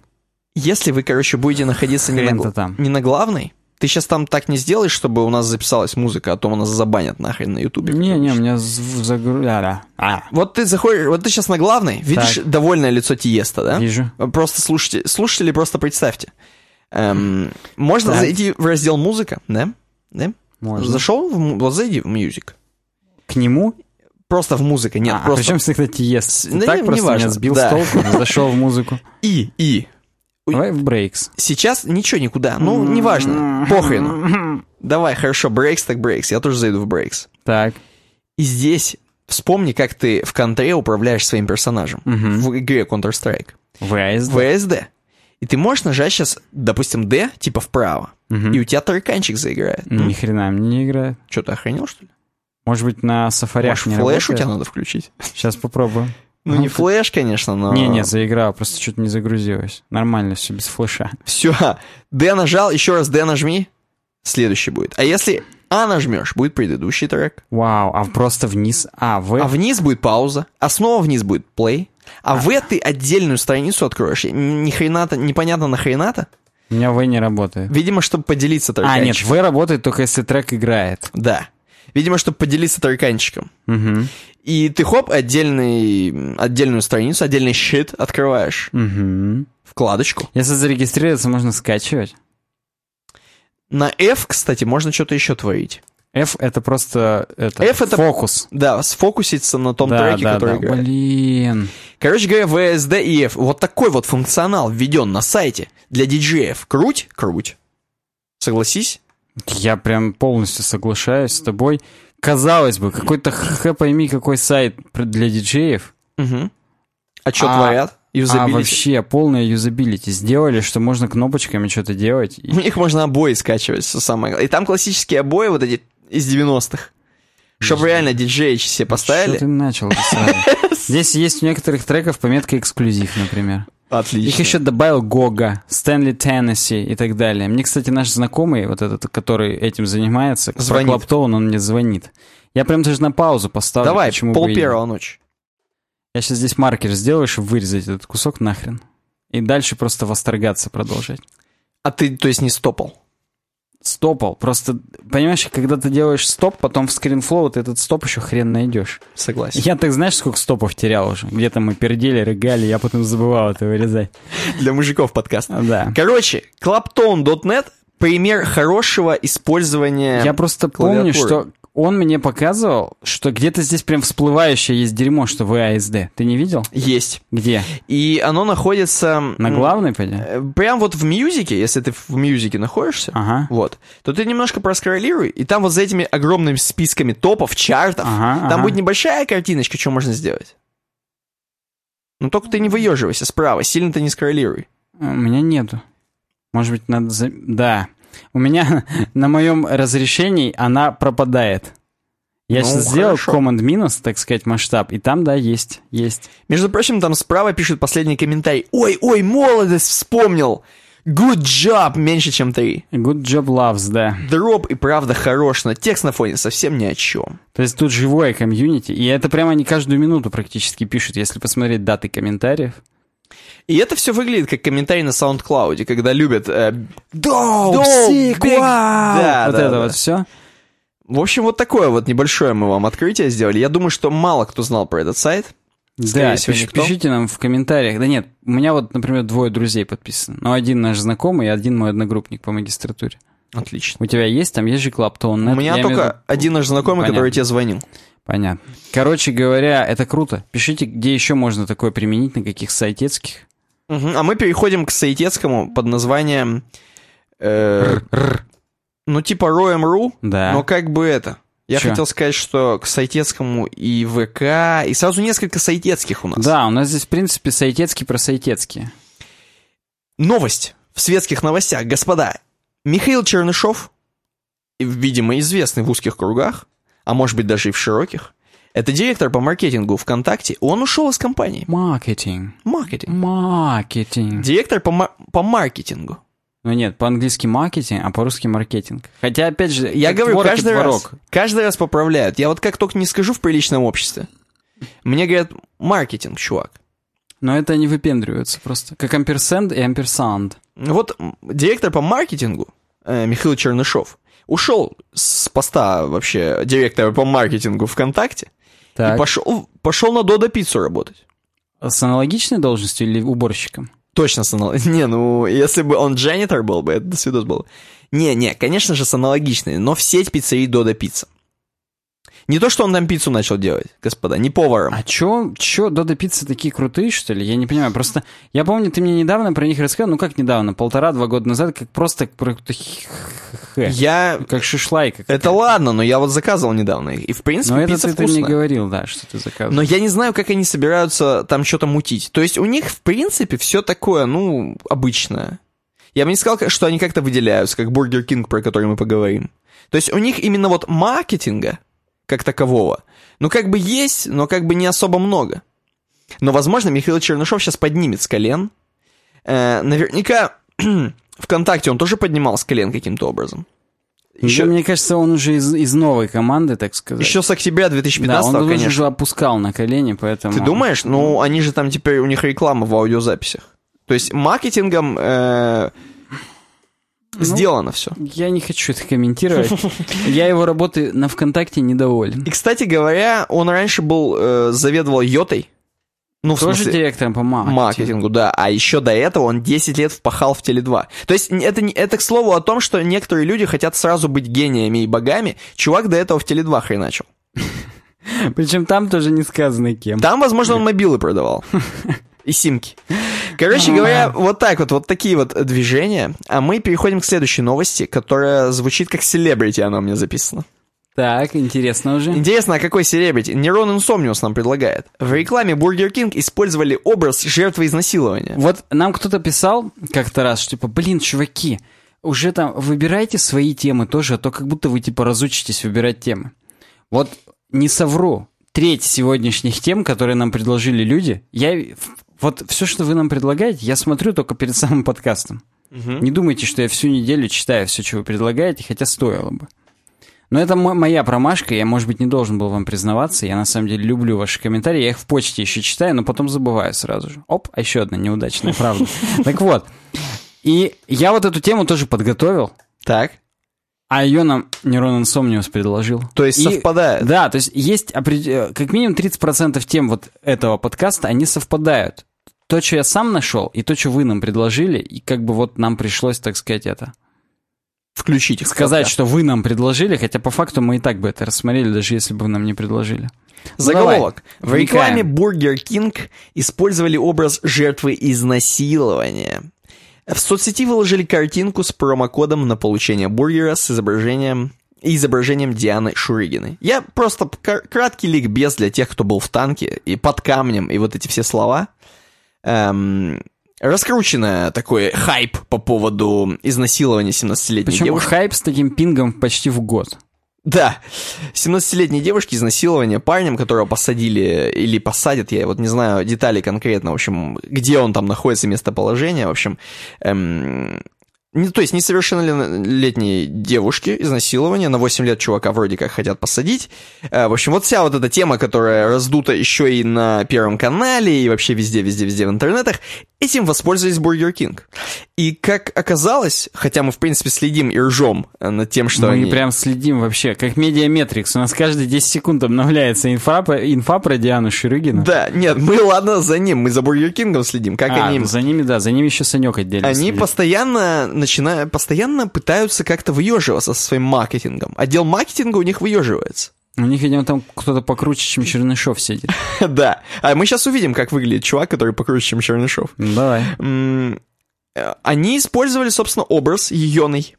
если вы, короче, будете находиться не на, там. не на главной, ты сейчас там так не сделаешь, чтобы у нас записалась музыка, а то у нас забанят нахрен на ютубе. Не-не, у меня загру... А, Вот ты заходишь, вот ты сейчас на главной, видишь Так. довольное лицо Тиеста, да? вижу. Просто слушайте, слушатели, просто представьте. Эм, можно Так. зайти в раздел музыка, да? Да? Можно. Зашел, в, вот зайди в music. К нему? Просто в музыка, нет, а, а просто... причем всегда Тиест? Да так не- просто неважно, меня сбил да. с толку, зашел в музыку. И, и. Давай в breaks. Сейчас ничего никуда, ну, неважно, похрену. Давай, хорошо, breaks так breaks, я тоже зайду в breaks. Так. И здесь вспомни, как ты в контре управляешь своим персонажем в игре Counter-Strike. ВСД. VSD. И ты можешь нажать сейчас, допустим, D, типа вправо, и у тебя тараканчик заиграет. Ни хрена мне не играет. Что, ты охренел, что ли? Может быть, на сафарях Может, не флеш у тебя работает? надо включить? Сейчас попробуем. Ну, не флеш, конечно, но... Не-не, заиграл, просто что-то не загрузилось. Нормально все, без флеша. Все, D нажал, еще раз D нажми, следующий будет. А если А нажмешь, будет предыдущий трек. Вау, а просто вниз? А, В? А вниз будет пауза, а снова вниз будет play. А в ты отдельную страницу откроешь. Ни хрена-то, непонятно нахрена-то. У меня В не работает. Видимо, чтобы поделиться А, тараканчиком. нет, В работает только если трек играет. Да. Видимо, чтобы поделиться тараканчиком. Угу. И ты хоп, отдельный, отдельную страницу, отдельный щит открываешь. Угу. Вкладочку. Если зарегистрироваться, можно скачивать. На F, кстати, можно что-то еще творить. F это просто это, F это- фокус. Да, сфокуситься на том да, треке, да, который да. играет. Блин. Короче говоря, VSD и F. Вот такой вот функционал введен на сайте для диджеев. Круть? Круть. Согласись? Я прям полностью соглашаюсь с тобой. Казалось бы, какой-то х пойми какой сайт для диджеев. Угу. А что А- творят? А Юзабилити. вообще полное юзабилити. Сделали, что можно кнопочками что-то делать. И- У них можно обои скачивать, что самое. И там классические обои вот эти из 90-х. Чтобы реально диджеи себе поставили. Что ты начал? Здесь есть у некоторых треков пометка эксклюзив, например. Отлично. Их еще добавил Гога, Стэнли Теннесси и так далее. Мне, кстати, наш знакомый, вот этот, который этим занимается, Звонит. про Клаптоун, он мне звонит. Я прям даже на паузу поставлю. Давай, почему пол первого ночи. Я сейчас здесь маркер сделаю, чтобы вырезать этот кусок нахрен. И дальше просто восторгаться продолжать. А ты, то есть, не стопал? Стопал. Просто, понимаешь, когда ты делаешь стоп, потом в скринфлоу ты этот стоп еще хрен найдешь. Согласен. Я так знаешь, сколько стопов терял уже? Где-то мы пердели, рыгали, я потом забывал это вырезать. Для мужиков подкаст. Да. Короче, claptone.net пример хорошего использования... Я просто помню, что он мне показывал, что где-то здесь прям всплывающее есть дерьмо, что VASD. Ты не видел? Есть. Где? И оно находится... На главной, пойди? э, Прям вот в мьюзике, если ты в мьюзике находишься, Ага. вот, то ты немножко проскроллируй, и там вот за этими огромными списками топов, чартов, Ага, там ага. будет небольшая картиночка, что можно сделать. Но только ты не выеживайся справа, сильно ты не скроллируй. У меня нету. Может быть, надо... за- Да. У меня на моем разрешении она пропадает. Я Ну, сейчас сделал. Command минус, так сказать, масштаб, и там, да, есть, есть. Между прочим, там справа пишет последний комментарий. Ой, ой, молодость вспомнил. Good job, меньше, чем три. Good job loves, да. Дроп и правда хорош, но текст на фоне совсем ни о чем. То есть тут живое комьюнити, и это прямо они каждую минуту практически пишут, если посмотреть даты комментариев. И это все выглядит как комментарий на SoundCloud, когда любят... Э, sick, big- wow! Да, вот да, это да. вот все. В общем, вот такое вот небольшое мы вам открытие сделали. Я думаю, что мало кто знал про этот сайт. Скорее Да, всего, пиш- никто. пишите нам в комментариях. Да нет, у меня вот, например, двое друзей подписаны. Ну, один наш знакомый и один мой одногруппник по магистратуре. Отлично. У тебя есть там, есть же Клаптон? У меня только один наш знакомый, который Понятно. тебе звонил. Понятно. Короче говоря, это круто. Пишите, где еще можно такое применить, на каких сайтецких. Мгм. А мы переходим к сайтецкому под названием... э, ну, типа Roem.ru, Да. но как бы это... Я Чё? хотел сказать, что к сайтецкому и ВК, и сразу несколько сайтецких у нас. Да, у нас здесь, в принципе, сайтецкий про сайтецкие. Новость в светских новостях, господа. Михаил Чернышов, видимо, известный в узких кругах, а может быть даже и в широких, это директор по маркетингу ВКонтакте, он ушел из компании. Маркетинг. Маркетинг. Маркетинг. Директор по, мар- по маркетингу. Ну нет, по-английски маркетинг, а по-русски маркетинг. Хотя, опять же, Я говорю, каждый раз, каждый раз поправляют. Я вот как только не скажу в приличном обществе, мне говорят, маркетинг, чувак. Но это они выпендриваются просто. Как амперсенд и амперсанд. Вот директор по маркетингу э, Михаил Чернышов ушел с поста вообще директора по маркетингу ВКонтакте Так. и пошел, пошел на Додо Пиццу работать. С аналогичной должностью или уборщиком? Точно с анал- Не, ну, если бы он дженитор был бы, это до свидос был. Не, не, конечно же, с аналогичной, но в сеть пиццерий Додо Пицца. Не то, что он там пиццу начал делать, господа, не поваром. А чё, чё, Додо Пиццы такие крутые, что ли? Я не понимаю, просто... Я помню, ты мне недавно про них рассказал, ну как недавно, полтора-два года назад, как просто Я... как шишлайка. Это ладно, но я вот заказывал недавно их. И, в принципе, Но это пицца ты, ты мне говорил, да, что ты заказывал. Но я не знаю, как они собираются там что-то мутить. То есть у них, в принципе, все такое, ну, обычное. Я бы не сказал, что они как-то выделяются, как Бургер Кинг, про который мы поговорим. То есть у них именно вот маркетинга, как такового, ну, как бы есть, но как бы не особо много. Но, возможно, Михаил Чернышов сейчас поднимет с колен. Э, наверняка ВКонтакте он тоже поднимал с колен каким-то образом. Еще... Еще, Мне кажется, он уже из, из новой команды, так сказать. еще с октября да, 2015 он конечно. уже опускал на колени, поэтому... Ты думаешь? Ну, они же там теперь, у них реклама в аудиозаписях. То есть маркетингом э, сделано все. Я не хочу это комментировать. Я его работы на ВКонтакте недоволен. И, кстати говоря, он раньше был, э, заведовал Йотой. Ну, в Тоже смысле, директором по маркетингу. маркетингу, да. А еще до этого он 10 лет впахал в Теле2. То есть это, это к слову о том, что некоторые люди хотят сразу быть гениями и богами. Чувак до этого в Теле2 хреначил. Причем там тоже не сказано кем. Там, возможно, он мобилы продавал. И симки. Короче говоря, вот так вот, вот такие вот движения. А мы переходим к следующей новости, которая звучит как селебрити, она у меня записана. Так, интересно уже. Интересно, а какой селебрити? Нерон Инсомниус нам предлагает. В рекламе Burger King использовали образ жертвы изнасилования. Вот нам кто-то писал как-то раз, что типа, блин, чуваки, уже там выбирайте свои темы тоже, а то как будто вы типа разучитесь выбирать темы. Вот не совру, треть сегодняшних тем, которые нам предложили люди, я вот все, что вы нам предлагаете, я смотрю только перед самым подкастом. Не думайте, что я всю неделю читаю все, что вы предлагаете, хотя стоило бы. Но это мо- моя промашка, я, может быть, не должен был вам признаваться. Я, на самом деле, люблю ваши комментарии. Я их в почте еще читаю, но потом забываю сразу же. Оп, а еще одна неудачная правда. Так вот. И я вот эту тему тоже подготовил, Так. а ее нам Нерон Инсомниус предложил. То есть И- совпадает. Да, то есть есть э, как минимум 30% тем вот этого подкаста, они совпадают. То, что я сам нашел, и то, что вы нам предложили, и как бы вот нам пришлось, так сказать, это Включить их. сказать, что вы нам предложили, хотя по факту мы и так бы это рассмотрели, даже если бы вы нам не предложили. Ну, Заголовок. давай, В рекламе. Burger King использовали образ жертвы изнасилования. В соцсети выложили картинку с промокодом на получение бургера с изображением изображением Дианы Шурыгиной. Я просто краткий ликбез для тех, кто был в танке и под камнем, и вот эти все слова. Эм, раскрученный такой хайп по поводу изнасилования 17-летней Причем девушки. хайп с таким пингом почти в год. Да, 17-летней девушки изнасилование парнем, которого посадили или посадят, я вот не знаю деталей конкретно, в общем, где он там находится, местоположение, в общем, эм, не, то есть несовершеннолетней девушки изнасилование, на 8 лет чувака вроде как хотят посадить. Э, в общем, вот вся вот эта тема, которая раздута еще и на Первом канале, и вообще везде-везде-везде в интернетах, этим воспользовались Бургер Кинг. И как оказалось, хотя мы, в принципе, следим и ржем э, над тем, что Мы они... прям следим вообще, как медиаметрикс. У нас каждые 10 секунд обновляется инфа, инфа про Диану Шурыгину. Да, нет, мы, ладно, за ним, мы за Бургер Кингом следим, как А, они... ну, за ними, да, за ними еще Санек отдельно Они следит. постоянно начинают, постоянно пытаются как-то выеживаться со своим маркетингом. Отдел маркетинга у них выеживается. У них, видимо, там кто-то покруче, чем Чернышов сидит. да. А мы сейчас увидим, как выглядит чувак, который покруче, чем Чернышов. Давай. Э, Они использовали, собственно, образ Йоной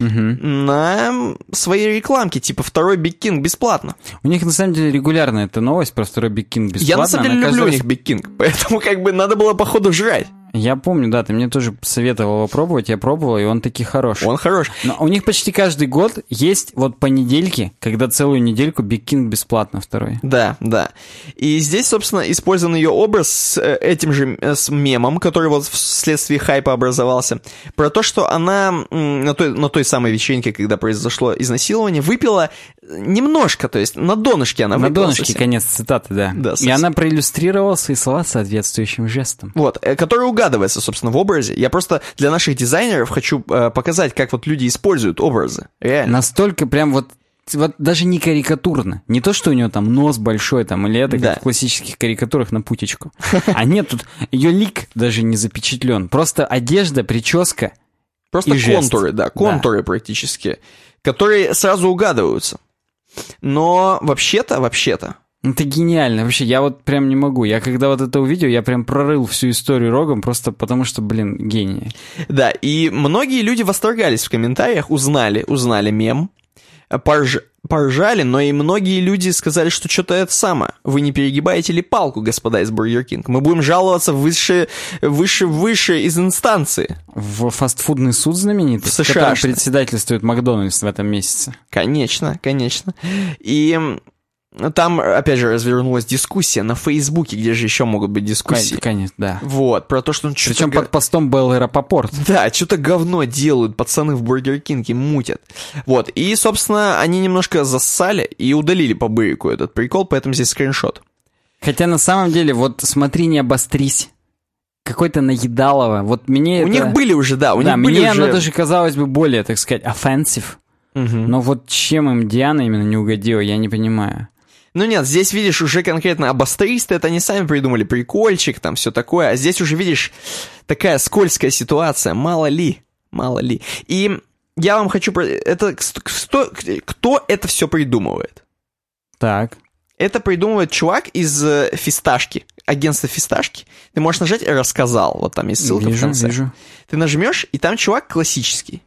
на своей рекламке, типа второй Биг Кинг бесплатно. У них, на самом деле, регулярно эта новость про второй Биг Кинг бесплатно. Я на самом деле люблю у каждый них Биг Кинг, поэтому как бы надо было походу жрать. Я помню, да, ты мне тоже советовал его пробовать, я пробовал, и он таки хороший. Он хорош. Но у них почти каждый год есть вот понедельки, когда целую недельку Биг Кинг бесплатно второй. Да, да. И здесь, собственно, использован ее образ с э, этим же э, с мемом, который вот вследствие хайпа образовался, про то, что она на той, на той самой вечеринке, когда произошло изнасилование, выпила немножко, то есть на донышке она На выпила донышке совсем. конец цитаты, да. Да, и она проиллюстрировала свои слова соответствующим жестом. Вот, э, который угадывается, собственно, в образе. Я просто для наших дизайнеров хочу э, показать, как вот люди используют образы. Реально. Настолько прям вот вот даже не карикатурно. Не то, что у нее там нос большой, там, или это, как Да. в классических карикатурах на путечку. А нет, тут ее лик даже не запечатлен. Просто одежда, прическа. Просто и жест. контуры, да, контуры практически, которые сразу угадываются. Но вообще-то, вообще-то, Это гениально. Вообще, я вот прям не могу. Я когда вот это увидел, я прям прорыл всю историю рогом, просто потому что, блин, гений. Да, и многие люди восторгались в комментариях, узнали, узнали мем, порж- поржали, но и многие люди сказали, что что-то это самое. Вы не перегибаете ли палку, господа из Бургер Кинг? Мы будем жаловаться выше, выше, выше из инстанции. В фастфудный суд знаменитый, В США, который председательствует Макдональдс в этом месяце. Конечно, конечно. И там, опять же, развернулась дискуссия на Фейсбуке, где же еще могут быть дискуссии. Конечно, да. Вот, про то, что он что-то... Причем под постом Беллы Рапопорт. Да, что-то говно делают, пацаны в Бургер Кинге мутят. Вот, и, собственно, они немножко зассали и удалили по бырику этот прикол, поэтому здесь скриншот. Хотя на самом деле, вот смотри, не обострись. Какой-то наедалово. Вот мне У это- них были уже, да, у да, них были мне уже... оно даже казалось бы более, так сказать, offensive. Мгм. Но вот чем им Диана именно не угодила, я не понимаю. Ну нет, здесь, видишь, уже конкретно обостристы, это они сами придумали прикольчик, там все такое, а здесь уже, видишь, такая скользкая ситуация, мало ли, мало ли. И я вам хочу... про- Это кто, кто это все придумывает? Так. Это придумывает чувак из э, Фисташки, агентства Фисташки. Ты можешь нажать «Рассказал», вот там есть ссылка в вижу, конце. вижу. Ты нажмешь, и там чувак классический.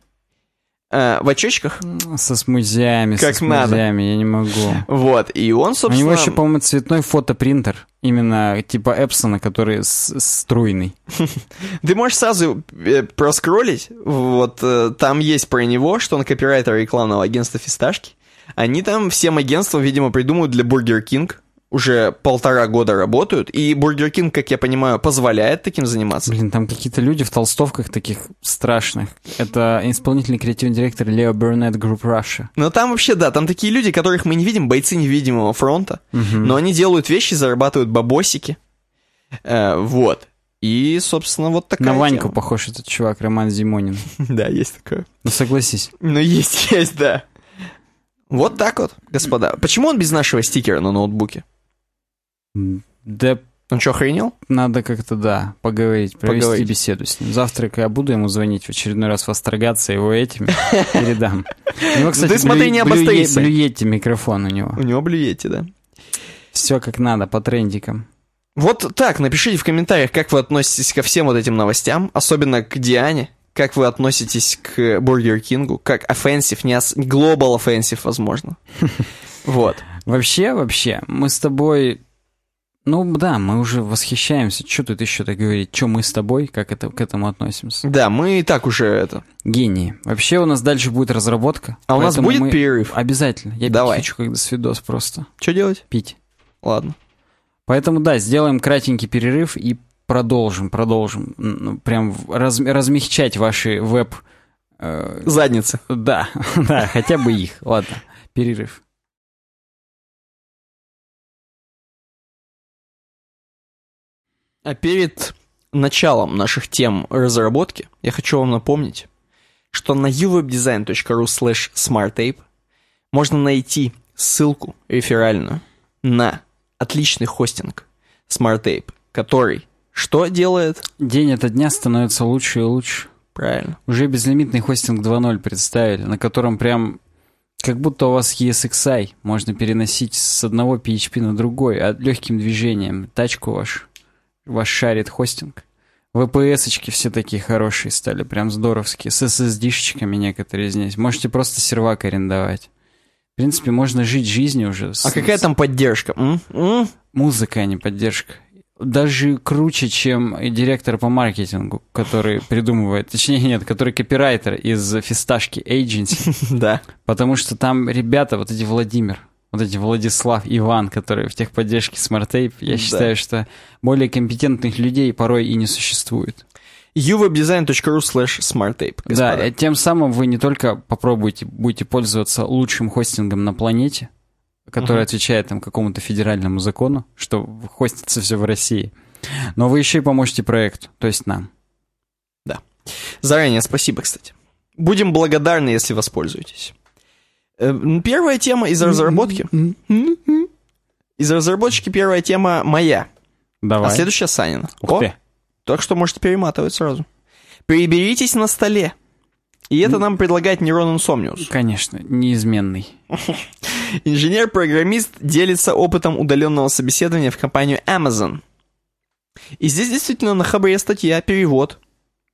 Э, в очечках. Со смузями, Как со надо. смузями, я не могу. Вот, и он, У собственно... него еще, по-моему, цветной фотопринтер. Именно типа Эпсона, который струйный. Ты можешь сразу э, проскроллить, вот э, там есть про него, что он копирайтер рекламного агентства Фисташки. Они там всем агентствам, видимо, придумывают для Бургер Кинг. Уже полтора года работают, и Бургер Кинг, как я понимаю, позволяет таким заниматься. Блин, там какие-то люди в толстовках таких страшных. Это исполнительный креативный директор Leo Burnett Group Russia. Но там вообще, да, там такие люди, которых мы не видим, бойцы невидимого фронта, но они делают вещи, зарабатывают бабосики. Э, вот. И, собственно, вот такая На Ваньку тема. похож этот чувак, Роман Зимонин. Да, есть такое. Ну согласись. Ну, есть, есть, да. Вот так вот, господа. Почему он без нашего стикера на ноутбуке? Да Он что, охренел? надо как-то, да, поговорить, провести Поговорить. беседу с ним. Завтра я буду ему звонить в очередной раз восторгаться его этими передам. У него, кстати, ты смотри, не обострися. блюете микрофон у него. У него блюете, да. Все как надо, по трендикам. Вот так, напишите в комментариях, как вы относитесь ко всем вот этим новостям, особенно к Диане, как вы относитесь к Бургер Кингу, как offensive, не ос- global offensive, возможно. Вот. Вообще, вообще, мы с тобой... Ну да, мы уже восхищаемся. Что тут еще-то говорить? Что мы с тобой, как это, к этому относимся? Да, мы и так уже это. Гении. Вообще у нас дальше будет разработка. А у нас будет мы- перерыв? Обязательно. Я Давай. пить хочу, когда свидос просто. Что делать? Пить. Ладно. Поэтому да, сделаем кратенький перерыв и продолжим, продолжим. Ну, Прям раз- размягчать ваши веб... э, Задница. да, да, хотя бы их. Ладно, перерыв. А перед началом наших тем разработки я хочу вам напомнить, что на uwebdesign.ru slash smartape можно найти ссылку реферальную на отличный хостинг SmartTape, который что делает? День ото дня становится лучше и лучше. Правильно. Уже безлимитный хостинг 2.0 представили, на котором прям как будто у вас ESXi можно переносить с одного PHP на другой, а легким движением. Тачку ваш, ваш шарит хостинг. VPS-очки все такие хорошие стали, прям здоровские, с SSD-шечками некоторые здесь. Можете просто сервак арендовать. В принципе, можно жить жизнью уже. А какая там поддержка? М? М? Музыка, а не поддержка. Даже круче, чем и директор по маркетингу, который придумывает, точнее нет, который копирайтер из фисташки Agency, Да. потому что там ребята, вот эти Владимир, вот эти Владислав, Иван, которые в техподдержке SmartTape, я Да. считаю, что более компетентных людей порой и не существует. uwebdesign.ru slash господа. Да, э, тем самым вы не только попробуете, будете пользоваться лучшим хостингом на планете, который Мгм. отвечает там какому-то федеральному закону, что хостится все в России, но вы еще и поможете проекту, то есть нам. Заранее спасибо, кстати. Будем благодарны, если воспользуетесь. Э, м, Первая тема из разработки. Из разработчики первая тема моя, Давай. а следующая Санина. Ух О, ты. Так что можете перематывать сразу. Приберитесь на столе. И это нам предлагает Нейрон Insomnius. Конечно, неизменный. Инженер-программист делится опытом удаленного собеседования в компанию Amazon. И здесь действительно на хабре статья, перевод.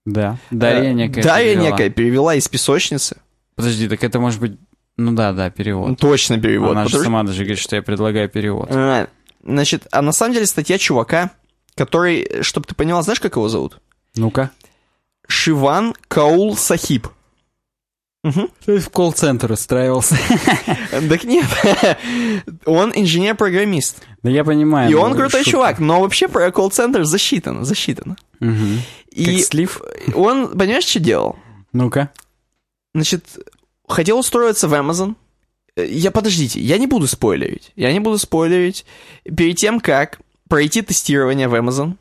Да. Дарья некая. Дарья перевела. некая перевела из песочницы. Подожди, так это может быть... Ну да, да, перевод. Точно перевод. Она же потому что- сама даже говорит, что я предлагаю перевод. А, Значит, а на самом деле статья чувака, который, чтобы ты поняла, знаешь, как его зовут? Ну-ка. Шиван Каул Сахиб. Мгм. В колл-центр устраивался. Так нет, он инженер-программист. Да я понимаю. И ну, он крутой шутка. чувак, но вообще про колл-центр засчитано, засчитано. Мгм. И Как слив. он, понимаешь, что делал? Ну-ка. Значит, хотел устроиться в Amazon. Э, Я, подождите, я не буду спойлерить. Я не буду спойлерить. Перед тем, как пройти тестирование в Amazon,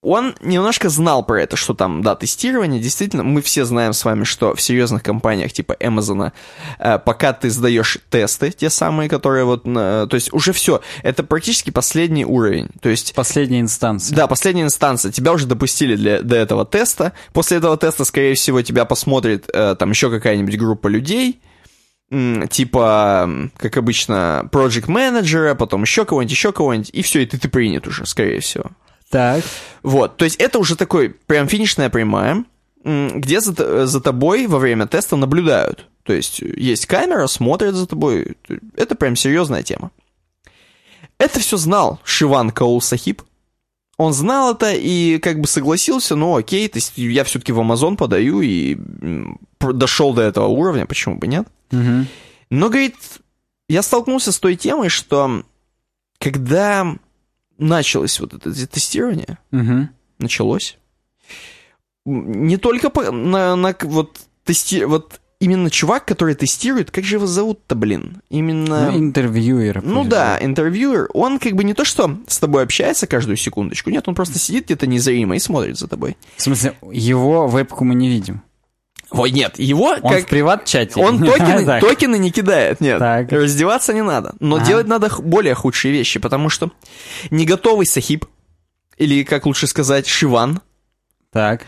он немножко знал про это, что там, да, тестирование. Действительно, мы все знаем с вами, что в серьезных компаниях типа Amazon, э, пока ты сдаешь тесты, те самые, которые вот, на- то есть уже все, это практически последний уровень. То есть Последняя инстанция. да, последняя инстанция. Тебя уже допустили для, до этого теста. После этого теста, скорее всего, тебя посмотрит э, там еще какая-нибудь группа людей. Типа, как обычно, project менеджера, потом еще кого-нибудь, еще кого-нибудь, и все, и ты, ты принят уже, скорее всего. Так. Вот, то есть это уже такой прям финишная прямая, где за, за тобой во время теста наблюдают. То есть есть камера, смотрят за тобой. Это прям серьезная тема. Это все знал Шиван Каул Сахиб. Он знал это и как бы согласился, ну окей, то есть я все-таки в Amazon подаю и дошел до этого уровня, почему бы нет? Мгм. Но, говорит, я столкнулся с той темой, что когда началось вот это тестирование, Мгм. началось. Не только по- на, на вот тести, вот именно чувак, который тестирует, как же его зовут-то, блин? Именно. Ну, интервьюер. Ну да, интервьюер, он как бы не то, что с тобой общается каждую секундочку, нет, он просто сидит где-то незримо и смотрит за тобой. В смысле, его вебку мы не видим. Ой, нет, его Он как... в приват-чате. Он токены, токены не кидает, нет. Так. Раздеваться не надо. Но Ага. делать надо более худшие вещи, потому что не готовый сахиб, или, как лучше сказать, шиван, Так.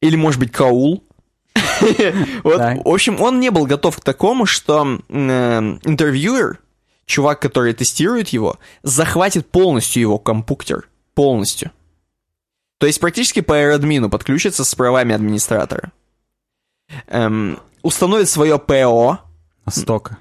или, может быть, каул. Вот, Так. в общем, он не был готов к такому, что э, интервьюер, чувак, который тестирует его, захватит полностью его компьютер. Полностью. То есть практически по аэроадмину подключится с правами администратора. Эм, установит свое ПО, Стока.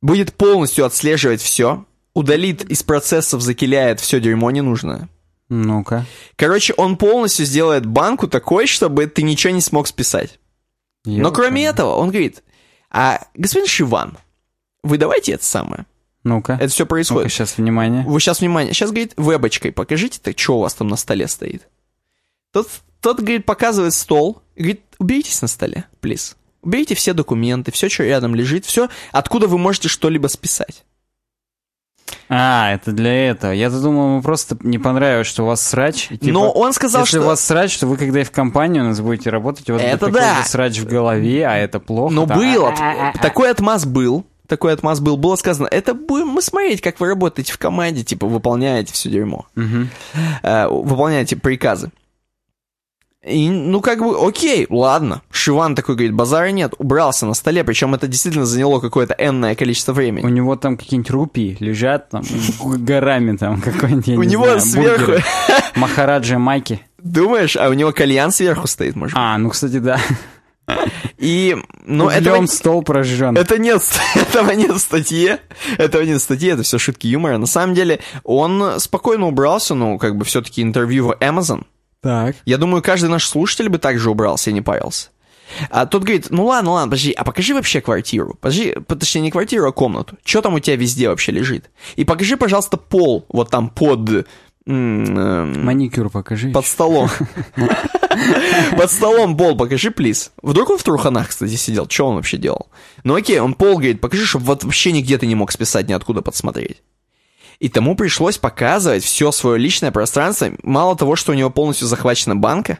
будет полностью отслеживать все, удалит из процессов, закиляет все дерьмо ненужное. Ну-ка. Короче, он полностью сделает банку такой, чтобы ты ничего не смог списать. Но Ёлка. кроме этого, он говорит, а господин Шиван, вы давайте это самое. Ну-ка. Это все происходит. сейчас, внимание. Вы сейчас, внимание, сейчас, говорит, вебочкой покажите, так что у вас там на столе стоит. Тот, тот, говорит, показывает стол, говорит, уберитесь на столе, плиз. Уберите все документы, все, что рядом лежит, все, откуда вы можете что-либо списать. А, это для этого. Я-то думал, ему просто не понравилось, что у вас срач. типа, Но он сказал, Если что... у вас срач, то вы, когда и в компании у нас будете работать, у вас Это будет такой да. срач в голове, а это плохо. Но там. было. Такой отмаз был. Такой отмаз был. Было сказано, это будем мы смотреть, как вы работаете в команде, типа, выполняете все дерьмо. Мгм. Э, выполняете приказы. И, ну, как бы, окей, ладно. Шиван такой говорит, базара нет, убрался на столе, причем это действительно заняло какое-то энное количество У времени. него там какие-нибудь рупии лежат там горами там какой-нибудь, У не него знаю, сверху, бургеры. Махараджа Майки. думаешь, а у него кальян сверху стоит, может. А, ну, кстати, да. И, ну, этого, стол прожжен. это нет, этого нет в статье, этого нет в статье, это все шутки юмора. На самом деле, он спокойно убрался, ну, как бы все-таки интервью в Amazon. Так. Я думаю, каждый наш слушатель бы также убрался и не парился. А тот говорит, ну ладно, ладно, подожди, а покажи вообще квартиру. Подожди, по- точнее, не квартиру, а комнату. Что там у тебя везде вообще лежит? И покажи, пожалуйста, пол вот там под... эм, Маникюр покажи. под столом. Под столом пол покажи, плиз. Вдруг он в труханах, кстати, сидел. Что он вообще делал? Ну окей, он пол, говорит, покажи, чтобы вот вообще нигде ты не мог списать, ниоткуда подсмотреть. И тому пришлось показывать все свое личное пространство. Мало того, что у него полностью захвачена банка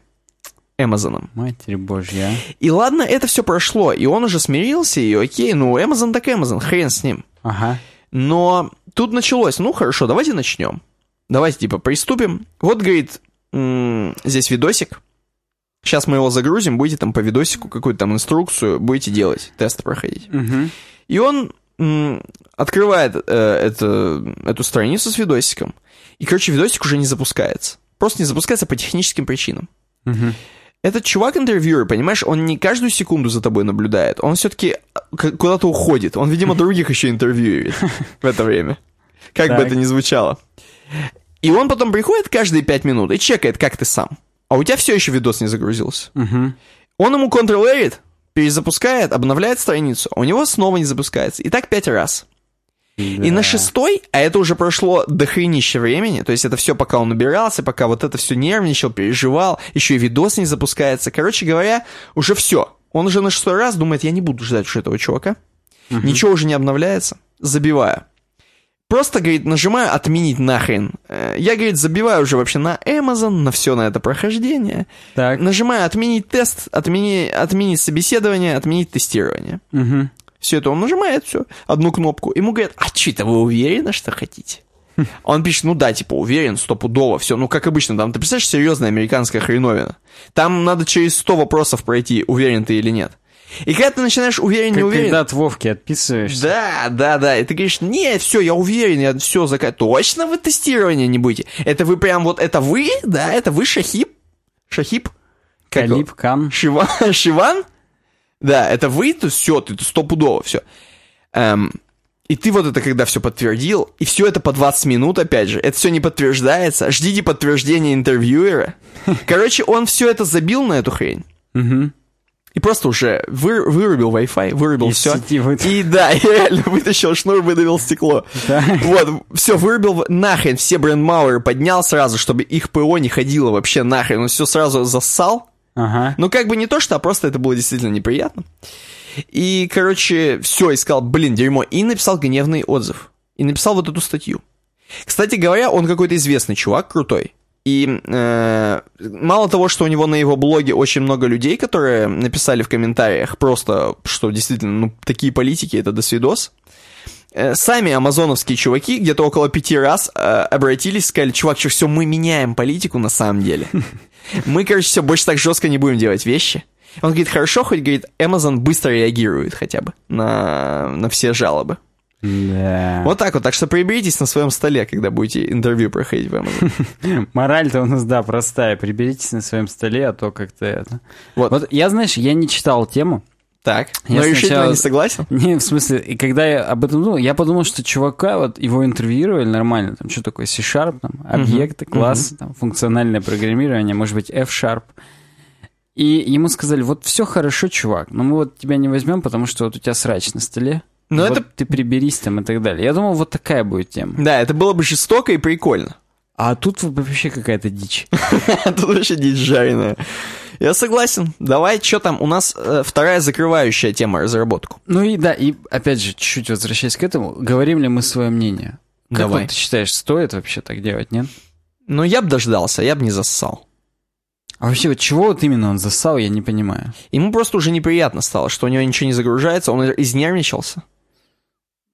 Амазоном. Матерь божья. И ладно, это все прошло, и он уже смирился, и окей, ну, Amazon так Amazon, хрен с ним. Ага. Но тут началось, ну хорошо, давайте начнем. Давайте, типа, приступим. Вот, говорит, здесь видосик. Сейчас мы его загрузим, будете там по видосику какую-то там инструкцию, будете делать, тесты проходить. Мгм. И он открывает э, это- эту страницу с видосиком, и, короче, видосик уже не запускается. Просто не запускается по техническим причинам. Мгм. Этот чувак интервьюер, понимаешь, он не каждую секунду за тобой наблюдает, он все-таки куда-то уходит. Он, видимо, других еще интервьюирует в это время. Как бы это ни звучало. И он потом приходит каждые пять минут и чекает, как ты сам. А у тебя все еще видос не загрузился. Он ему Ctrl-A, перезапускает, обновляет страницу, а у него снова не запускается. И так пять раз. И Да. на шестой, а это уже прошло дохренище времени, то есть это все пока он набирался, пока вот это все нервничал, переживал, еще и видос не запускается. Короче говоря, уже все. Он уже на шестой раз думает, я не буду ждать уж этого чувака. Ничего уже не обновляется. Забиваю. Просто, говорит, нажимаю отменить нахрен. Э, Я, говорит, забиваю уже вообще на Amazon, на все на это прохождение. Так. Нажимаю отменить тест, отмени, отменить собеседование, отменить тестирование. Мгм. Все это он нажимает, все, одну кнопку. Ему говорят, а что это, вы уверены, что хотите? А Он пишет, ну да, типа, уверен, стопудово, все. Ну, как обычно, там, ты представляешь, серьезная американская хреновина. Там надо через 100 вопросов пройти, уверен ты или нет. И когда ты начинаешь уверен, не уверен... когда от Вовки отписываешься. Да, да, да. И ты говоришь, не, все, я уверен, я все закат. Точно вы тестирование не будете? Это вы прям вот, это вы, да, это вы Шахиб? Шахиб? Как? Калиб, Кан. Шиван? Шиван? Да, это вы, то все, ты стопудово, все. и ты вот это когда все подтвердил, и все это по 20 минут, опять же, это все не подтверждается, ждите подтверждения интервьюера. Короче, он все это забил на эту хрень. И просто уже вы- вырубил Wi-Fi, вырубил все. вы- И да, я реально вытащил шнур, выдавил стекло. Так. Вот, все, вырубил нахрен, все брендмауэры поднял сразу, чтобы их ПО не ходило вообще нахрен. Он все сразу зассал. Ага. Ну, как бы не то, что, а просто это было действительно неприятно. И, короче, все, искал, блин, дерьмо. И написал гневный отзыв. И написал вот эту статью. Кстати говоря, он какой-то известный чувак, крутой. И э, мало того, что у него на его блоге очень много людей, которые написали в комментариях просто, что действительно, ну, такие политики, это досвидос. Э, Сами амазоновские чуваки где-то около пяти раз э, обратились, сказали, чувак, что все, мы меняем политику на самом деле. Мы, короче, все, больше так жестко не будем делать вещи. Он говорит, хорошо, хоть, говорит, Amazon быстро реагирует хотя бы на, на все жалобы. Да. Вот так вот, так что приберитесь на своем столе, когда будете интервью проходить в Amazon. Мораль-то у нас, да, простая. Приберитесь на своем столе, а то как-то это... Вот, Вот я, знаешь, я не читал тему. так. Я Но решительно сначала- не согласен. Не, в смысле, и когда я об этом думал, я подумал, что чувака, вот его интервьюировали нормально, там, что такое C-Sharp, там, объекты, классы, там, функциональное программирование, может быть, F-Sharp. И ему сказали, вот все хорошо, чувак, но мы вот тебя не возьмем, потому что вот у тебя срач на столе. Но Вот это- ты приберись там и так далее. Я думал, вот такая будет тема. Да, это было бы жестоко и прикольно. А тут вообще какая-то дичь. Тут вообще дичь жареная. Я согласен. Давай, что там? У нас э, вторая закрывающая тема разработку. Ну и да, и опять же, чуть-чуть возвращаясь к этому, говорим ли мы свое мнение? Как Давай. вот ты считаешь, стоит вообще так делать, нет? Ну, я бы дождался, я бы не зассал. А вообще, вот чего вот именно он засал, я не понимаю. Ему просто уже неприятно стало, что у него ничего не загружается, он изнервничался.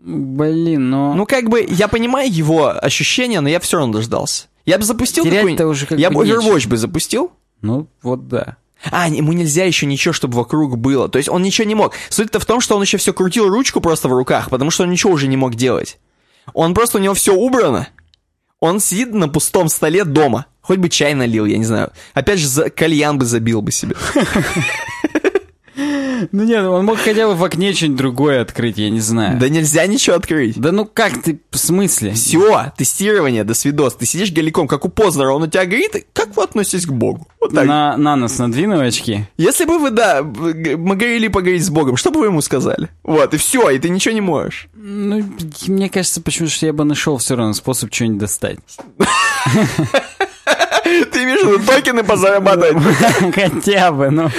Блин, но... Ну, как бы, я понимаю его ощущения, но я все равно дождался. Я бы запустил терять-то уже как Я бы бы нечего. Overwatch бы запустил. Ну, вот да. А, ему нельзя еще ничего, чтобы вокруг было. То есть он ничего не мог. Суть-то в том, что он еще все крутил ручку просто в руках, потому что он ничего уже не мог делать. Он просто, у него все убрано. Он сидит на пустом столе дома. Хоть бы чай налил, я не знаю. Опять же, за кальян бы забил бы себе. Ну нет, он мог хотя бы в окне что-нибудь другое открыть, я не знаю. Да нельзя ничего открыть. Да ну как ты, в смысле? Все, тестирование, до свидос. Ты сидишь голиком, как у Познера, он у тебя горит. и Как вы относитесь к Богу? Вот так. На, на нос надвинул очки. Если бы вы, да, г- могли поговорить с Богом, что бы вы ему сказали? Вот, и все, и ты ничего не можешь. Ну, мне кажется, почему что я бы нашел все равно способ что-нибудь достать. Ты имеешь в виду токены позарабатывать? Хотя бы, ну,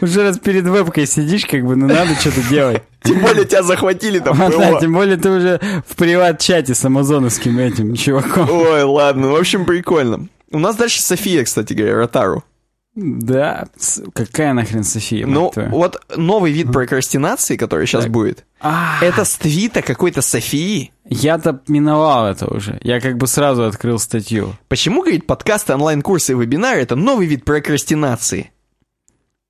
уже раз перед вебкой сидишь, как бы, ну, надо что-то делать. Тем более тебя захватили там Вот, да, тем более ты уже в приват-чате с амазоновским этим чуваком. Ой, ладно, в общем, прикольно. У нас дальше София, кстати говоря, Ротару. Да, какая нахрен София, Ну, вот новый вид прокрастинации, который сейчас будет, А, это с твита какой-то Софии. Я-то миновал это уже. Я как бы сразу открыл статью. Почему, говорит, подкасты, онлайн-курсы и вебинары — это новый вид прокрастинации?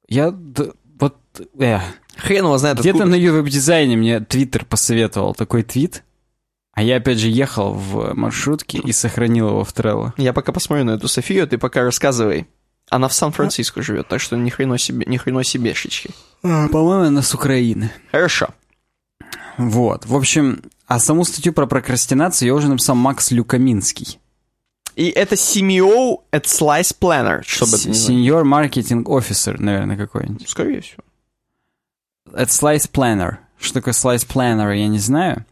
Я д- вот... э, Хрен его знает, где-то на ювеб-дизайне мне Твиттер посоветовал такой твит, а я опять же ехал в маршрутке и сохранил его в Трелло. Я пока посмотрю на эту Софию, а ты пока рассказывай. Она в Сан-Франциско живет, так что ни хрена себе, ни хрена себе, шички. По-моему, она с Украины. Хорошо. Вот, в общем, а саму статью про прокрастинацию я уже написал Макс Люкаминский. И это CMO at Slice Planner, чтобы это не. Senior Marketing Officer, наверное, какой-нибудь. Скорее всего. Это Slice Planner. Что такое Slice Planner, я не знаю.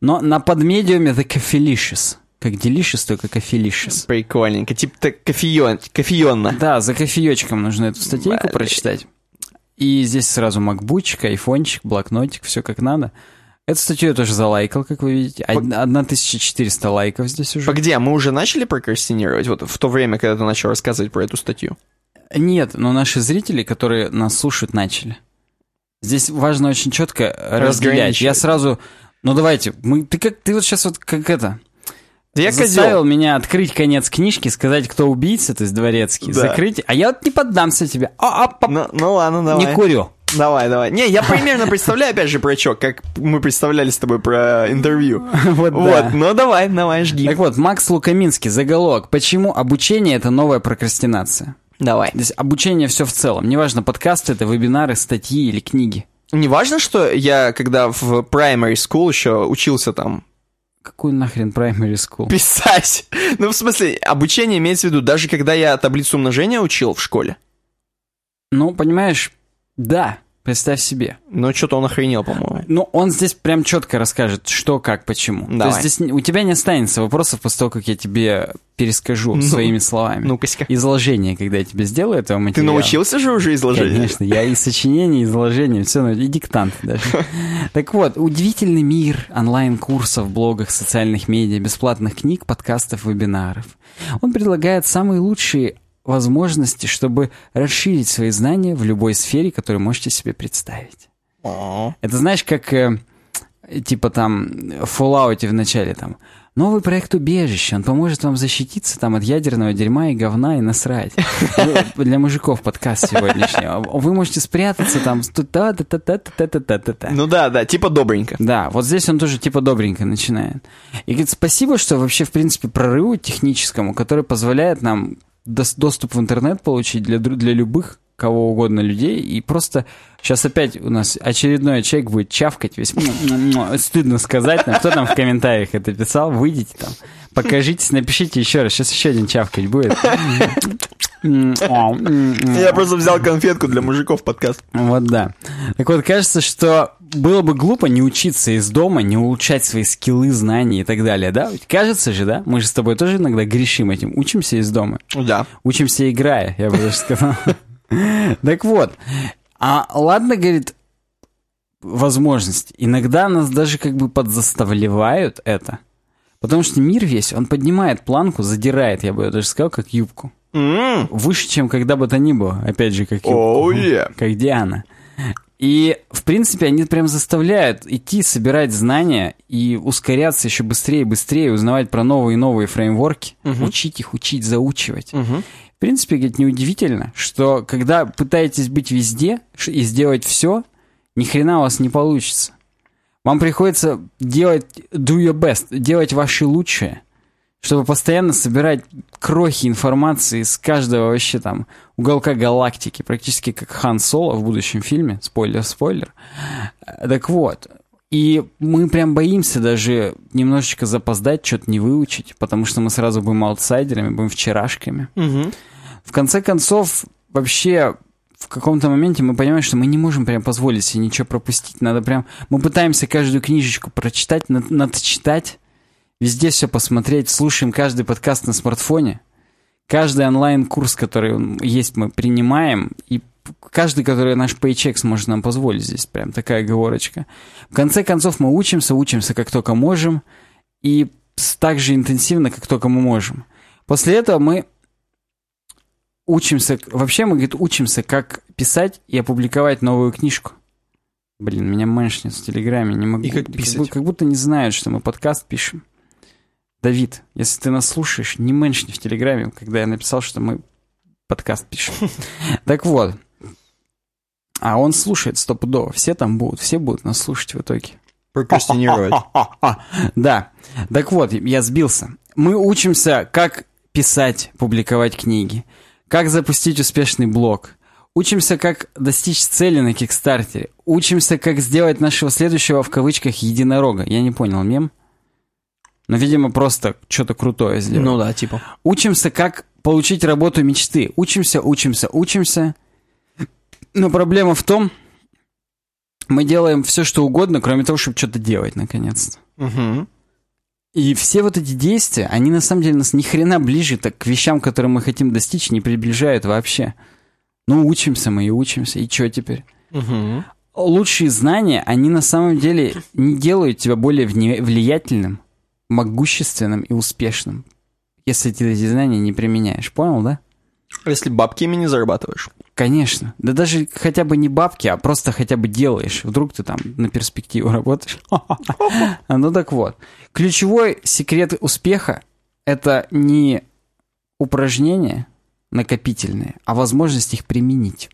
Но на подмедиуме The Coffeelicious. Как Delicious, только Coffeelicious. Прикольненько. Типа так кофеен, кофеенно. Да, за кофеечком нужно эту статейку Блин. прочитать. И здесь сразу макбучик, айфончик, блокнотик, все как надо. Эту статью я тоже залайкал, как вы видите. Од- 1400 лайков здесь уже. Погоди, а мы уже начали прокрастинировать? Вот в то время, когда ты начал рассказывать про эту статью. Нет, но наши зрители, которые нас слушают, начали. Здесь важно очень четко разделять. Я сразу... Ну давайте, мы, ты как ты вот сейчас вот как это я заставил козел. меня открыть конец книжки, сказать, кто убийца, то есть дворецкий, Да. закрыть, а я вот не поддамся тебе. А, а, па- Ну, ну ладно, давай. не курю. Давай, давай. Не, я примерно представляю, опять же, про что, как мы представляли с тобой про интервью. Вот, Вот, да. ну давай, давай, жги. Так вот, Макс Лукаминский, заголовок. Почему обучение это новая прокрастинация? Давай. Здесь обучение все в целом. Неважно, подкасты это вебинары, статьи или книги. Не важно, что я, когда в primary school еще учился там Какой нахрен primary school? писать. Ну, в смысле, обучение имеется в виду, даже когда я таблицу умножения учил в школе. Ну, понимаешь, да, представь себе. Но что-то он охренел, по-моему. Ну, он здесь прям четко расскажет, что, как, почему. То Давай. есть здесь у тебя не останется вопросов после того, как я тебе перескажу Ну, своими словами. Ну-ка-ка. Изложение, когда я тебе сделаю этого Ты материала. научился же уже изложению? Конечно, я и сочинение, и изложение, все, и диктант даже. Так вот, удивительный мир онлайн-курсов, блогах, социальных медиа, бесплатных книг, подкастов, вебинаров. Он предлагает самые лучшие возможности, чтобы расширить свои знания в любой сфере, которую можете себе представить. Это знаешь, как э, типа там в Fallout в начале там новый проект убежища, он поможет вам защититься там от ядерного дерьма и говна и насрать. Ну, Для мужиков подкаст сегодняшний. Вы можете спрятаться там. тут та та та та та та та та та Ну да, да, типа добренько. Да, вот здесь он тоже типа добренько начинает. И говорит, спасибо, что вообще, в принципе, прорыву техническому, который позволяет нам доступ в интернет получить для, для любых кого угодно людей. И просто сейчас опять у нас очередной человек будет чавкать весь. Стыдно сказать. Кто там в комментариях это писал? Выйдите там. Покажитесь, напишите еще раз. Сейчас еще один чавкать будет. Я просто взял конфетку для мужиков подкаст. Вот да. Так вот, кажется, что было бы глупо не учиться из дома, не улучшать свои скиллы, знания и так далее, да? Ведь кажется же, да? Мы же с тобой тоже иногда грешим этим. Учимся из дома. Да. Учимся играя, я бы даже сказал. Так вот. А ладно, говорит, возможность. Иногда нас даже как бы подзаставляют это. Потому что мир весь, он поднимает планку, задирает, я бы даже сказал, как юбку. Выше, чем когда бы то ни было. Опять же, как юбку. Как Диана. И, в принципе, они прям заставляют идти, собирать знания и ускоряться еще быстрее и быстрее, узнавать про новые и новые фреймворки, учить их, учить, заучивать. Мгм. В принципе, говорит, неудивительно, что когда пытаетесь быть везде и сделать все, ни хрена у вас не получится. Вам приходится делать do your best, делать ваше лучшее, чтобы постоянно собирать крохи информации с каждого вообще там уголка галактики, практически как Хан Соло в будущем фильме, спойлер-спойлер. Э, Так вот, и мы прям боимся даже немножечко запоздать, что-то не выучить, потому что мы сразу будем аутсайдерами, будем вчерашками. Мгм. В конце концов, вообще, в каком-то моменте мы понимаем, что мы не можем прям позволить себе ничего пропустить. Надо прям... Мы пытаемся каждую книжечку прочитать, над- надчитать, везде все посмотреть, слушаем каждый подкаст на смартфоне. Каждый онлайн-курс, который есть, мы принимаем, и каждый, который наш пейчек сможет нам позволить. Здесь прям такая оговорочка. В конце концов, мы учимся, учимся как только можем, и так же интенсивно, как только мы можем. После этого мы учимся, вообще мы, говорит, учимся, как писать и опубликовать новую книжку. Блин, меня мэншнет в Телеграме, не могу. И как писать. как будто не знают, что мы подкаст пишем. Давид, если ты нас слушаешь, не меньше в Телеграме, когда я написал, что мы подкаст пишем. Так вот. А он слушает стопудово. Все там будут, все будут нас слушать в итоге. Прокрастинировать. Да. Так вот, я сбился. Мы учимся, как писать, публиковать книги, как запустить успешный блог, учимся, как достичь цели на Кикстартере, учимся, как сделать нашего следующего в кавычках единорога. Я не понял, мем? Но, видимо, просто что-то крутое сделать. Ну да, типа. Учимся, как получить работу мечты. Учимся, учимся, учимся. Но проблема в том, мы делаем все, что угодно, кроме того, чтобы что-то делать, наконец-то. Мгм. И все вот эти действия, они на самом деле нас ни хрена ближе так к вещам, которые мы хотим достичь, не приближают вообще. Ну, учимся мы и учимся, и что теперь? Мгм. Лучшие знания, они на самом деле не делают тебя более влиятельным, могущественным и успешным, если ты эти знания не применяешь. Понял, да? А Если бабки ими не зарабатываешь. Конечно. Да даже хотя бы не бабки, а просто хотя бы делаешь. Вдруг ты там на перспективу работаешь. Ну так вот. Ключевой секрет успеха – это не упражнения накопительные, а возможность их применить.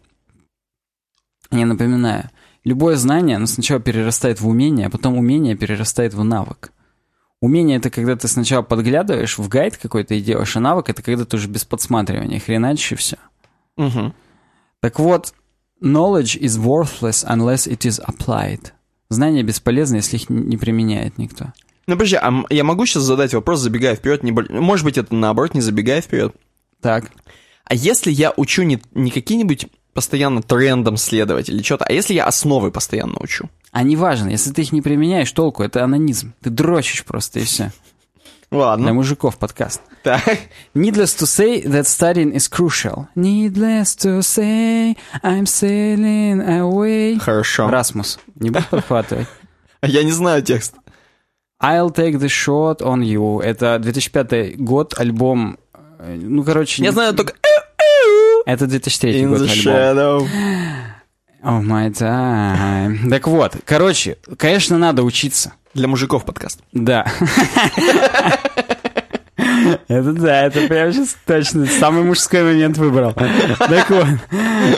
Я напоминаю, любое знание, оно сначала перерастает в умение, а потом умение перерастает в навык. Умение — это когда ты сначала подглядываешь в гайд какой-то и делаешь, а навык — это когда ты уже без подсматривания хреначишь и все. Мгм. Так вот, knowledge is worthless unless it is applied. Знания бесполезны, если их не применяет никто. Ну, подожди, а я могу сейчас задать вопрос, забегая вперед? Не, может быть, это наоборот, не забегая вперед. Так. А если я учу не, не какие-нибудь постоянно трендом следовать или что-то, а если я основы постоянно учу? А неважно, если ты их не применяешь, толку, это анонизм. Ты дрочишь просто и все. Для Ладно. мужиков подкаст. Так. Needless to say that studying is crucial. Needless to say, I'm sailing away. Хорошо. Расмус, не будешь подхватывать? Я не знаю текст. I'll take the shot on you. Это 2005 год, альбом... э, Ну, короче... Я не- знаю только Это 2003 In год альбом. shadow. Oh my time. Так вот, короче, конечно, надо учиться. Для мужиков подкаст. Да. Это да, это прям сейчас точно самый мужской момент выбрал. Так вот.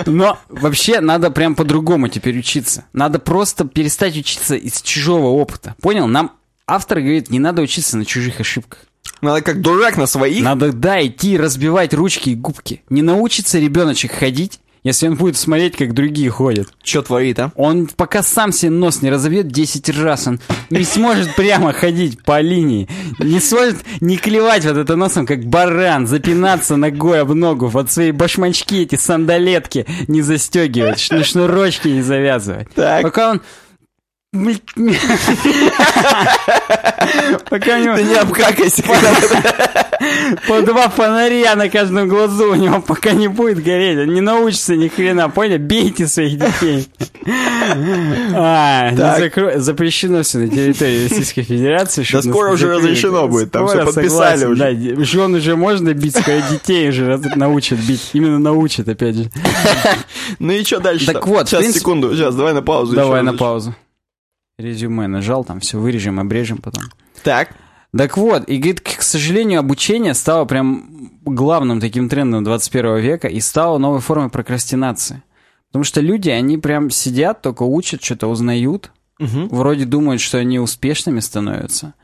Но вообще надо прям по-другому теперь учиться. Надо просто перестать учиться из чужого опыта. Понял? Нам автор говорит, не надо учиться на чужих ошибках. Надо как дурак на своих. Надо, да, идти разбивать ручки и губки. Не научится ребеночек ходить, если он будет смотреть, как другие ходят. Что творит, а? Он пока сам себе нос не разобьет 10 раз, он не сможет прямо ходить по линии, не сможет не клевать вот это носом, как баран, запинаться ногой об ногу, вот свои башмачки, эти сандалетки не застегивать, шну- шнурочки не завязывать. Так. Пока он. Пока него Ты не обкакайся. по два фонаря на каждом глазу у него пока не будет гореть. Он не научится ни хрена, поняли? Бейте своих детей. А, не запрещено все на территории Российской Федерации. Да скоро не уже разрешено будет, там всё подписали уже. да. Жен уже можно бить, скоро детей уже научат бить. Именно научат, опять же. Ну и что дальше? Так вот, Сейчас, секунду, сейчас, давай на паузу. Давай на паузу. Резюме нажал, там все вырежем, обрежем потом. Так, Так вот, и говорит, к сожалению, обучение стало прям главным таким трендом 21 века и стало новой формой прокрастинации. Потому что люди, они прям сидят, только учат, что-то узнают, Мгм. вроде думают, что они успешными становятся.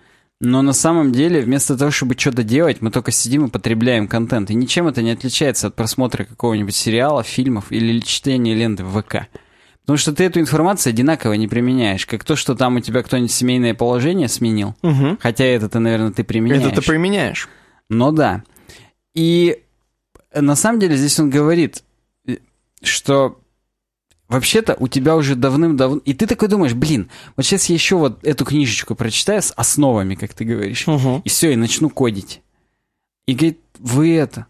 Но на самом деле, вместо того, чтобы что-то делать, мы только сидим и потребляем контент. И ничем это не отличается от просмотра какого-нибудь сериала, фильмов или чтения ленты в ВК. Потому что ты эту информацию одинаково не применяешь. Как то, что там у тебя кто-нибудь семейное положение сменил. Мгм. Хотя это-то, наверное, ты применяешь. это ты применяешь. Но да. И на самом деле здесь он говорит, э, что вообще-то у тебя уже давным-давно... И ты такой думаешь, блин, вот сейчас я еще вот эту книжечку прочитаю с основами, как ты говоришь, Мгм. и все, и начну кодить. И говорит, вы это...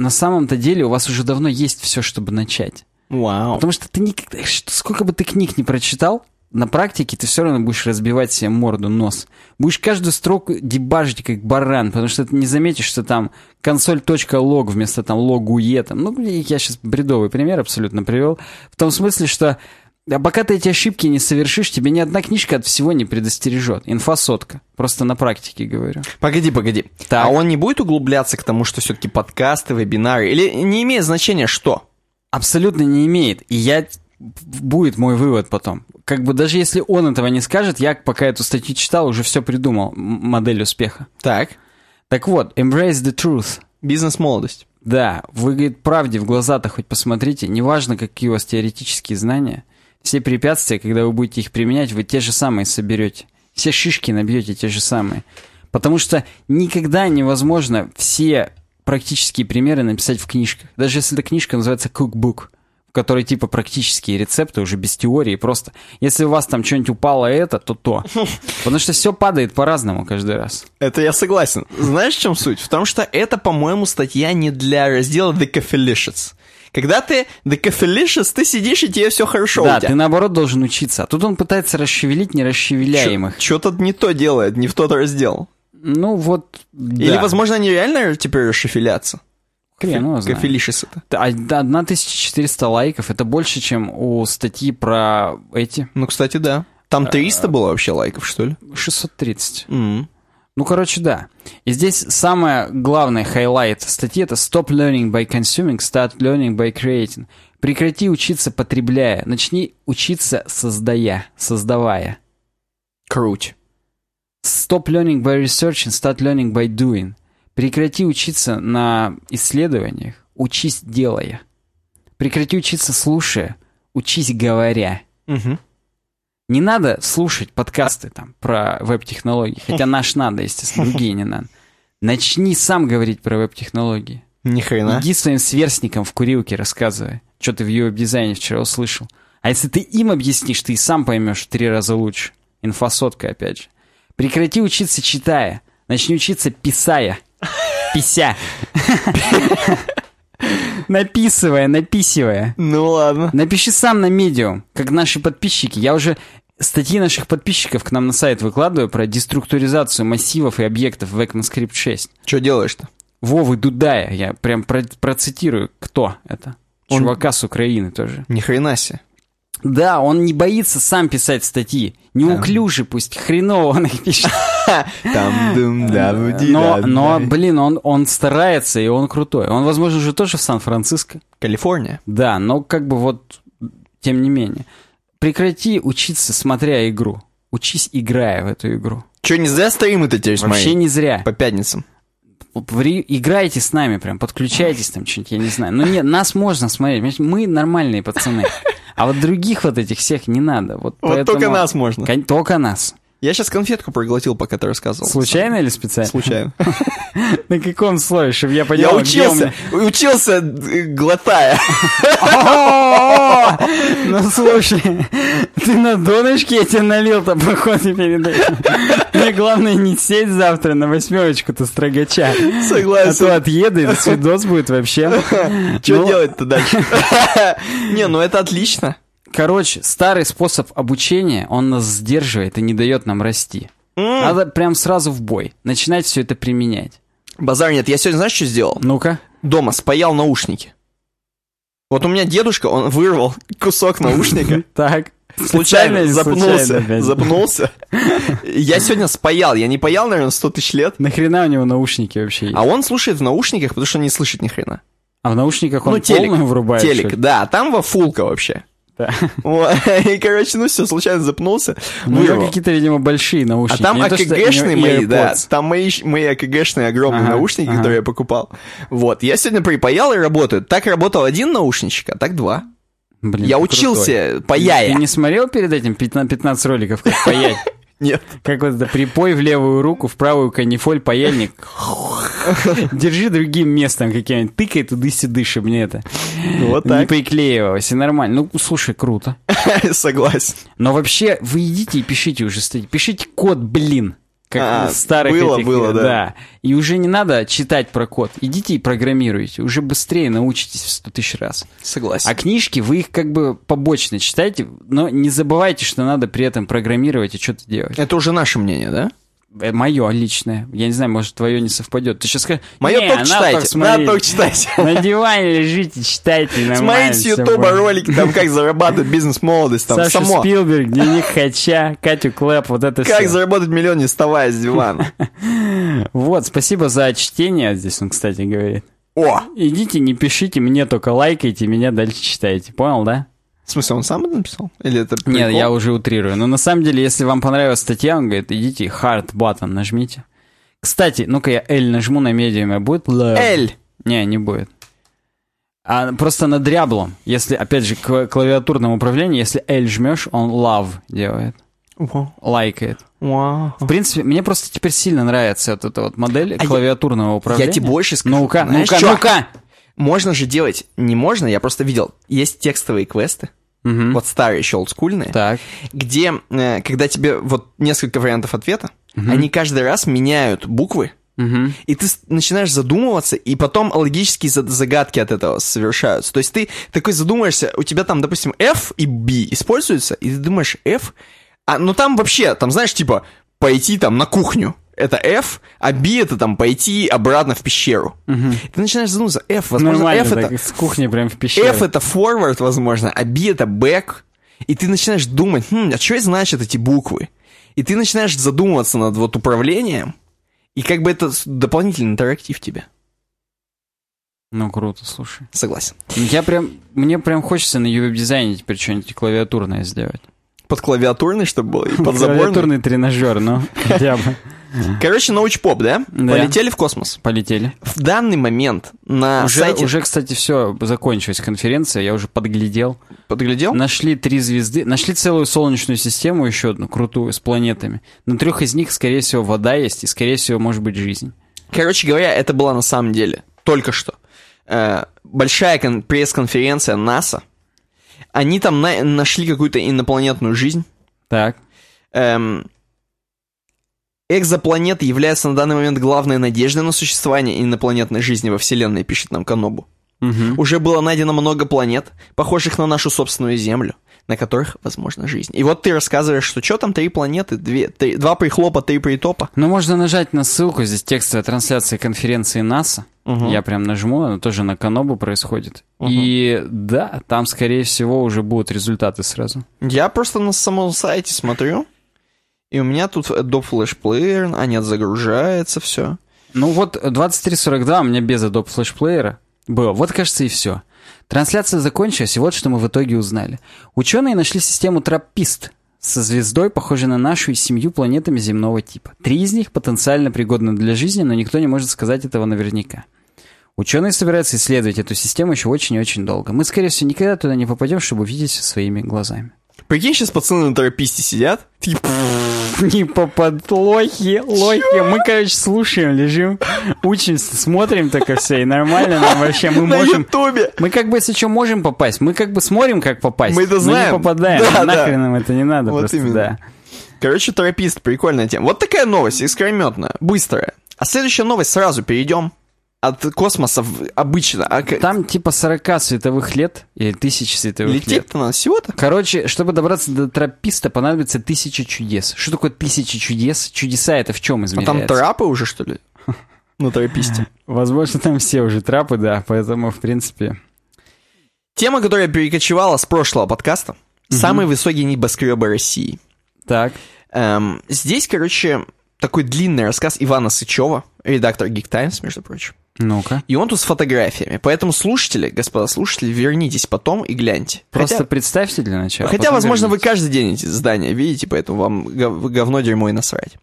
На самом-то деле у вас уже давно есть все, чтобы начать. Вау. Потому что ты никогда... Сколько бы ты книг не прочитал, на практике ты все равно будешь разбивать себе морду, нос. Будешь каждую строку дебажить как баран, потому что ты не заметишь, что там консоль.лог вместо там логуе. Там. Ну, я сейчас бредовый пример абсолютно привел. В том смысле, что а пока ты эти ошибки не совершишь, тебе ни одна книжка от всего не предостережет. Инфа сотка. Просто на практике говорю. Погоди, погоди. Так. А он не будет углубляться к тому, что все-таки подкасты, вебинары? Или не имеет значения что? Абсолютно не имеет. И я... Будет мой вывод потом. Как бы даже если он этого не скажет, я пока эту статью читал, уже все придумал. Модель успеха. Так. Так вот, embrace the truth. Бизнес-молодость. Да, вы, говорит, правде в глаза-то хоть посмотрите. Неважно, какие у вас теоретические знания. Все препятствия, когда вы будете их применять, вы те же самые соберете. Все шишки набьете те же самые. Потому что никогда невозможно все практические примеры написать в книжках. Даже если эта книжка называется cookbook, в которой типа практические рецепты уже без теории просто. Если у вас там что-нибудь упало это, то то. Потому что все падает по-разному каждый раз. Это я согласен. Знаешь, в чем суть? В том, что это, по-моему, статья не для раздела The Coffeelicious. Когда ты Coffeelicious, ты сидишь, и тебе все хорошо да, ты наоборот должен учиться. А тут он пытается расшевелить нерасшевеляемых. Что-то не то делает, не в тот раздел. Ну вот, Или, да. возможно, они реально теперь расшифелятся. Хрен его знает. Coffeelicious это. А, да, 1400 лайков, это больше, чем у статьи про эти Ну, кстати, да. Там 300 было вообще лайков, что ли? 630. М. Ну, короче, да. И здесь самое главное хайлайт статьи это «Stop learning by consuming, start learning by creating». Прекрати учиться, потребляя. Начни учиться, создая, создавая. Круть. Stop learning by researching, start learning by doing. Прекрати учиться на исследованиях, учись делая. Прекрати учиться слушая, учись говоря. Мгм. Не надо слушать подкасты там про веб-технологии, хотя наш надо, естественно, другие не надо. Начни сам говорить про веб-технологии. Ни хрена. Иди своим сверстникам в курилке рассказывай, что ты в веб-дизайне вчера услышал. А если ты им объяснишь, ты и сам поймешь в три раза лучше. Инфосотка, опять же. Прекрати учиться читая. Начни учиться писая. Пися. Написывая, написывая. Ну ладно. Напиши сам на медиум, как наши подписчики. Я уже статьи наших подписчиков к нам на сайт выкладываю про деструктуризацию массивов и объектов в ECMAScript 6. Что делаешь-то? Вовы Дудая, я прям про- процитирую, кто это. Он- Чувака с Украины тоже. Ни хрена себе. Да, он не боится сам писать статьи. Неуклюже пусть, хреново он их пишет. Но, но, блин, он, он старается, и он крутой. Он, возможно, уже тоже в Сан-Франциско. Калифорния. Да, но как бы вот, тем не менее. Прекрати учиться, смотря игру. Учись, играя в эту игру. Че, не зря стримы-то теперь Вообще не зря. По пятницам. Играйте с нами прям, подключайтесь там что-нибудь, я не знаю. Ну нет, нас можно смотреть, мы нормальные пацаны. А вот других вот этих всех не надо. Вот, Вот поэтому- только нас можно. Только нас. Я сейчас конфетку проглотил, пока ты рассказывал. Случайно или специально? Случайно. На каком слое, чтобы я Я понял, у учился, учился, э, глотая. Ну слушай, ты на донышке я тебе налил-то, походу, перед. Мне главное не сесть завтра на восьмерочку-то строгача. А Согласен. то отъеду, и свидос будет вообще. Что Ну, делать-то дальше? Не, ну это отлично. Короче, старый способ обучения, он нас сдерживает и не дает нам расти. М, Надо прям сразу в бой. Начинать все это применять. Базар нет. Я сегодня, знаешь, что сделал? Ну-ка. Дома спаял наушники. Вот у меня дедушка, он вырвал кусок наушника. Так. Случайно запнулся. случайно? Запнулся. Я сегодня спаял. Я не паял, наверное, 100 тысяч лет. Нахрена у него наушники вообще есть? А он слушает в наушниках, потому что не слышит ни хрена. А в наушниках он Ну, телек. врубает? Телек, да, там во фулка вообще. Да. И, короче, ну все, случайно запнулся. Ну, у него вырвал. какие-то, видимо, большие А наушники. там то, что АКГшные мои, да. Там мои, мои АКГшные огромные Ага, наушники, ага. которые я покупал. Вот. Я сегодня припаял и работают. Так работал один наушничек, а так два. Блин, я учился крутой. паяя. Ты не смотрел перед этим 15 15 роликов, как паять? Нет. Как вот это припой в левую руку, в правую канифоль, паяльник. Держи другим местом каким-нибудь. Тыкай туды-сюды, чтобы мне это Вот не так. приклеивалось. И нормально. Ну, слушай, круто. Согласен. Но вообще, вы идите и пишите уже. статьи. Пишите код, блин. Как А, старых было, этих, было, э, да. И уже не надо читать про код. Идите и программируйте. Уже быстрее научитесь в сто тысяч раз. Согласен. А книжки, вы их как бы побочно читайте, но не забывайте, что надо при этом программировать и что-то делать. Это уже наше мнение, да? Мое личное. Я не знаю, может, твое не совпадет. Ты сейчас скажешь, Мое «Не, только читайте. Надо только читать. На диване лежите, читайте. Смотрите с Ютуба будет». ролики, там как зарабатывать бизнес-молодость, там Саша само. Спилберг, Дневник Хача, Катю Клэп, вот это Как все. заработать миллион, не вставая с дивана. Вот, спасибо за чтение, здесь он, кстати, говорит. О! Идите, не пишите, мне только лайкайте, меня дальше читайте. Понял, да? В смысле, он сам это написал? Или это Нет, прикол? я уже утрирую. Но на самом деле, если вам понравилась статья, он говорит, идите hard button нажмите. Кстати, ну-ка я L нажму на медиуме, будет? Эль! Не, не будет. А просто на дряблом, если, опять же, к клавиатурному управлению, если L жмешь, он love делает, Во, лайкает. во. В принципе, мне просто теперь сильно нравится вот эта вот модель А я- клавиатурного управления. Я тебе больше скажу. Ну-ка, ну-ка, ну-ка! Можно же делать, не можно, я просто видел, есть текстовые квесты, Мгм. вот старые еще олдскульные, Так. где, э, когда тебе вот несколько вариантов ответа, они каждый раз меняют буквы, Мгм. и ты начинаешь задумываться, и потом логические за- загадки от этого совершаются. То есть ты такой задумаешься, у тебя там, допустим, F и B используются, и ты думаешь, F, а, ну там вообще, там, знаешь, типа, пойти там на кухню, это F, а B это там пойти обратно в пещеру. Ты начинаешь задумываться, F, возможно, Нормально, F это... с кухни прям в пещеру. F это forward, возможно, а B это back. И ты начинаешь думать, хм, а что значат эти буквы? И ты начинаешь задумываться над вот управлением, и как бы это дополнительный интерактив тебе. Ну, круто, слушай. Согласен. Я прям, мне прям хочется на веб-дизайне теперь что-нибудь клавиатурное сделать. Под клавиатурный, чтобы было, и под заборный. Клавиатурный тренажер, ну, хотя бы. Короче, научпоп, да? Да. Полетели в космос. Полетели. В данный момент на Уже, сайте... уже, кстати, все, закончилась конференция, я уже подглядел. Подглядел? Нашли три звезды, нашли целую солнечную систему, еще одну крутую, с планетами. На трех из них, скорее всего, вода есть, и, скорее всего, может быть жизнь. Короче говоря, это была на самом деле только что э, большая кон- пресс-конференция НАСА. Они там на- нашли какую-то инопланетную жизнь. Так. Эм, экзопланеты являются на данный момент главной надеждой на существование инопланетной жизни во Вселенной, пишет нам Канобу. Мгм. Уже было найдено много планет, похожих на нашу собственную Землю, на которых возможна жизнь. И вот ты рассказываешь, что что там, три планеты, две, три- два прихлопа, три притопа. Ну, можно нажать на ссылку, здесь текстовая трансляция конференции НАСА. Я прям нажму, она тоже на Канобу происходит. И да, там, скорее всего, уже будут результаты сразу. Я просто на самом сайте смотрю, и у меня тут Adobe Flash Player, а нет, загружается все. Ну вот 23.42 у меня без Adobe Flash Player было. Вот, кажется, и все. Трансляция закончилась, и вот что мы в итоге узнали. Ученые нашли систему Траппист со звездой, похожей на нашу и семью планетами земного типа. Три из них потенциально пригодны для жизни, но никто не может сказать этого наверняка. Ученые собираются исследовать эту систему еще очень и очень долго. Мы, скорее всего, никогда туда не попадем, чтобы увидеть всё своими глазами. Прикинь, сейчас пацаны на тераписте сидят, «Пф, Не попад... Лохи, лохи. Мы, короче, слушаем, лежим, учимся, смотрим только все, и нормально нам вообще. Мы На можем... ютубе. Мы как бы, если что, можем попасть. Мы как бы смотрим, как попасть. Мы это знаем. не попадаем. Да, Нахрен да. нам это не надо. Вот просто, именно. да. Короче, терапист, прикольная тема. Вот такая новость, искрометная, быстрая. А следующая новость, сразу перейдем от космоса обычно. А Там типа 40 световых лет или тысяч световых лет. Лететь-то надо всего-то. Короче, чтобы добраться до трописта, понадобится тысяча чудес. Что такое тысяча чудес? Чудеса это в чем А измеряется? там трапы уже, что ли? На тераписте. Возможно, там все уже трапы, да, поэтому, в принципе... Тема, которая перекочевала с прошлого подкаста. Самые высокие небоскребы России. Так, Эм, здесь, короче, такой длинный рассказ Ивана Сычева, редактор Geek Times, между прочим. Ну-ка. И он тут с фотографиями. Поэтому слушатели, господа слушатели, вернитесь потом и гляньте. Просто Хотя, представьте для начала. хотя возможно, вы вернитесь. каждый день эти здания видите, поэтому вам гов- говно, дерьмо и насрать.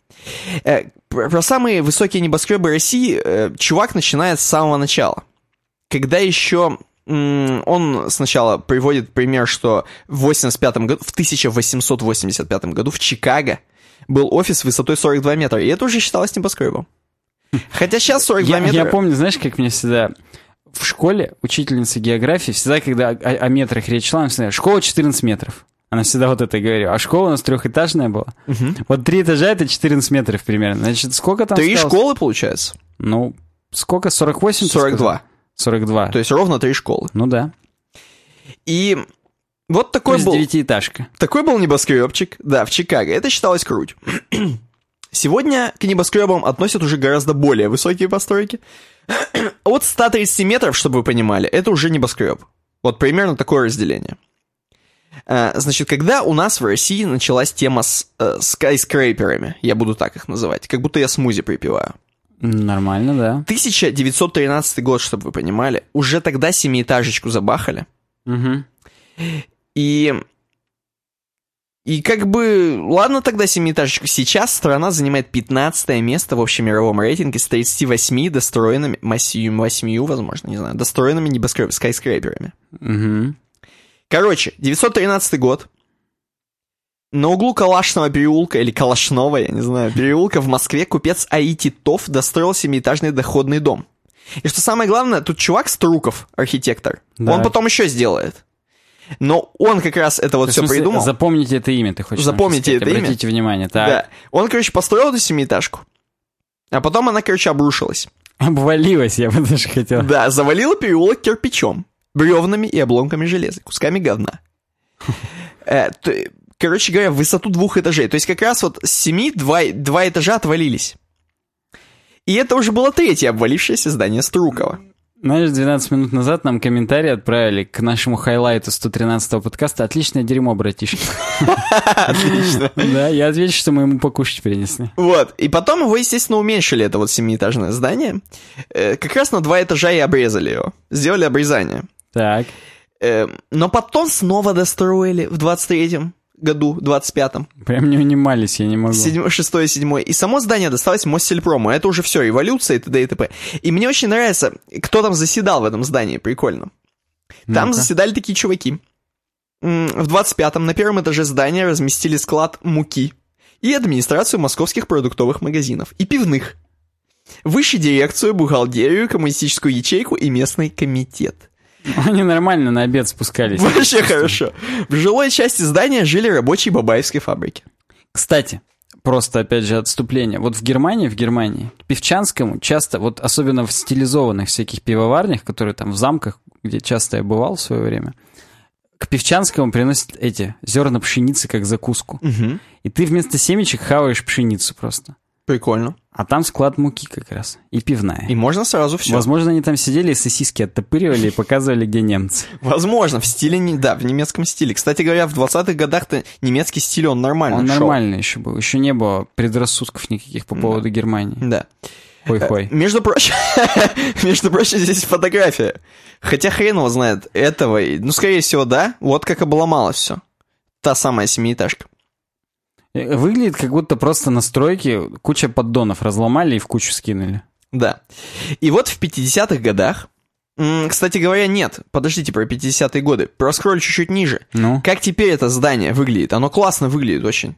Э, про, про самые высокие небоскребы России э, чувак начинает с самого начала. Когда еще он сначала приводит пример, что в 85 году, в 1885 году в Чикаго был офис высотой 42 метра, и это уже считалось небоскребом. Хотя сейчас 42 Я, метра... я помню, знаешь, как мне всегда в школе учительница географии всегда, когда о, о метрах речь шла, она всегда школа 14 метров. Она всегда вот это говорила. А школа у нас трехэтажная была. Вот три этажа это 14 метров примерно. Значит, сколько там Три осталось? школы, получается? Ну, сколько? 48? ты 42. сказал? 42. То есть ровно три школы. Ну да. И вот такой Плюс был, девятиэтажка. такой был небоскребчик, да, в Чикаго. Это считалось круть. Сегодня к небоскребам относят уже гораздо более высокие постройки. От 130 метров, чтобы вы понимали, это уже небоскреб. Вот примерно такое разделение. Э, Значит, когда у нас в России началась тема с э, скайскрейперами, я буду так их называть, как будто я смузи припеваю. Нормально, да. 1913 год, чтобы вы понимали, уже тогда семиэтажечку забахали. Мгм. И... И как бы, ладно тогда семиэтажечку. Сейчас страна занимает 15 место в общемировом рейтинге с 38 достроенными, 8, 8 возможно, не знаю, достроенными небоскреб, скайскрейперами. Мгм. Короче, 913 год. На углу Калашного переулка, или Калашного, я не знаю, переулка в Москве купец А.И. Титов достроил семиэтажный доходный дом. И что самое главное, тут чувак Струков, архитектор, Да. он потом еще сделает. Но он как раз это вот В все смысле, придумал. Запомните это имя, ты хочешь Запомните сказать? это имя? Обратите внимание. Так. Да. Он, короче, построил эту семиэтажку. А потом она, короче, обрушилась. Обвалилась, я бы даже хотел. Да, завалила переулок кирпичом, бревнами и обломками железа, кусками говна. Э, Короче говоря, высоту двух этажей. То есть как раз вот с семи два, два этажа отвалились. И это уже было третье обвалившееся здание Струкова. Знаешь, 12 минут назад нам комментарий отправили к нашему хайлайту 113 подкаста. Отличное дерьмо, братишки. Отлично. Да, я отвечу, что мы ему покушать принесли. Вот. И потом его, естественно, уменьшили, это вот семиэтажное здание. Э, Как раз на два этажа и обрезали его. Сделали обрезание. Так. Э, Но потом снова достроили в 23-м году, 25-м. Прям не унимались, я не могу. Седьмое, шестое, седьмое. И само здание досталось Моссельпрому. Это уже все, эволюция и т.д. и т.п. И мне очень нравится, кто там заседал в этом здании, прикольно. Там Ну-ка. заседали такие чуваки. В 25-м на первом этаже здания разместили склад муки и администрацию московских продуктовых магазинов и пивных. Выше дирекцию, бухгалтерию, коммунистическую ячейку и местный комитет. Они нормально на обед спускались. Вообще хорошо. В жилой части здания жили рабочие Бабаевской фабрики. Кстати, просто опять же отступление. Вот в Германии, в Германии, к Певчанскому часто, вот особенно в стилизованных всяких пивоварнях, которые там в замках, где часто я бывал в свое время, к Певчанскому приносят эти зерна пшеницы как закуску. И ты вместо семечек хаваешь пшеницу просто. Прикольно. А там склад муки как раз. И пивная. И можно сразу все. Возможно, они там сидели и сосиски оттопыривали и показывали, где немцы. Возможно, в стиле, не- да, в немецком стиле. Кстати говоря, в 20-х годах-то немецкий стиль, он нормально Он шел. нормально еще был. Еще не было предрассудков никаких по поводу Германии. Да. Хой-хой. Между прочим, между прочим, здесь фотография. Хотя хрен его знает этого. Ну, скорее всего, да. Вот как обломалось все. Та самая семиэтажка. Выглядит, как будто просто на стройке куча поддонов разломали и в кучу скинули. Да. И вот в 50-х годах... Кстати говоря, нет. Подождите про 50-е годы. Проскроль чуть-чуть ниже. Ну, Как теперь это здание выглядит? Оно классно выглядит очень.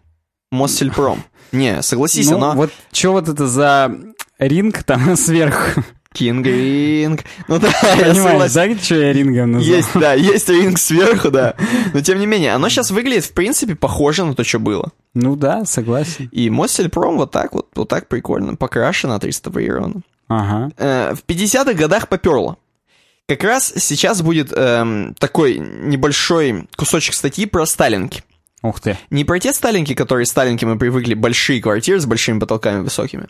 Моссельпром. Не, согласись, Ну, оно... вот что вот это за ринг там сверху? Кинг Ринг. Ну да, я согласен. да, что я рингом назвал? Есть, да, есть ринг сверху, да. Но тем не менее, оно сейчас выглядит, в принципе, похоже на то, что было. Ну да, согласен. И Моссельпром вот так вот, вот так прикольно, покрашено, отреставрировано. Ага. Э, в 50-х годах поперло. Как раз сейчас будет эм, такой небольшой кусочек статьи про сталинки. Ух ты. Не про те сталинки, которые сталинки мы привыкли, большие квартиры с большими потолками высокими,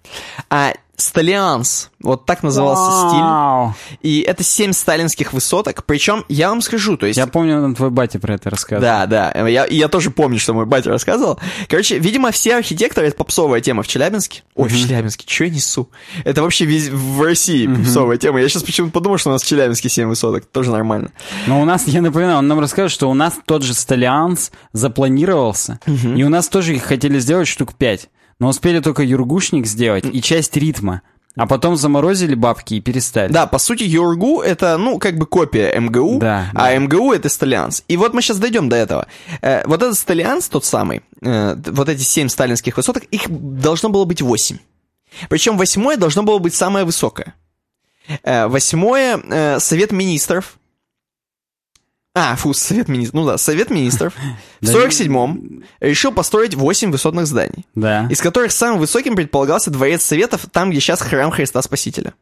а сталианс. Вот так назывался стиль. Вау. И это семь сталинских высоток. Причем, я вам скажу, то есть... Я помню, нам твой батя про это рассказывал. Да, да. Я, я тоже помню, что мой батя рассказывал. Короче, видимо, все архитекторы — это попсовая тема в Челябинске. Ой, в Челябинске, что я несу? Это вообще вез- в России попсовая тема. Я сейчас почему-то подумал, что у нас в Челябинске 7 высоток. Тоже нормально. Но у нас, я напоминаю, он нам рассказывает, что у нас тот же Сталианс запланировался, и у нас тоже их хотели сделать штук пять, но успели только юргушник сделать и часть ритма, а потом заморозили бабки и перестали. Да, по сути, Юргу — это, ну, как бы копия МГУ, Да, а да. МГУ — это Сталианс. И вот мы сейчас дойдем до этого. Э, вот этот Сталианс, тот самый, э, вот эти семь сталинских высоток, их должно было быть восемь. Причем восьмое должно было быть самое высокое. Э, восьмое э, Совет Министров. А, фу, Совет Министров. Ну да, Совет Министров в Да 47-м решил построить 8 высотных зданий, Да, из которых самым высоким предполагался Дворец Советов, там, где сейчас храм Христа Спасителя.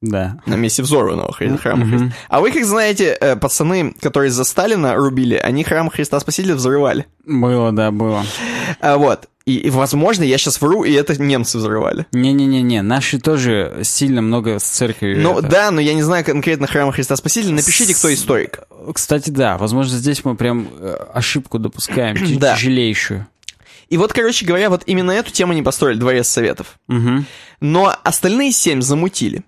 да. На месте взорванного храма Христа. А вы, как знаете, э, пацаны, которые за Сталина рубили, они храм Христа Спасителя взрывали. Было, да, было. А, вот. И, и, возможно, я сейчас вру, и это немцы взрывали. Не-не-не-не, наши тоже сильно много с церковью. Ну это. да, но я не знаю конкретно храма Христа Спасителя. Напишите, кто историк. Кстати, да, возможно, здесь мы прям э, ошибку допускаем, Да. тяжелейшую. И вот, короче говоря, вот именно эту тему не построили Дворец Советов. Мгм. Но остальные семь замутили.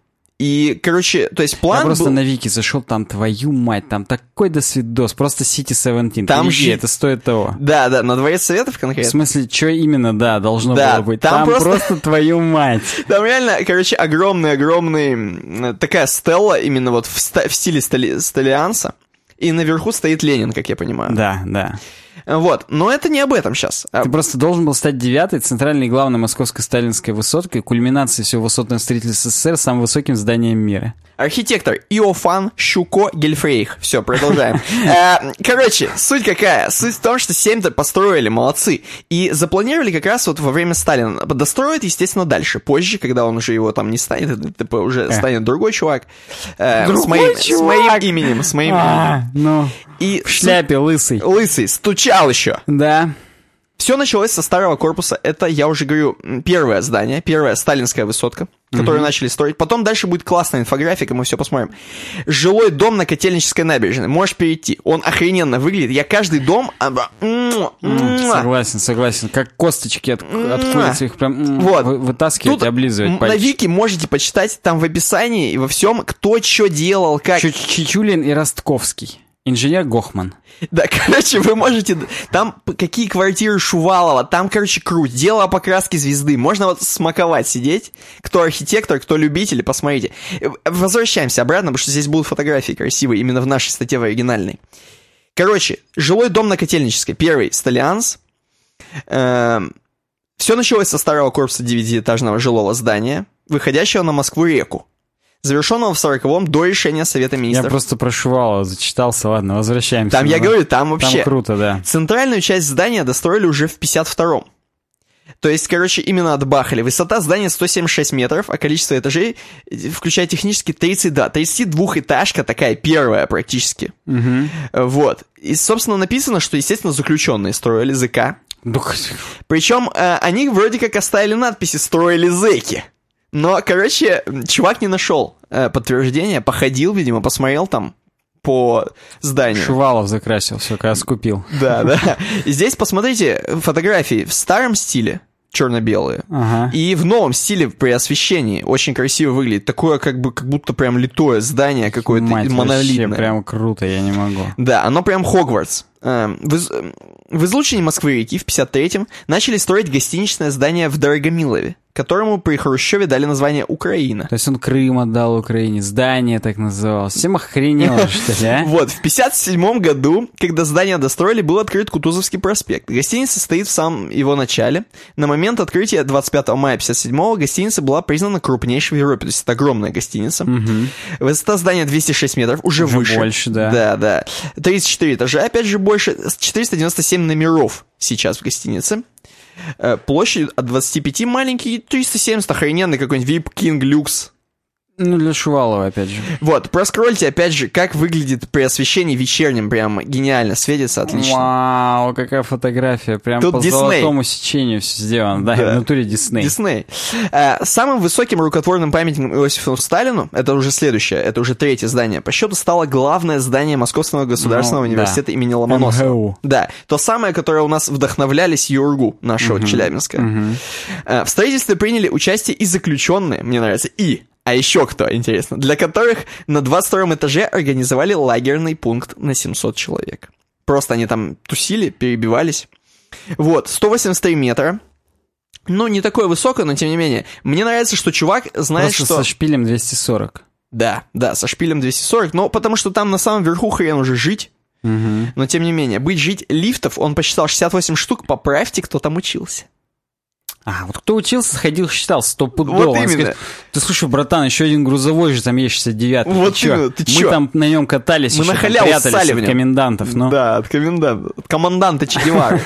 И, короче, то есть план Я просто был... на Вики зашел, там твою мать, там такой досвидос, просто City 17. Там же- это стоит того. Да, да, на Дворец Советов В конкретно. смысле, что именно, да, должно Да, было быть. там Там, просто- просто... твою мать. Там реально, короче, огромный-огромный, такая стелла именно вот в, ста- в стиле стали- сталианса. И наверху стоит Ленин, как я понимаю. Да, да. Вот, но это не об этом сейчас. Ты просто должен был стать девятой, центральной и главной московской сталинской высоткой, кульминацией всего высотного строительства СССР, самым высоким зданием мира. Архитектор Иофан Щуко Гельфрейх. Все, продолжаем. Э, Короче, суть какая? Суть в том, что 7-то построили, молодцы. И запланировали как раз вот во время Сталина. Достроят, естественно, дальше. Позже, когда он уже его там не станет, это ТП уже станет другой чувак. Э, с, моим, с моим чувак! именем, с моим именем. И в шляпе лысый. Лысый, стучал еще. Да. Все началось со старого корпуса. Это, я уже говорю, первое здание, первая сталинская высотка, которую начали строить. Потом дальше будет классная инфографика, мы все посмотрим. Жилой дом на Котельнической набережной. Можешь перейти. Он охрененно выглядит. Я каждый дом... а. Согласен, согласен. Как косточки от, от курицы их прям Вот. вы- вытаскивать и облизывать м, на пальчики. Вики можете почитать там в описании и во всем, кто что делал, как. Чу- Чичулин и Ростковский. Инженер Гохман. Да, короче, вы можете... Там какие квартиры Шувалова, там, короче, круть. Дело о покраске звезды. Можно вот смаковать, сидеть. Кто архитектор, кто любитель, посмотрите. Э, Возвращаемся обратно, потому что здесь будут фотографии красивые, именно в нашей статье в оригинальной. Короче, жилой дом на Котельнической. Первый, Сталианс. все началось со старого корпуса девятиэтажного жилого здания, выходящего на Москву-реку. Завершенного в 40-м до решения Совета Я Министров. просто про Шувалова зачитался, ладно, возвращаемся. Там, я говорю, там вообще... Там круто, да. Центральную часть здания достроили уже в 52-м. То есть, короче, именно отбахали. Высота здания 176 метров, а количество этажей, э, включая технически 30, да, 32-этажка такая первая практически. Э, Вот. И, собственно, написано, что, естественно, заключенные строили ЗК. Ну, Причем э, они вроде как оставили надписи «строили зэки». Но, короче, чувак не нашел э, подтверждения, походил, видимо, посмотрел там по зданию. Шувалов закрасил, все, когда скупил. Да, да. И здесь посмотрите фотографии в старом стиле, черно-белые, Ага. и в новом стиле при освещении. Очень красиво выглядит. Такое, как бы, как будто прям литое здание какое-то Мать, монолитное. вообще прям круто, я не могу. Да, оно прям Хогвартс. Эм, В, из- в излучине Москвы-реки в 53-м начали строить гостиничное здание в Дорогомилове. Которому при Хрущеве дали название Украина. То есть он Крым отдал Украине, здание так называлось. Всем охренело, что ли, а? Вот, в 57 году, когда здание достроили, был открыт Кутузовский проспект. Гостиница стоит в самом его начале. На момент открытия 25 мая 57 гостиница была признана крупнейшей в Европе. То есть это огромная гостиница. Высота здания 206 метров, уже, Уже выше. больше, да. Да, да. 34 этажа, опять же больше. 497 номеров сейчас в гостинице. Э, Площадь от 25 маленький, 370 охрененный какой-нибудь VIP King Люкс. Ну, для Шувалова, опять же. Вот, проскрольте, опять же, как выглядит при освещении вечернем, прям гениально, светится отлично. Вау, какая фотография. Прям Тут по Дисней. золотому сечению все сделано. Да, Да. в натуре Дисней. Дисней. Э, Самым высоким рукотворным памятником Иосифу Сталину, это уже следующее, это уже третье здание, по счету стало главное здание Московского государственного Ну, университета да. имени Ломоносова. МГУ. Да, то самое, которое у нас вдохновлялись Юргу, нашего Челябинска. Э, В строительстве приняли участие и заключенные, мне нравится, и а еще кто, интересно, для которых на 22 этаже организовали лагерный пункт на 700 человек. Просто они там тусили, перебивались. Вот, 183 метра. Ну, не такое высокое, но тем не менее. Мне нравится, что чувак знает, Просто что... со шпилем 240. Да, да, со шпилем 240, но потому что там на самом верху хрен уже жить. Но тем не менее, быть жить лифтов, он посчитал 68 штук, поправьте, кто там учился. А, вот кто учился, ходил, считал стопудово. Вот именно. скажет, Ты слушай, братан, еще один грузовой же там есть 69 Вот ты чё? именно, ты Мы чё? там на нем катались, Мы на халяву прятались от комендантов. Ну, Да, от коменданта, от команданта Че.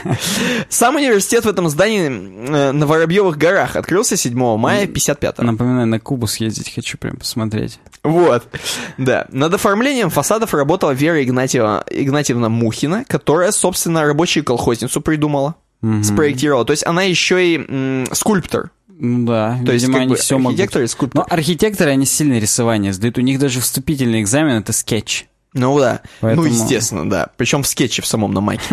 Сам университет в этом здании э, на Воробьевых горах открылся 7 мая 55 Напоминаю, на Кубу съездить хочу прям посмотреть. Вот, да. Над оформлением фасадов работала Вера Игнатьева, Игнатьевна Мухина, которая, собственно, рабочую колхозницу придумала, спроектировала. То есть она еще и м, скульптор. Ну да, То есть видимо, как они бы все могут. архитектор и скульптор. Но архитекторы, они сильно рисование сдают. У них даже вступительный экзамен — это скетч. Ну да, Поэтому- ну естественно, да. Причем в скетче в самом на майке.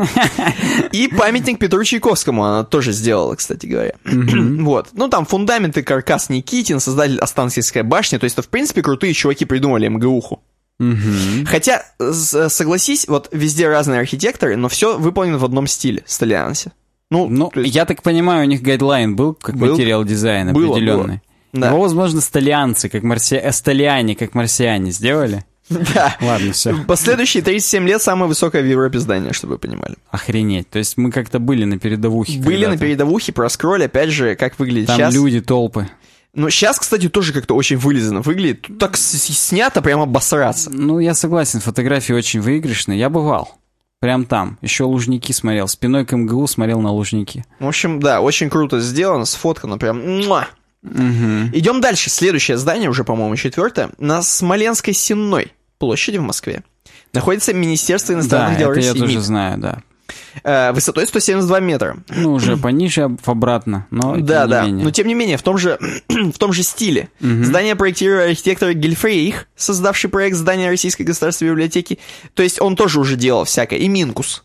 И памятник Петру Чайковскому она тоже сделала, кстати говоря. Вот. Ну там фундаменты каркас Никитин, создатель Останкинской башни. То есть, это, в принципе, крутые чуваки придумали МГУху. Хотя, согласись, вот везде разные архитекторы, но все выполнено в одном стиле, столиансе. Ну, Ну, есть- я так понимаю, у них гайдлайн был, как Был. материал дизайн Было, определенный. было. Да. Его, возможно, столианцы, как марси... э, столиане, как марсиане сделали. да. Ладно, все. Последующие 37 лет самое высокое в Европе здание, чтобы вы понимали. Охренеть. То есть мы как-то были на передовухе. Были на передовухе, проскроль, опять же, как выглядит Там сейчас. люди, толпы. Ну, сейчас, кстати, тоже как-то очень вылизано выглядит. Тут так снято, прямо обосраться. Ну, я согласен, фотографии очень выигрышные. Я бывал. Прям там. Еще Лужники смотрел. Спиной к МГУ смотрел на Лужники. В общем, да, очень круто сделано, сфоткано прям. муа. Идем дальше. Следующее здание, уже, по-моему, четвертое, на Смоленской Сенной площади в Москве. Находится Министерство Да, иностранных дел это я России. тоже МИД. знаю, да. Э, высотой 172 метра. Ну, уже пониже, об- обратно, но да, да. менее. Но тем не менее, в том же, в том же стиле. Здание проектировал архитектор Гельфрейх, создавший проект здания Российской государственной библиотеки. То есть он тоже уже делал всякое. И Минкус.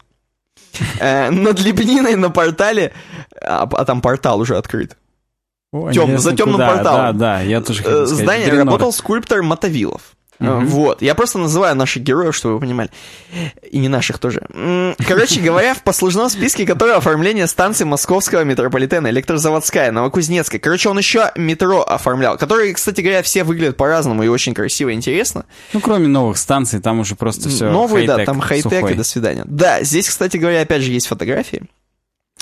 Э, Над Лепниной на портале, а, а там портал уже открыт. О, тем- за темным куда? порталом. Да, да, я тоже хотел Э, сказать. Здание Дренор. работал скульптор Мотовилов. Э, Вот. Я просто называю наших героев, чтобы вы понимали. И не наших тоже. Короче говоря, в послужном списке которого оформление станции московского метрополитена, электрозаводская, Новокузнецкая. Короче, он еще метро оформлял, которые, кстати говоря, все выглядят по-разному и очень красиво и интересно. Ну, кроме новых станций, там уже просто все Новые, да, там хай-тек и до свидания. Да, здесь, кстати говоря, опять же есть фотографии.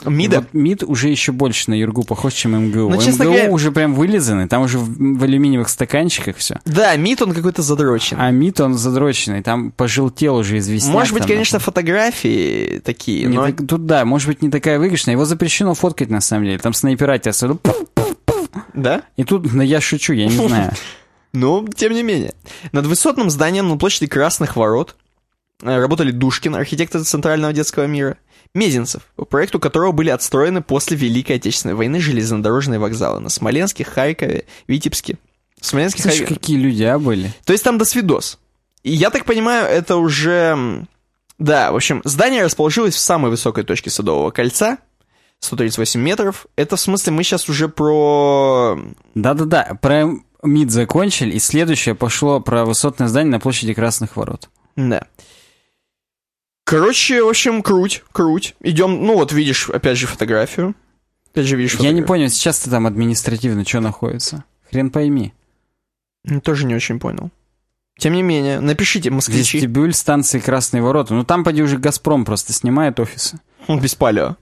МИДа. Вот МИД уже еще больше на Юргу похож, чем МГУ. Ну, честно МГУ говоря- уже прям вылизаны, там уже в, в алюминиевых стаканчиках все. Да, МИД, он какой-то задрочен. А МИД, он задроченный, там пожелтел уже известняк. Может быть, там, конечно, фотографии такие, не но... так- тут да, может быть, не такая выигрышная. Его запрещено фоткать, на самом деле. Там снайпера тебя сразу... Да? И тут, ну, я шучу, я не знаю. Ну, тем не менее. Над высотным зданием на площади Красных Ворот э, работали Душкин, архитектор Центрального детского мира, Мезенцев, по проекту которого были отстроены после Великой Отечественной войны железнодорожные вокзалы на Смоленске, Харькове, Витебске. Смоленске, Слушай, Харькове. какие люди, а, были? То есть там до свидос. И я так понимаю, это уже... Да, в общем, здание расположилось в самой высокой точке Садового кольца, 138 метров. Это в смысле мы сейчас уже про... Да-да-да, про МИД закончили, и следующее пошло про высотное здание на площади Красных Ворот. Да. Короче, в общем, круть, круть. Идем, ну вот видишь, опять же, фотографию. Опять же, видишь, Я не фотографию. понял, сейчас-то там административно что находится? Хрен пойми. Ну, Тоже не очень понял. Тем не менее, напишите, москвичи. Вестибюль станции Красные Ворота. Ну там, поди, уже Газпром просто снимает офисы. Он без палео.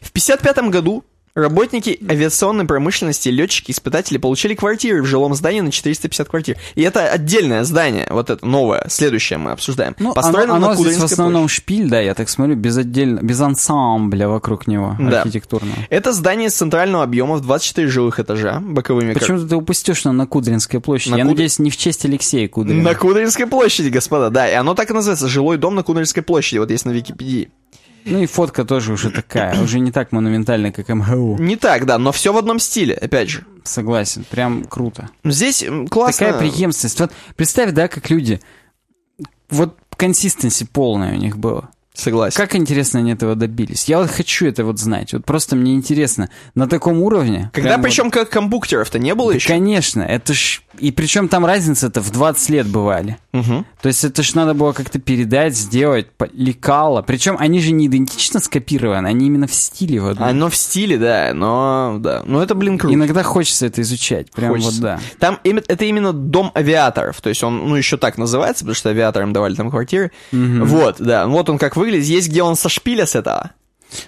В 55 году работники авиационной промышленности и летчики-испытатели получили квартиры в жилом здании на 450 квартир. И это отдельное здание, вот это новое, следующее мы обсуждаем. Ну, Построено оно, на оно здесь в основном площади. шпиль, да, я так смотрю, без отдельно, без ансамбля вокруг него Да. архитектурного. Это здание с центрального объема в 24 жилых этажа, боковыми Почему ты упустишь, что на Кудринской площади? На я Куд- надеюсь, не в честь Алексея Кудрина. На Кудринской площади, господа, да. И оно так и называется, жилой дом на Кудринской площади, вот есть на Википедии. Ну и фотка тоже уже такая, уже не так монументальная, как МГУ. Не так, да, но все в одном стиле, опять же. Согласен, прям круто. Здесь м, классно. Такая преемственность. Вот представь, да, как люди... Вот консистенси полная у них была. Согласен. Как интересно они этого добились. Я вот хочу это вот знать. Вот просто мне интересно. На таком уровне... Когда прям вот- причем как компьютеров-то не было Да, еще? конечно, это ж... И причем там разница-то в 20 лет бывали. Мгм. То есть это ж надо было как-то передать, сделать, лекало. Причем они же не идентично скопированы, они именно в стиле вот. Оно в стиле, да, но да. Но это, блин, круто. Иногда хочется это изучать. Прям Хочется. вот да. Там это именно дом авиаторов, то есть он, ну, еще так называется, потому что авиаторам давали там квартиры. Вот, да, вот он как выглядит. Есть, где он со шпиля с этого.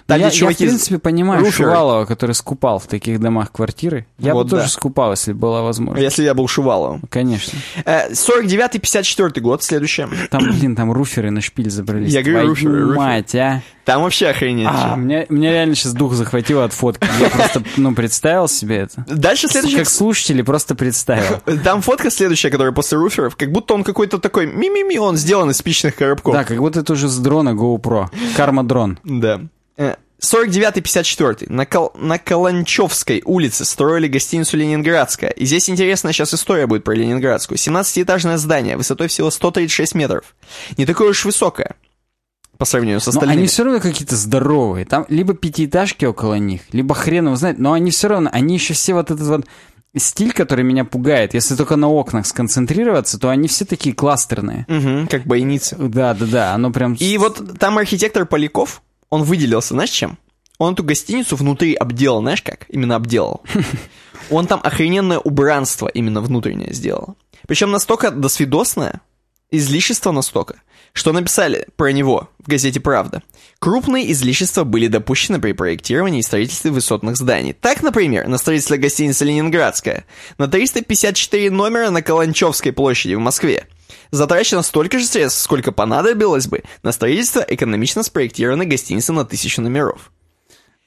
Там, я, где я, в чуваки... принципе, понимаю руферы. Шувалова, который скупал в таких домах квартиры. Я Вот бы тоже да. скупал, если была возможность. Если я был Шуваловым. Конечно. Э, 49-54 год, следующее. Там, блин, там руферы на шпиль забрались. Я говорю, руферы, руферы. мать, а. Там вообще охренеть. А, меня, меня реально сейчас дух захватило от фотки. Я просто, ну, представил себе это. Дальше следующее. Как слушатели просто представил. Там фотка следующая, которая после руферов, как будто он какой-то такой ми-ми-ми, он сделан из спичных коробков. Да, как будто это уже с дрона GoPro. Карма-дрон. Да. Э, 49-54. На, Кал- на Каланчевской улице строили гостиницу «Ленинградская». И здесь интересная сейчас история будет про Ленинградскую. 17-этажное здание, высотой всего 136 метров. Не такое уж высокое по сравнению с Но остальными. они все равно какие-то здоровые. Там либо пятиэтажки около них, либо хрен его знает. Но они все равно, они еще все вот этот вот стиль, который меня пугает. Если только на окнах сконцентрироваться, то они все такие кластерные. Мгм, как бойницы. Да, да, да, оно прям... И вот там архитектор Поляков, он выделился, знаешь, чем? Он эту гостиницу внутри обделал, знаешь как? Именно обделал. Он там охрененное убранство именно внутреннее сделал. Причем настолько досвидосное, излишество настолько, что написали про него в газете «Правда». Крупные излишества были допущены при проектировании и строительстве высотных зданий. Так, например, на строительство гостиницы «Ленинградская» на 354 номера на Каланчевской площади в Москве затрачено столько же средств, сколько понадобилось бы на строительство экономично спроектированной гостиницы на тысячу номеров.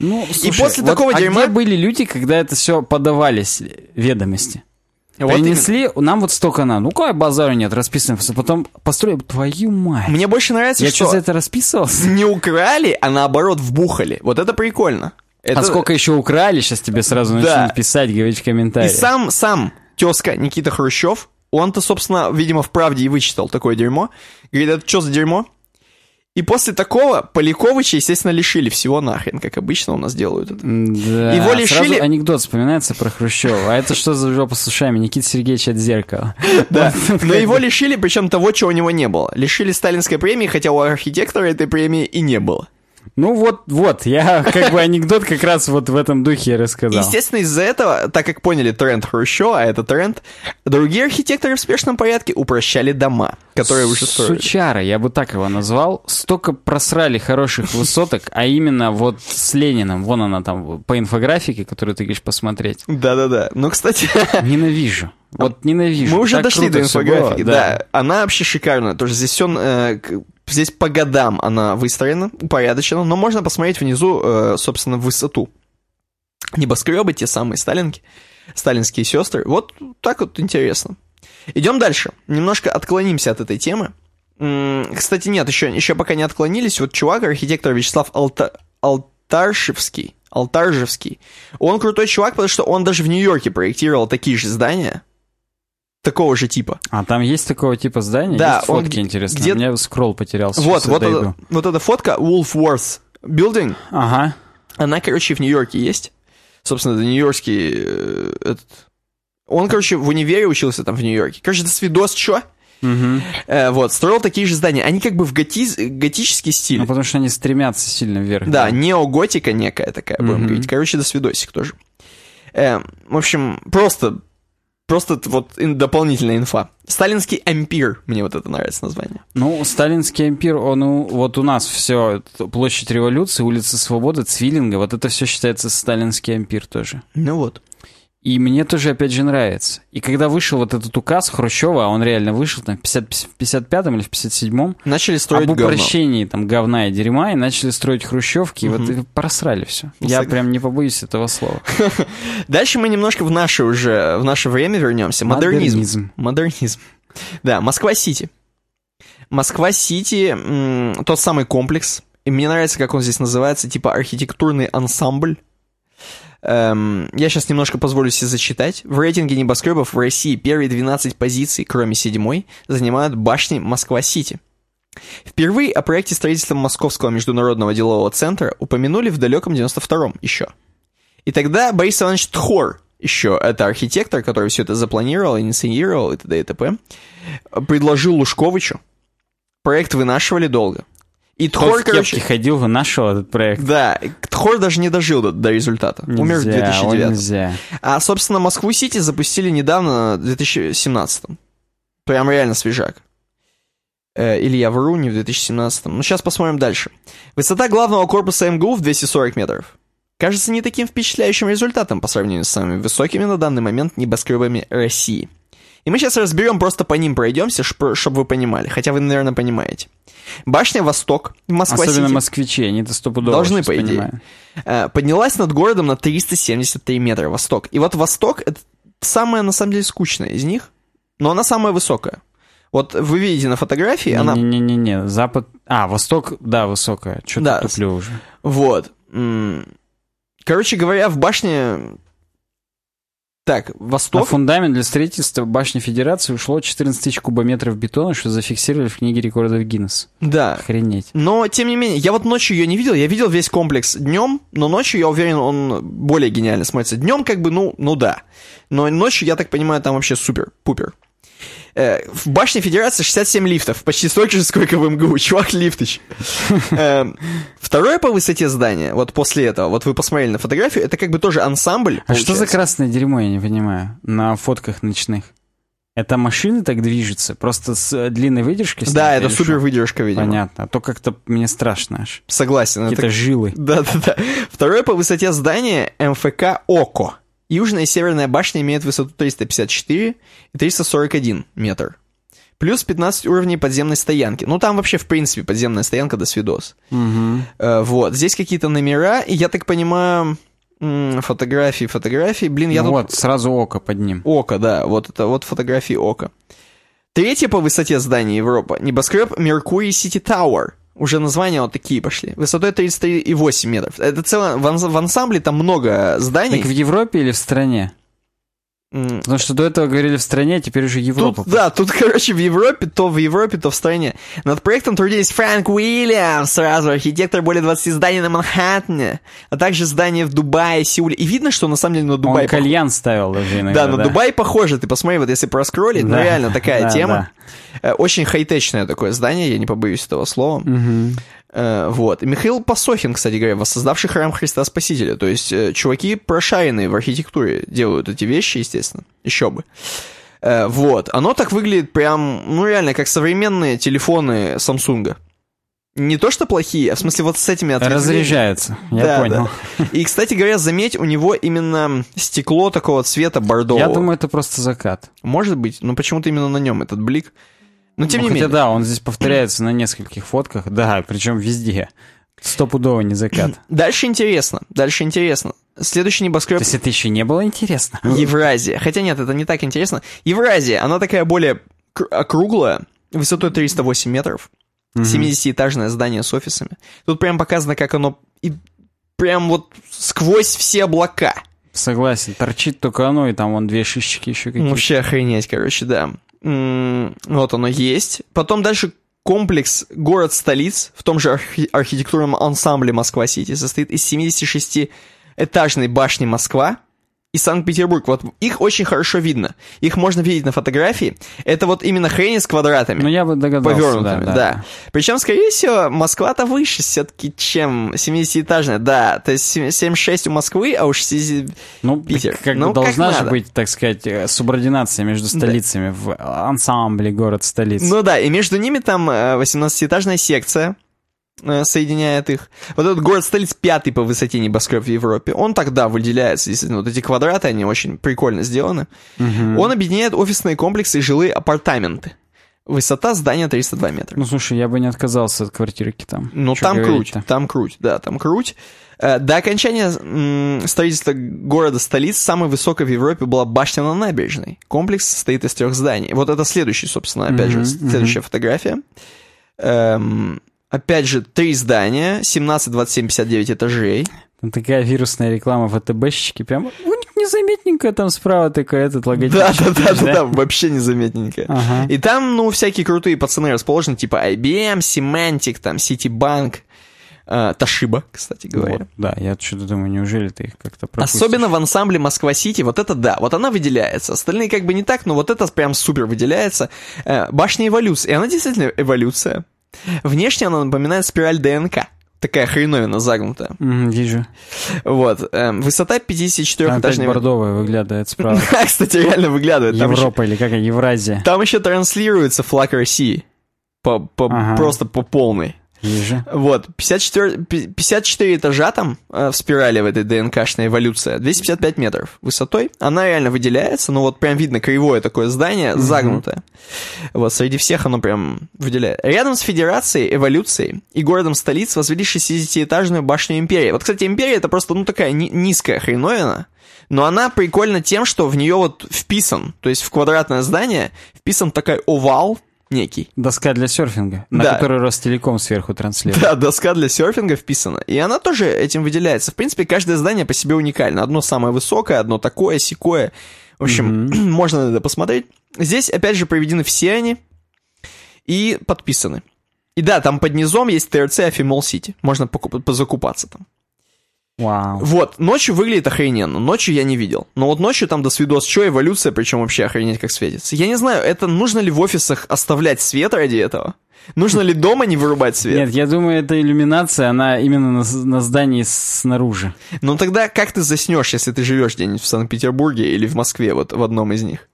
Ну, слушай, после вот, такого а дерьма- где были люди, когда это все подавались ведомости? Вот Принесли, нам вот столько надо. Ну, какой базару нет, расписано всё. Потом построили, твою мать. именно. Мне больше нравится, Я что что, за это расписывался? не украли, а наоборот вбухали. Вот это прикольно. Это... А сколько еще украли, сейчас тебе сразу Да. начнут писать, говорить в И комментариях. сам, сам тезка Никита Хрущев, он-то, собственно, видимо, в правде и вычитал такое дерьмо. Говорит, это что за дерьмо? И после такого Поляковича, естественно, лишили всего нахрен, как обычно у нас делают это. Да, Его лишили- Сразу анекдот вспоминается про Хрущева. А это что за жопа с ушами? Никита Сергеевич от зеркала. Да, но его лишили, причем того, чего у него не было. Лишили сталинской премии, хотя у архитектора этой премии и не было. Ну вот, вот, я как бы анекдот как раз вот в этом духе рассказал. Естественно, из-за этого, так как поняли тренд Хрущева, а это тренд, другие архитекторы в спешном порядке упрощали дома, которые уже строили. Сучара, я бы так его назвал. Столько просрали хороших высоток, а именно вот с Лениным. Вон она там по инфографике, которую ты говоришь посмотреть. Да-да-да. Ну, кстати, Ненавижу. Вот ненавижу. мы уже Так дошли до инфографики. было, Да. она вообще шикарная. Тоже здесь все... Здесь по годам она выстроена, упорядочена, но можно посмотреть внизу, э, собственно, высоту. Небоскребы, те самые сталинки, сталинские сестры. Вот так вот интересно. Идем дальше. Немножко отклонимся от этой темы. Кстати, нет, еще, еще пока не отклонились. Вот чувак, архитектор Вячеслав Алта... Алтаршевский, Алтаржевский, он крутой чувак, потому что он даже в Нью-Йорке проектировал такие же здания, такого же типа. А там есть такого типа здания? Да, есть он фотки где- интересные. где- У меня скролл потерялся. Вот, вот, это- вот эта фотка Wolfworth Building, Ага. она, короче, в Нью-Йорке есть. Собственно, это нью-йоркский э, этот... Он, короче, в универе учился там в Нью-Йорке. Короче, это свидос, чё? Мгм. Э, вот, строил такие же здания. Они как бы в готи- готический стиль. Ну, потому что они стремятся сильно вверх. Да, неоготика некая такая, будем Мгм. говорить. Короче, до свидосик тоже. Э, в общем, просто, просто вот дополнительная инфа. Сталинский ампир, мне вот это нравится название. Ну, сталинский ампир, он у- вот у нас все, площадь революции, улица Свободы, Цвиллинга, вот это все считается сталинский ампир тоже. Ну вот. И мне тоже, опять же, нравится. И когда вышел вот этот указ Хрущева, а он реально вышел там в 50 в 55-м или в 57-м, Начали строить об говно. упрощении там говна и дерьма, и начали строить хрущевки, и вот и просрали все. Я Сог- прям не побоюсь этого слова. Дальше мы немножко в наше уже, в наше время вернемся. Модернизм. Модернизм. Да, Москва-Сити. Москва-Сити, тот самый комплекс. И мне нравится, как он здесь называется, типа архитектурный ансамбль. Эм, я сейчас немножко позволю себе зачитать. В рейтинге небоскребов в России первые 12 позиций, кроме седьмой, занимают башни Москва-Сити. Впервые о проекте строительства Московского международного делового центра упомянули в далеком 92-м еще. И тогда Борис Иванович Тхор, еще это архитектор, который все это запланировал, инициировал и т.д. и т.п., предложил Лужковичу. Проект вынашивали долго. И Тхор, кепке короче... ходил, вынашивал этот проект. Да, Тхор даже не дожил до, до результата. Умер в Нельзя, ой, 2009. нельзя. А, собственно, Москву-Сити запустили недавно, в 2017. Прям реально свежак. Э, или я вру, не в 2017. Ну, сейчас посмотрим дальше. Высота главного корпуса МГУ в 240 метров. Кажется не таким впечатляющим результатом по сравнению с самыми высокими на данный момент небоскребами России. И мы сейчас разберем, просто по ним пройдемся, чтобы вы понимали. Хотя вы, наверное, понимаете. Башня Восток в Москва-Сити Особенно москвичи, они-то стопудово Должны, по идее. понимают. э, поднялась над городом на 373 метра Восток. И вот Восток — это самая, на самом деле, скучная из них, но она самая высокая. Вот вы видите на фотографии, она... Не-не-не, Запад... А, Восток, да, высокая. Что-то Да. туплю уже. Вот. Короче говоря, в башне... Так, На Восток... фундамент для строительства башни Федерации ушло 14 тысяч кубометров бетона, что зафиксировали в книге рекордов Гиннесс. Да. Охренеть. Но, тем не менее, я вот ночью ее не видел. Я видел весь комплекс днем, но ночью, я уверен, он более гениально смотрится. Днем как бы, ну, ну да. Но ночью, я так понимаю, там вообще супер-пупер. Э, в башне Федерации 67 лифтов, почти столько же, сколько в МГУ. Чувак лифтыч. Э, Второе по высоте здания, вот после этого, вот вы посмотрели на фотографию, это как бы тоже ансамбль. А что за красное дерьмо, я не понимаю, на фотках ночных? Это машины так движутся, просто с э, длинной выдержкой? Да, это супер выдержка, видимо. Понятно, а то как-то мне страшно аж. Согласен. это Какие-то жилы. Да-да-да. Второе по высоте здания МФК ОКО. Южная и северная башня имеют высоту 354 и 341 метр. Плюс 15 уровней подземной стоянки. Ну, там вообще, в принципе, подземная стоянка до свидос. Мгм. Э, вот, здесь какие-то номера, и я так понимаю, фотографии, фотографии. Блин, я Ну тут... вот, сразу око под ним. Око, да, вот это вот фотографии Ока. Третье по высоте здания Европа. Небоскреб Меркурий Сити Тауэр. Уже названия вот такие пошли. Высотой 33,8 метров. Это целое... В, анс- в ансамбле там много зданий. Так в Европе или в стране? Потому что до этого говорили в стране, а теперь уже Европа. Тут, да, тут, короче, в Европе, то в Европе, то в стране. Над проектом трудились Фрэнк Уильямс, сразу архитектор более 20 зданий на Манхэттене, а также здания в Дубае, Сеуле. И видно, что на самом деле на Дубай... Он кальян ставил даже иногда. Да, на Дубай похоже. Ты посмотри, вот если проскроллить, ну Да. реально такая Да, тема. Э, Очень хай-течное такое здание, я не побоюсь этого слова. Мгм. Э, Вот. И Михаил Посохин, кстати говоря, воссоздавший храм Христа Спасителя. То есть э, чуваки прошаренные в архитектуре делают эти вещи, естественно. Еще бы. Э, Вот. Оно так выглядит прям, ну реально, как современные телефоны Samsung. Не то, что плохие, а в смысле вот с этими ответвлениями. Разряжается, я Да, понял. да. И, кстати говоря, заметь, у него именно стекло такого цвета бордового. Я думаю, это просто закат. Может быть, но почему-то именно на нем этот блик. Но тем Ну, не хотя менее. да, он здесь повторяется на нескольких фотках, да, причем везде. Стопудово не закат. Дальше интересно, дальше интересно. Следующий То небоскреб есть это еще не было интересно? Евразия. Хотя нет, это не так интересно. Евразия, она такая более кр- округлая, высотой 308 метров, 70-этажное здание с офисами. Тут прям показано, как оно и прям вот сквозь все облака. Согласен, торчит только оно, и там вон две шишечки еще какие-то. Вообще охренеть, короче, да. Вот оно есть. Потом дальше комплекс город-столиц в том же архи- архитектурном ансамбле Москва-Сити состоит из 76-этажной башни Москва, и Санкт-Петербург. Вот их очень хорошо видно. Их можно видеть на фотографии. Это вот именно хрени с квадратами. Ну, я бы догадался. Повернутыми, да. да. Причем, скорее всего, Москва-то выше все-таки, чем 70-этажная. Да, то есть 76 у Москвы, а уж 60... Ну, Питер. как Ну, как должна же надо. быть, так сказать, э, субординация между столицами в ансамбле город-столица. Ну да, и между ними там э, 18-этажная секция э, соединяет их. Вот этот город столиц пятый по высоте небоскреб в Европе. Он тогда выделяется, действительно. Вот эти квадраты, они очень прикольно сделаны. Он объединяет офисные комплексы и жилые апартаменты. Высота здания 302 метра. Ну, слушай, я бы не отказался от квартирки там. Ну, Чё там круть, там круть, да, там круть. Э, До окончания строительства города-столиц самой высокой в Европе была башня на набережной. Комплекс состоит из трех зданий. Вот это следующий, собственно, опять же, Мгм, следующая фотография. Эм, опять же, три здания, 17, 27, 59 этажей. Там такая вирусная реклама ВТБщики, прям незаметненько там справа такой этот логотип. Да, да, да, да, да, вообще незаметненько. Ага. И там, ну, всякие крутые пацаны расположены, типа IBM, Symantec, там, Citibank, э, Toshiba, кстати говоря. Вот, да, я что-то думаю, неужели ты их как-то пропустишь? Особенно в ансамбле Москва-Сити, вот это да, вот она выделяется. Остальные как бы не так, но вот это прям супер выделяется. Э, Башня эволюции, и она действительно эволюция. Внешне она напоминает спираль ДНК. Такая хреновина загнутая. Мгм, вижу. Вот. эм, Высота Там опять 54-этажной... бордовая выглядывает справа. Кстати, реально выглядывает. Европа или какая, Евразия. там еще транслируется флаг России. По, по- Ага. Просто по полной. Вижу. Вот, 54, пи- 54 этажа там э, в спирали в этой ДНКшной эволюция, 255 метров высотой. Она реально выделяется, ну вот прям видно кривое такое здание, загнутое. Вот, среди всех оно прям выделяет. Рядом с Федерацией, эволюцией и городом столиц возвели 60-этажную башню Империи. Вот, кстати, Империя это просто, ну, такая ни- низкая хреновина, но она прикольна тем, что в нее вот вписан, то есть в квадратное здание вписан такой овал некий. Доска для серфинга, на Да. которую Ростелеком сверху транслирует. Да, доска для серфинга вписана. И она тоже этим выделяется. В принципе, каждое здание по себе уникально. Одно самое высокое, одно такое, секое. В общем, можно на это посмотреть. Здесь, опять же, проведены все они и подписаны. И да, там под низом есть ТРЦ Афимол Сити. Можно позакупаться там. Вау. Вот, ночью выглядит охрененно. Ночью я не видел. Но вот ночью там до свидос, что эволюция, причем вообще охренеть как светится. Я не знаю, это нужно ли в офисах оставлять свет ради этого? Нужно ли дома не вырубать свет? Нет, я думаю, эта иллюминация, она именно на, на здании снаружи. Ну тогда как ты заснешь, если ты живешь где-нибудь в Санкт-Петербурге или в Москве, вот в одном из них?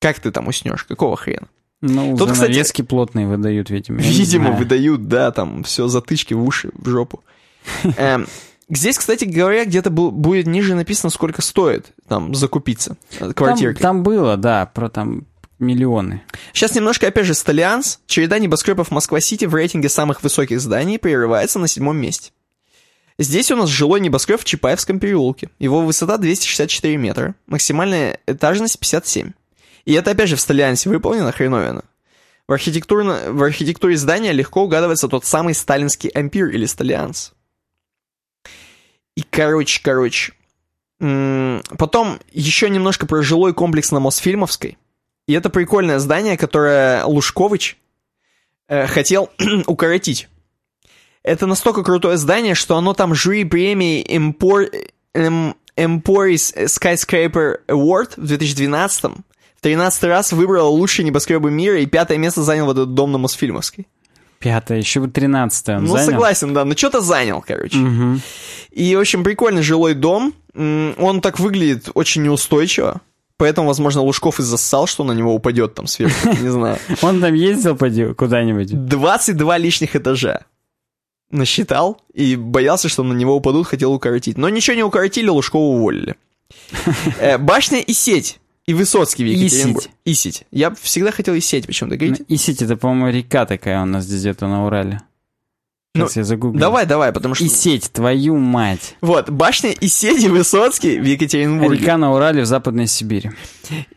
Как ты там уснешь? Какого хрена? Ну, Тут, кстати, занавески плотные выдают, видимо. Видимо, выдают, да, там все затычки в уши, в жопу. Эм, Здесь, кстати говоря, где-то бу- будет ниже написано, сколько стоит там закупиться э, Там, квартиркой. там было, да, про там миллионы. Сейчас немножко, опять же, Столианс. Череда небоскребов Москва-Сити в рейтинге самых высоких зданий прерывается на седьмом месте. Здесь у нас жилой небоскреб в Чапаевском переулке. Его высота 264 метра, максимальная этажность 57. И это, опять же, в Столиансе выполнено хреновина. В, архитектурно... в архитектуре здания легко угадывается тот самый сталинский ампир или Столианс. И, короче, короче. Потом еще немножко про жилой комплекс на Мосфильмовской. И это прикольное здание, которое Лужкович э, хотел укоротить. Это настолько крутое здание, что оно там жюри премии Empor... эм, Emporis Skyscraper Award в 2012 в 13 раз выбрало лучшие небоскребы мира и пятое место занял вот этот дом на Мосфильмовской. Пятое, еще бы тринадцатое он ну, занял. согласен, да, но что-то занял, короче. Мгм. И, в общем, прикольный жилой дом. Он так выглядит очень неустойчиво. Поэтому, возможно, Лужков и зассал, что на него упадет там сверху, не знаю. Он там ездил поди, куда-нибудь? 22 лишних этажа насчитал и боялся, что на него упадут, хотел укоротить. Но ничего не укоротили, Лужкова уволили. Э, Башня и сеть. И Высоцкий в Екатеринбурге. И сеть. Я всегда хотел и сеть, почему-то. Говорите? Ну, Исить, это, по-моему, река такая у нас здесь где-то на Урале. Сейчас я загуглю. Давай, давай, потому что... И сеть, твою мать. Вот, башня и сеть и Высоцкий в Екатеринбурге. Река на Урале в Западной Сибири.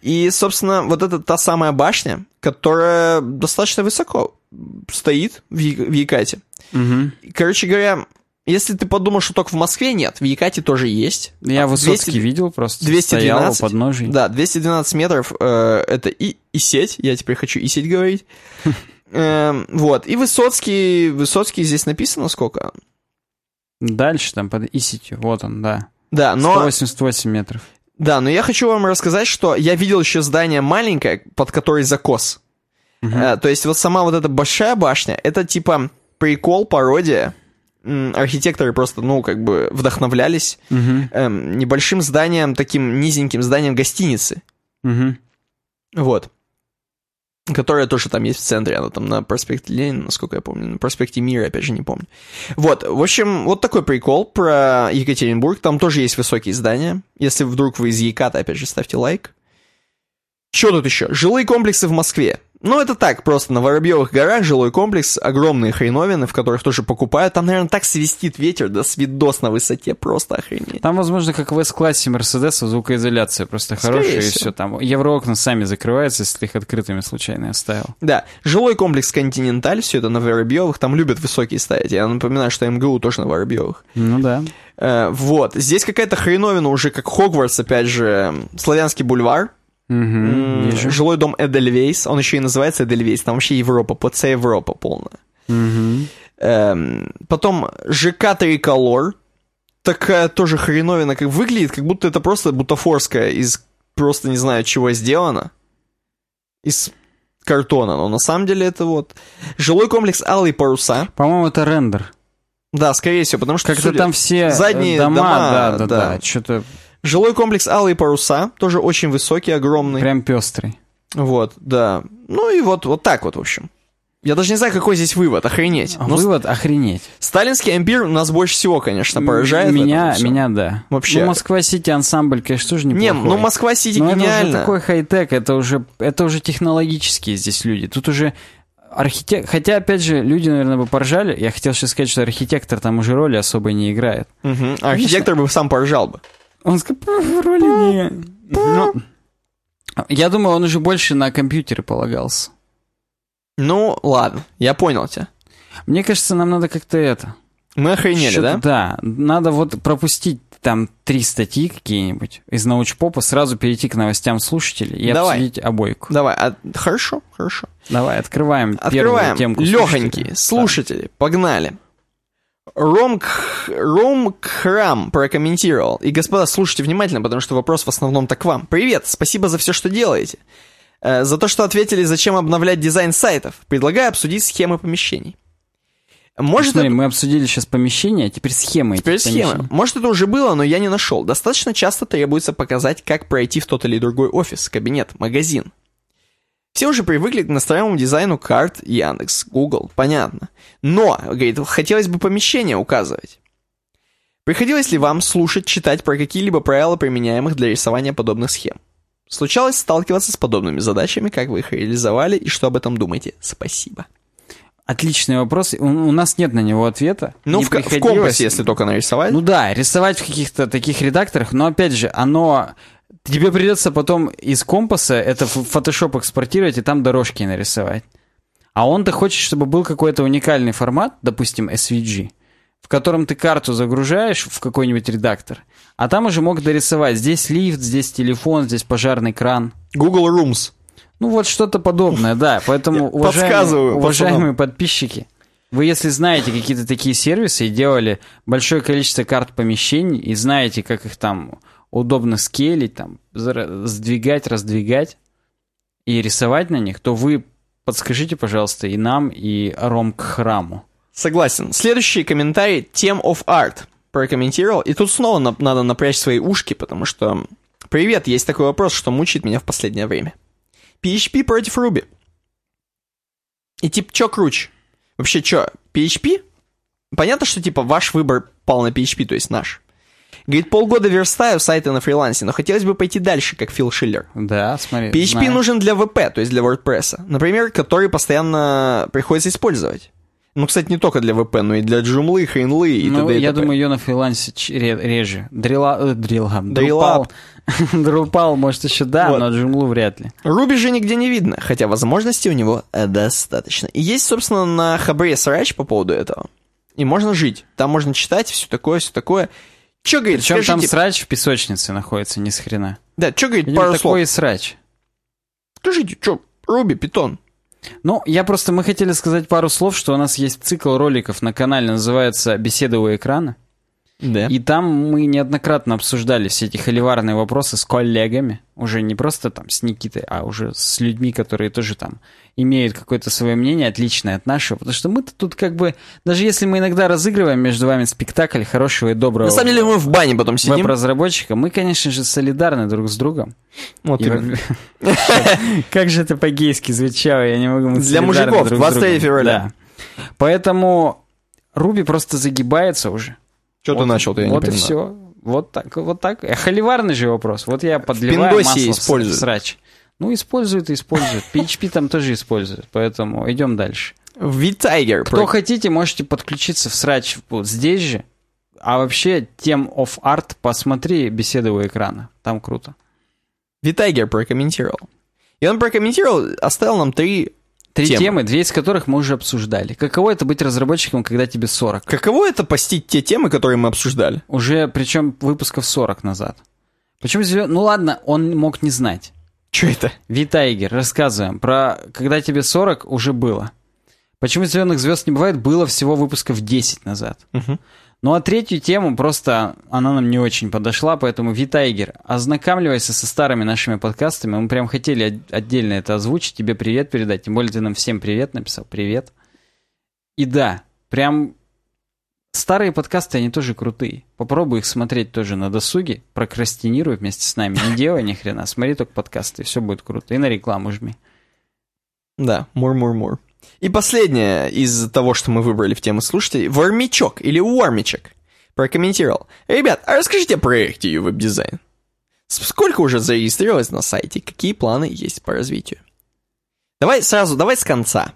И, собственно, вот это та самая башня, которая достаточно высоко стоит в, в Якате. Мгм. Короче говоря, если ты подумал, что только в Москве нет, в Якате тоже есть. Я А, Высоцкий 200 видел просто. 212. Стоял у подножий. Да, 212 метров э, это и, и сеть, я теперь хочу и сеть говорить. Эм, вот, и Высоцкий, Высоцкий здесь написано сколько? Дальше там под Иситью. Вот он, да. Да, но... 188 метров. Да, но я хочу вам рассказать, что я видел еще здание маленькое, под которой закос. Э, то есть вот сама вот эта большая башня, это типа прикол, пародия. Архитекторы просто, ну, как бы вдохновлялись эм, небольшим зданием, таким низеньким зданием гостиницы. Мгм. Вот. Которая тоже там есть в центре, она там на проспекте Ленина, насколько я помню, на проспекте Мира, опять же, не помню. Вот, в общем, вот такой прикол про Екатеринбург, там тоже есть высокие здания. Если вдруг вы из Еката, опять же, ставьте лайк. Что тут еще? Жилые комплексы в Москве. Ну, это так, просто на Воробьевых горах жилой комплекс, огромные хреновины, в которых тоже покупают. Там, наверное, так свистит ветер, да свидос на высоте, просто охренеть. Там, возможно, как в S-классе Мерседеса, звукоизоляция просто Скорее хорошая, и всего. все там. Евроокна сами закрываются, если ты их открытыми случайно оставил. Да, жилой комплекс Континенталь, все это на Воробьевых, там любят высокие ставить. Я напоминаю, что МГУ тоже на Воробьевых. Ну да. Э, вот, здесь какая-то хреновина уже, как Хогвартс, опять же, Славянский бульвар, Вижу. жилой дом Эдельвейс, он еще и называется Эдельвейс, там вообще Европа, ПЦ Европа полная. Мгм. Эм, потом ЖК Триколор, такая тоже хреновина, как выглядит, как будто это просто бутафорская из просто не знаю чего сделано. Из картона, но на самом деле это вот. Жилой комплекс Алые паруса. По-моему, это рендер. Да, скорее всего, потому что Как-то там все э, задние дома, дома, да, да, да. да. Что-то Жилой комплекс Алые паруса, тоже очень высокий, огромный. прям пестрый. Вот, да. Ну и вот, вот так вот, в общем. Я даже не знаю, какой здесь вывод, охренеть. Но Вывод охренеть. сталинский ампир нас больше всего, конечно, поражает. Меня, меня, да. Вообще. Ну, Москва-Сити ансамбль, конечно, тоже Не, неплохой. ну Москва-Сити Но это уже гениально. такой хай-тек, это уже, это уже технологические здесь люди. Тут уже архитектор... Хотя, опять же, люди, наверное, бы поржали. Я хотел сейчас сказать, что архитектор там уже роли особой не играет. Мгм. Архитектор бы сам поржал бы. Он сказал, «Пф, роли не... Ну, я думаю, он уже больше на компьютеры полагался. Ну, ладно, я понял тебя. Мне кажется, нам надо как-то это... Мы охренели, да? Да, надо вот пропустить там три статьи какие-нибудь из научпопа, сразу перейти к новостям слушателей и Давай. обсудить обойку. Давай, а- хорошо, хорошо. Давай, открываем, Открываем. первую темку. Легонькие. Слушатели, погнали. Ром, Ром Храм прокомментировал. И, господа, слушайте внимательно, потому что вопрос в основном-то к вам. Привет, спасибо за все, что делаете. Э, за то, что ответили, зачем обновлять дизайн сайтов. Предлагаю обсудить схемы помещений. Может, Смотри, это- мы обсудили сейчас помещение, а теперь схемы. Теперь схема. помещений. Может, это уже было, но я не нашел. Достаточно часто требуется показать, как пройти в тот или другой офис, кабинет, магазин. Все уже привыкли к настраиваемому дизайну карт Яндекс, Google, понятно. Но, говорит, хотелось бы помещение указывать. Приходилось ли вам слушать, читать про какие-либо правила, применяемых для рисования подобных схем? Случалось сталкиваться с подобными задачами, как вы их реализовали и что об этом думаете? Спасибо. Отличный вопрос. У, у нас нет на него ответа. Ну, Не в, в компасе, если только нарисовать. Ну да, рисовать в каких-то таких редакторах, но опять же, оно... Тебе придется потом из компаса это в Photoshop экспортировать и там дорожки нарисовать. А он-то хочет, чтобы был какой-то уникальный формат, допустим, SVG, в котором ты карту загружаешь в какой-нибудь редактор, а там уже мог дорисовать. Здесь лифт, здесь телефон, здесь пожарный кран. Google Rooms. Ну вот что-то подобное, да. Поэтому, уважаемые, уважаемые подписчики, вы если знаете какие-то такие сервисы и делали большое количество карт помещений и знаете, как их там удобно скейлить, там, сдвигать, раздвигать и рисовать на них, то вы подскажите, пожалуйста, и нам, и Ром к храму. Согласен. Следующий комментарий Тем of Art прокомментировал. И тут снова на- надо напрячь свои ушки, потому что... Привет, есть такой вопрос, что мучает меня в последнее время. PHP против Ruby. И типа, чё круче? Вообще, чё, PHP? Понятно, что типа ваш выбор пал на PHP, то есть наш. Говорит, полгода верстаю сайты на фрилансе, но хотелось бы пойти дальше, как Фил Шиллер. Да, смотри. PHP знаю. нужен для VP, то есть для WordPress, например, который постоянно приходится использовать. Ну, кстати, не только для VP, но и для Joomla, Хренлы и Ну, т.д. я думаю, ее на фрилансе реже. Дрила, э, дрила, Дрилап. Drupal, может, еще да, Вот. но Joomla вряд ли. Руби же нигде не видно, хотя возможностей у него э, достаточно. И есть, собственно, на Хабре срач по поводу этого. И можно жить. Там можно читать, все такое, все такое. Че, говорит, Причем там скажите... срач в песочнице находится, ни с хрена. Да, че, говорит, Видимо, пару слов. такой и срач. Скажите, что, Руби, питон. Ну, я просто, мы хотели сказать пару слов, что у нас есть цикл роликов на канале, называется «Беседы у экрана». Да. И там мы неоднократно обсуждали все эти холиварные вопросы с коллегами. Уже не просто там с Никитой, а уже с людьми, которые тоже там имеют какое-то свое мнение, отличное от нашего. Потому что мы-то тут как бы... Даже если мы иногда разыгрываем между вами спектакль хорошего и доброго На самом деле мы в бане потом сидим. веб-разработчика, мы, конечно же, солидарны друг с другом. Вот И именно. Как же это по-гейски звучало, я не могу... Для мужиков, друг с 23 другом. февраля. Да. Поэтому Руби просто загибается уже. Что ты Вот- начал-то, я не Вот и понимаю. все. Вот так, вот так. Э, Холиварный же вопрос. Вот я подливаю масло в с- используют. в срач. Ну, используют и используют. PHP там тоже используют. Поэтому идем дальше. V-Tiger. Кто хотите, можете подключиться в срач вот здесь же. А вообще, тем of art посмотри беседы у экрана. Там круто. V-Tiger прокомментировал. И он прокомментировал, оставил нам три... Три Темы. темы, две из которых мы уже обсуждали. Каково это быть разработчиком, когда тебе 40? Каково это постить те темы, которые мы обсуждали? Уже, причем, выпусков 40 назад. Почему звё- Ну ладно, он мог не знать. Что это? Витайгер, рассказываем. Про «Когда тебе 40» уже было. Почему «Зеленых звезд» не бывает, было всего выпусков 10 назад. Мгм. Ну а третью тему просто она нам не очень подошла, поэтому Витайгер, ознакомливайся со старыми нашими подкастами. Мы прям хотели от- отдельно это озвучить, тебе привет передать. Тем более ты нам всем привет написал. Привет. И да, прям старые подкасты, они тоже крутые. Попробуй их смотреть тоже на досуге, прокрастинируй вместе с нами. Не делай ни хрена, смотри только подкасты, все будет круто. И на рекламу жми. Да, мур-мур-мур. И последнее из того, что мы выбрали в тему слушателей, Вармичок или Уармичек прокомментировал. Ребят, а расскажите о проекте веб-дизайн. Сколько уже зарегистрировалось на сайте? Какие планы есть по развитию? Давай сразу, давай с конца.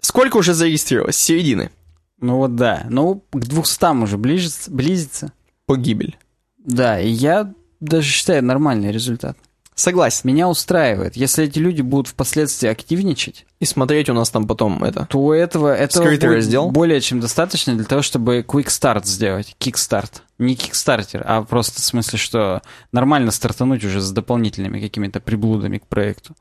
Сколько уже зарегистрировалось? С середины. Ну вот да, ну к 200 уже ближется, близится. Погибель. Да, и я даже считаю нормальный результат. Согласен. Меня устраивает. Если эти люди будут впоследствии активничать, И смотреть у нас там потом это. то этого, этого Скрытый будет раздел? более чем достаточно для того, чтобы quick start сделать. Kickstart. Не кикстартер, а просто в смысле, что нормально стартануть уже с дополнительными какими-то приблудами к проекту.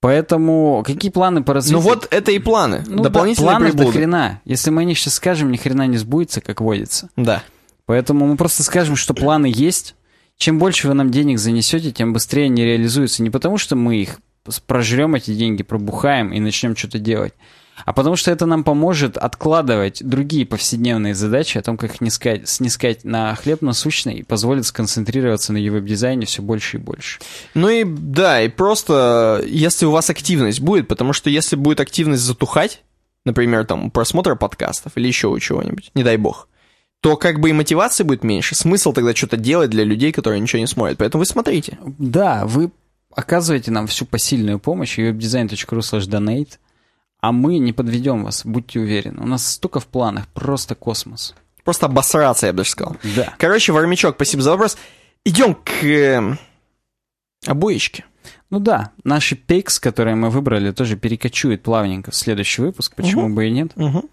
Поэтому какие планы по развитию? Ну вот это и планы. Ну да, Дополнительные планов до приблуды. хрена. Если мы о них сейчас скажем, ни хрена не сбудется, как водится. Да. Поэтому мы просто скажем, что планы есть. Чем больше вы нам денег занесете, тем быстрее они реализуются. Не потому, что мы их прожрем эти деньги, пробухаем и начнем что-то делать, а потому что это нам поможет откладывать другие повседневные задачи о том, как их снискать, снискать на хлеб насущный и позволит сконцентрироваться на веб-дизайне все больше и больше. Ну и да, и просто если у вас активность будет, потому что если будет активность затухать, например, там просмотра подкастов или еще чего-нибудь, не дай бог, то как бы и мотивации будет меньше. Смысл тогда что-то делать для людей, которые ничего не смотрят. Поэтому вы смотрите. Да, вы оказываете нам всю посильную помощь, webdesign.ru slash donate, а мы не подведем вас, будьте уверены. У нас столько в планах, просто космос. Просто обосраться, я бы даже сказал. Да. Короче, Вармичок, спасибо за вопрос. Идем к э, обоечке. Ну да, наши пикс, которые мы выбрали, тоже перекочуют плавненько в следующий выпуск, почему бы и нет, Угу.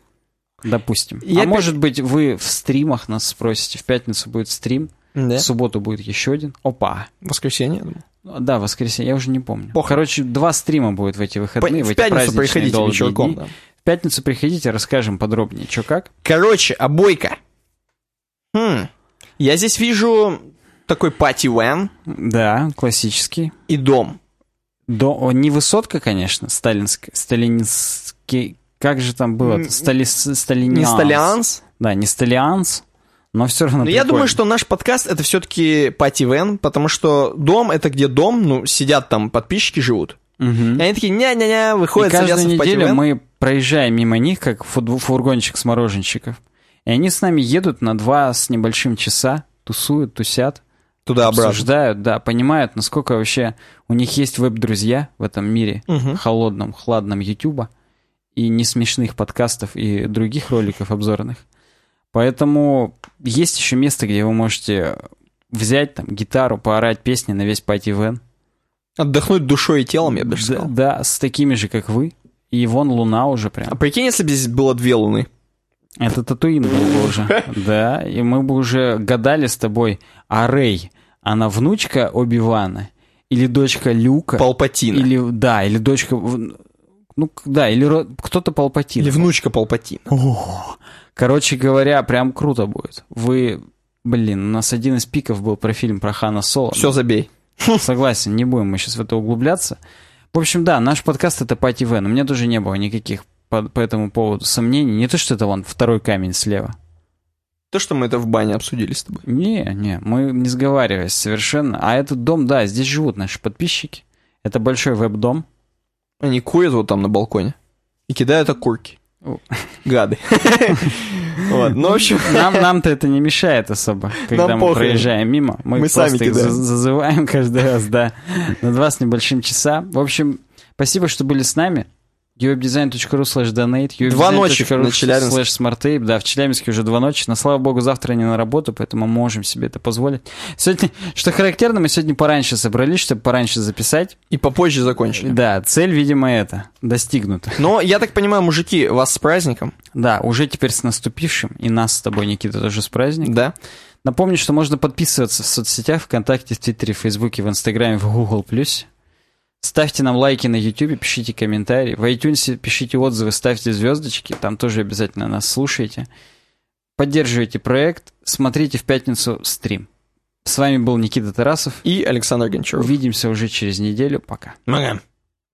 Допустим. Я а может быть, вы в стримах нас спросите, в пятницу будет стрим, Да. в субботу будет еще один. Опа. Воскресенье, я думаю. Ну, Да, воскресенье, я уже не помню. Похуй. Короче, два стрима будет в эти выходные, в, в эти пятницу приходите вечерком. дни. да. В пятницу приходите, расскажем подробнее, что как. Короче, обойка. Хм. Я здесь вижу такой пати вэн Да, классический. и дом. До... Не высотка, конечно, сталинская, сталинский... Как же там было? Стали... Сталинианс. Не сталианс. Да, не сталианс, но все равно Но я прикольно. думаю, что наш подкаст это все-таки пати вэн, потому что дом это где дом, ну, сидят там подписчики живут. Мгм. И они такие, ня-ня-ня, И выходят, каждую в пати неделю мы проезжаем мимо них, как фургончик с мороженщиков. И они с нами едут на два с небольшим часа, тусуют, тусят, Туда-обратно. обсуждают, да, понимают, насколько вообще у них есть веб-друзья в этом мире Мгм. холодном, хладном Ютуба и не смешных подкастов и других роликов обзорных. Поэтому есть еще место, где вы можете взять там гитару, поорать песни на весь пати вен. Отдохнуть душой и телом, я бы даже Да, сказал. да, с такими же, как вы. И вон луна уже прям. А прикинь, если бы здесь было две луны. Это Татуин был бы уже. Да, и мы бы уже гадали с тобой, а Рэй, она внучка Оби-Вана? Или дочка Люка? Палпатина. Или, да, или дочка... Ну, да, или ро- кто-то Палпатин. внучка Палпатина. Короче говоря, прям круто будет. Вы Блин, у нас один из пиков был про фильм про Хана Соло. Все, забей. Согласен, не будем мы сейчас в это углубляться. В общем, да, наш подкаст это Пати В, но мне тоже не было никаких по, по этому поводу сомнений. Не то, что это вон второй камень слева. То, что мы это в бане обсудили с тобой. Не, не, мы не сговариваясь совершенно. А этот дом, да, здесь живут наши подписчики. Это большой веб-дом. Они курят вот там на балконе. И кидают окурки. Гады. Вот, ну, в общем... Нам, нам-то это не мешает особо, когда Нам мы похрен. проезжаем мимо. Мы, Мы сами их кидаем. за- зазываем каждый раз, да, на два с небольшим часа. В общем, спасибо, что были с нами. uwebdesign.ru slash donate, Два ночи на Челябинске. slash smarttape. Да, в Челябинске уже два ночи. Но, слава богу, завтра не на работу, поэтому можем себе это позволить. Сегодня, что характерно, мы сегодня пораньше собрались, чтобы пораньше записать. И попозже закончили. Да, цель, видимо, это, достигнута. Но, я так понимаю, мужики, вас с праздником, Да, уже теперь с наступившим, и нас с тобой, Никита, тоже с праздником. да? Напомню, что можно подписываться в соцсетях, ВКонтакте, в Твиттере, в Фейсбуке, в Инстаграме, в Google+. Ставьте нам лайки на Ютубе, пишите комментарии. В iTunes пишите отзывы, ставьте звездочки. Там тоже обязательно нас слушайте. Поддерживайте проект. Смотрите в пятницу стрим. С вами был Никита Тарасов. И Александр Гончаров. Увидимся уже через неделю. Пока. Пока.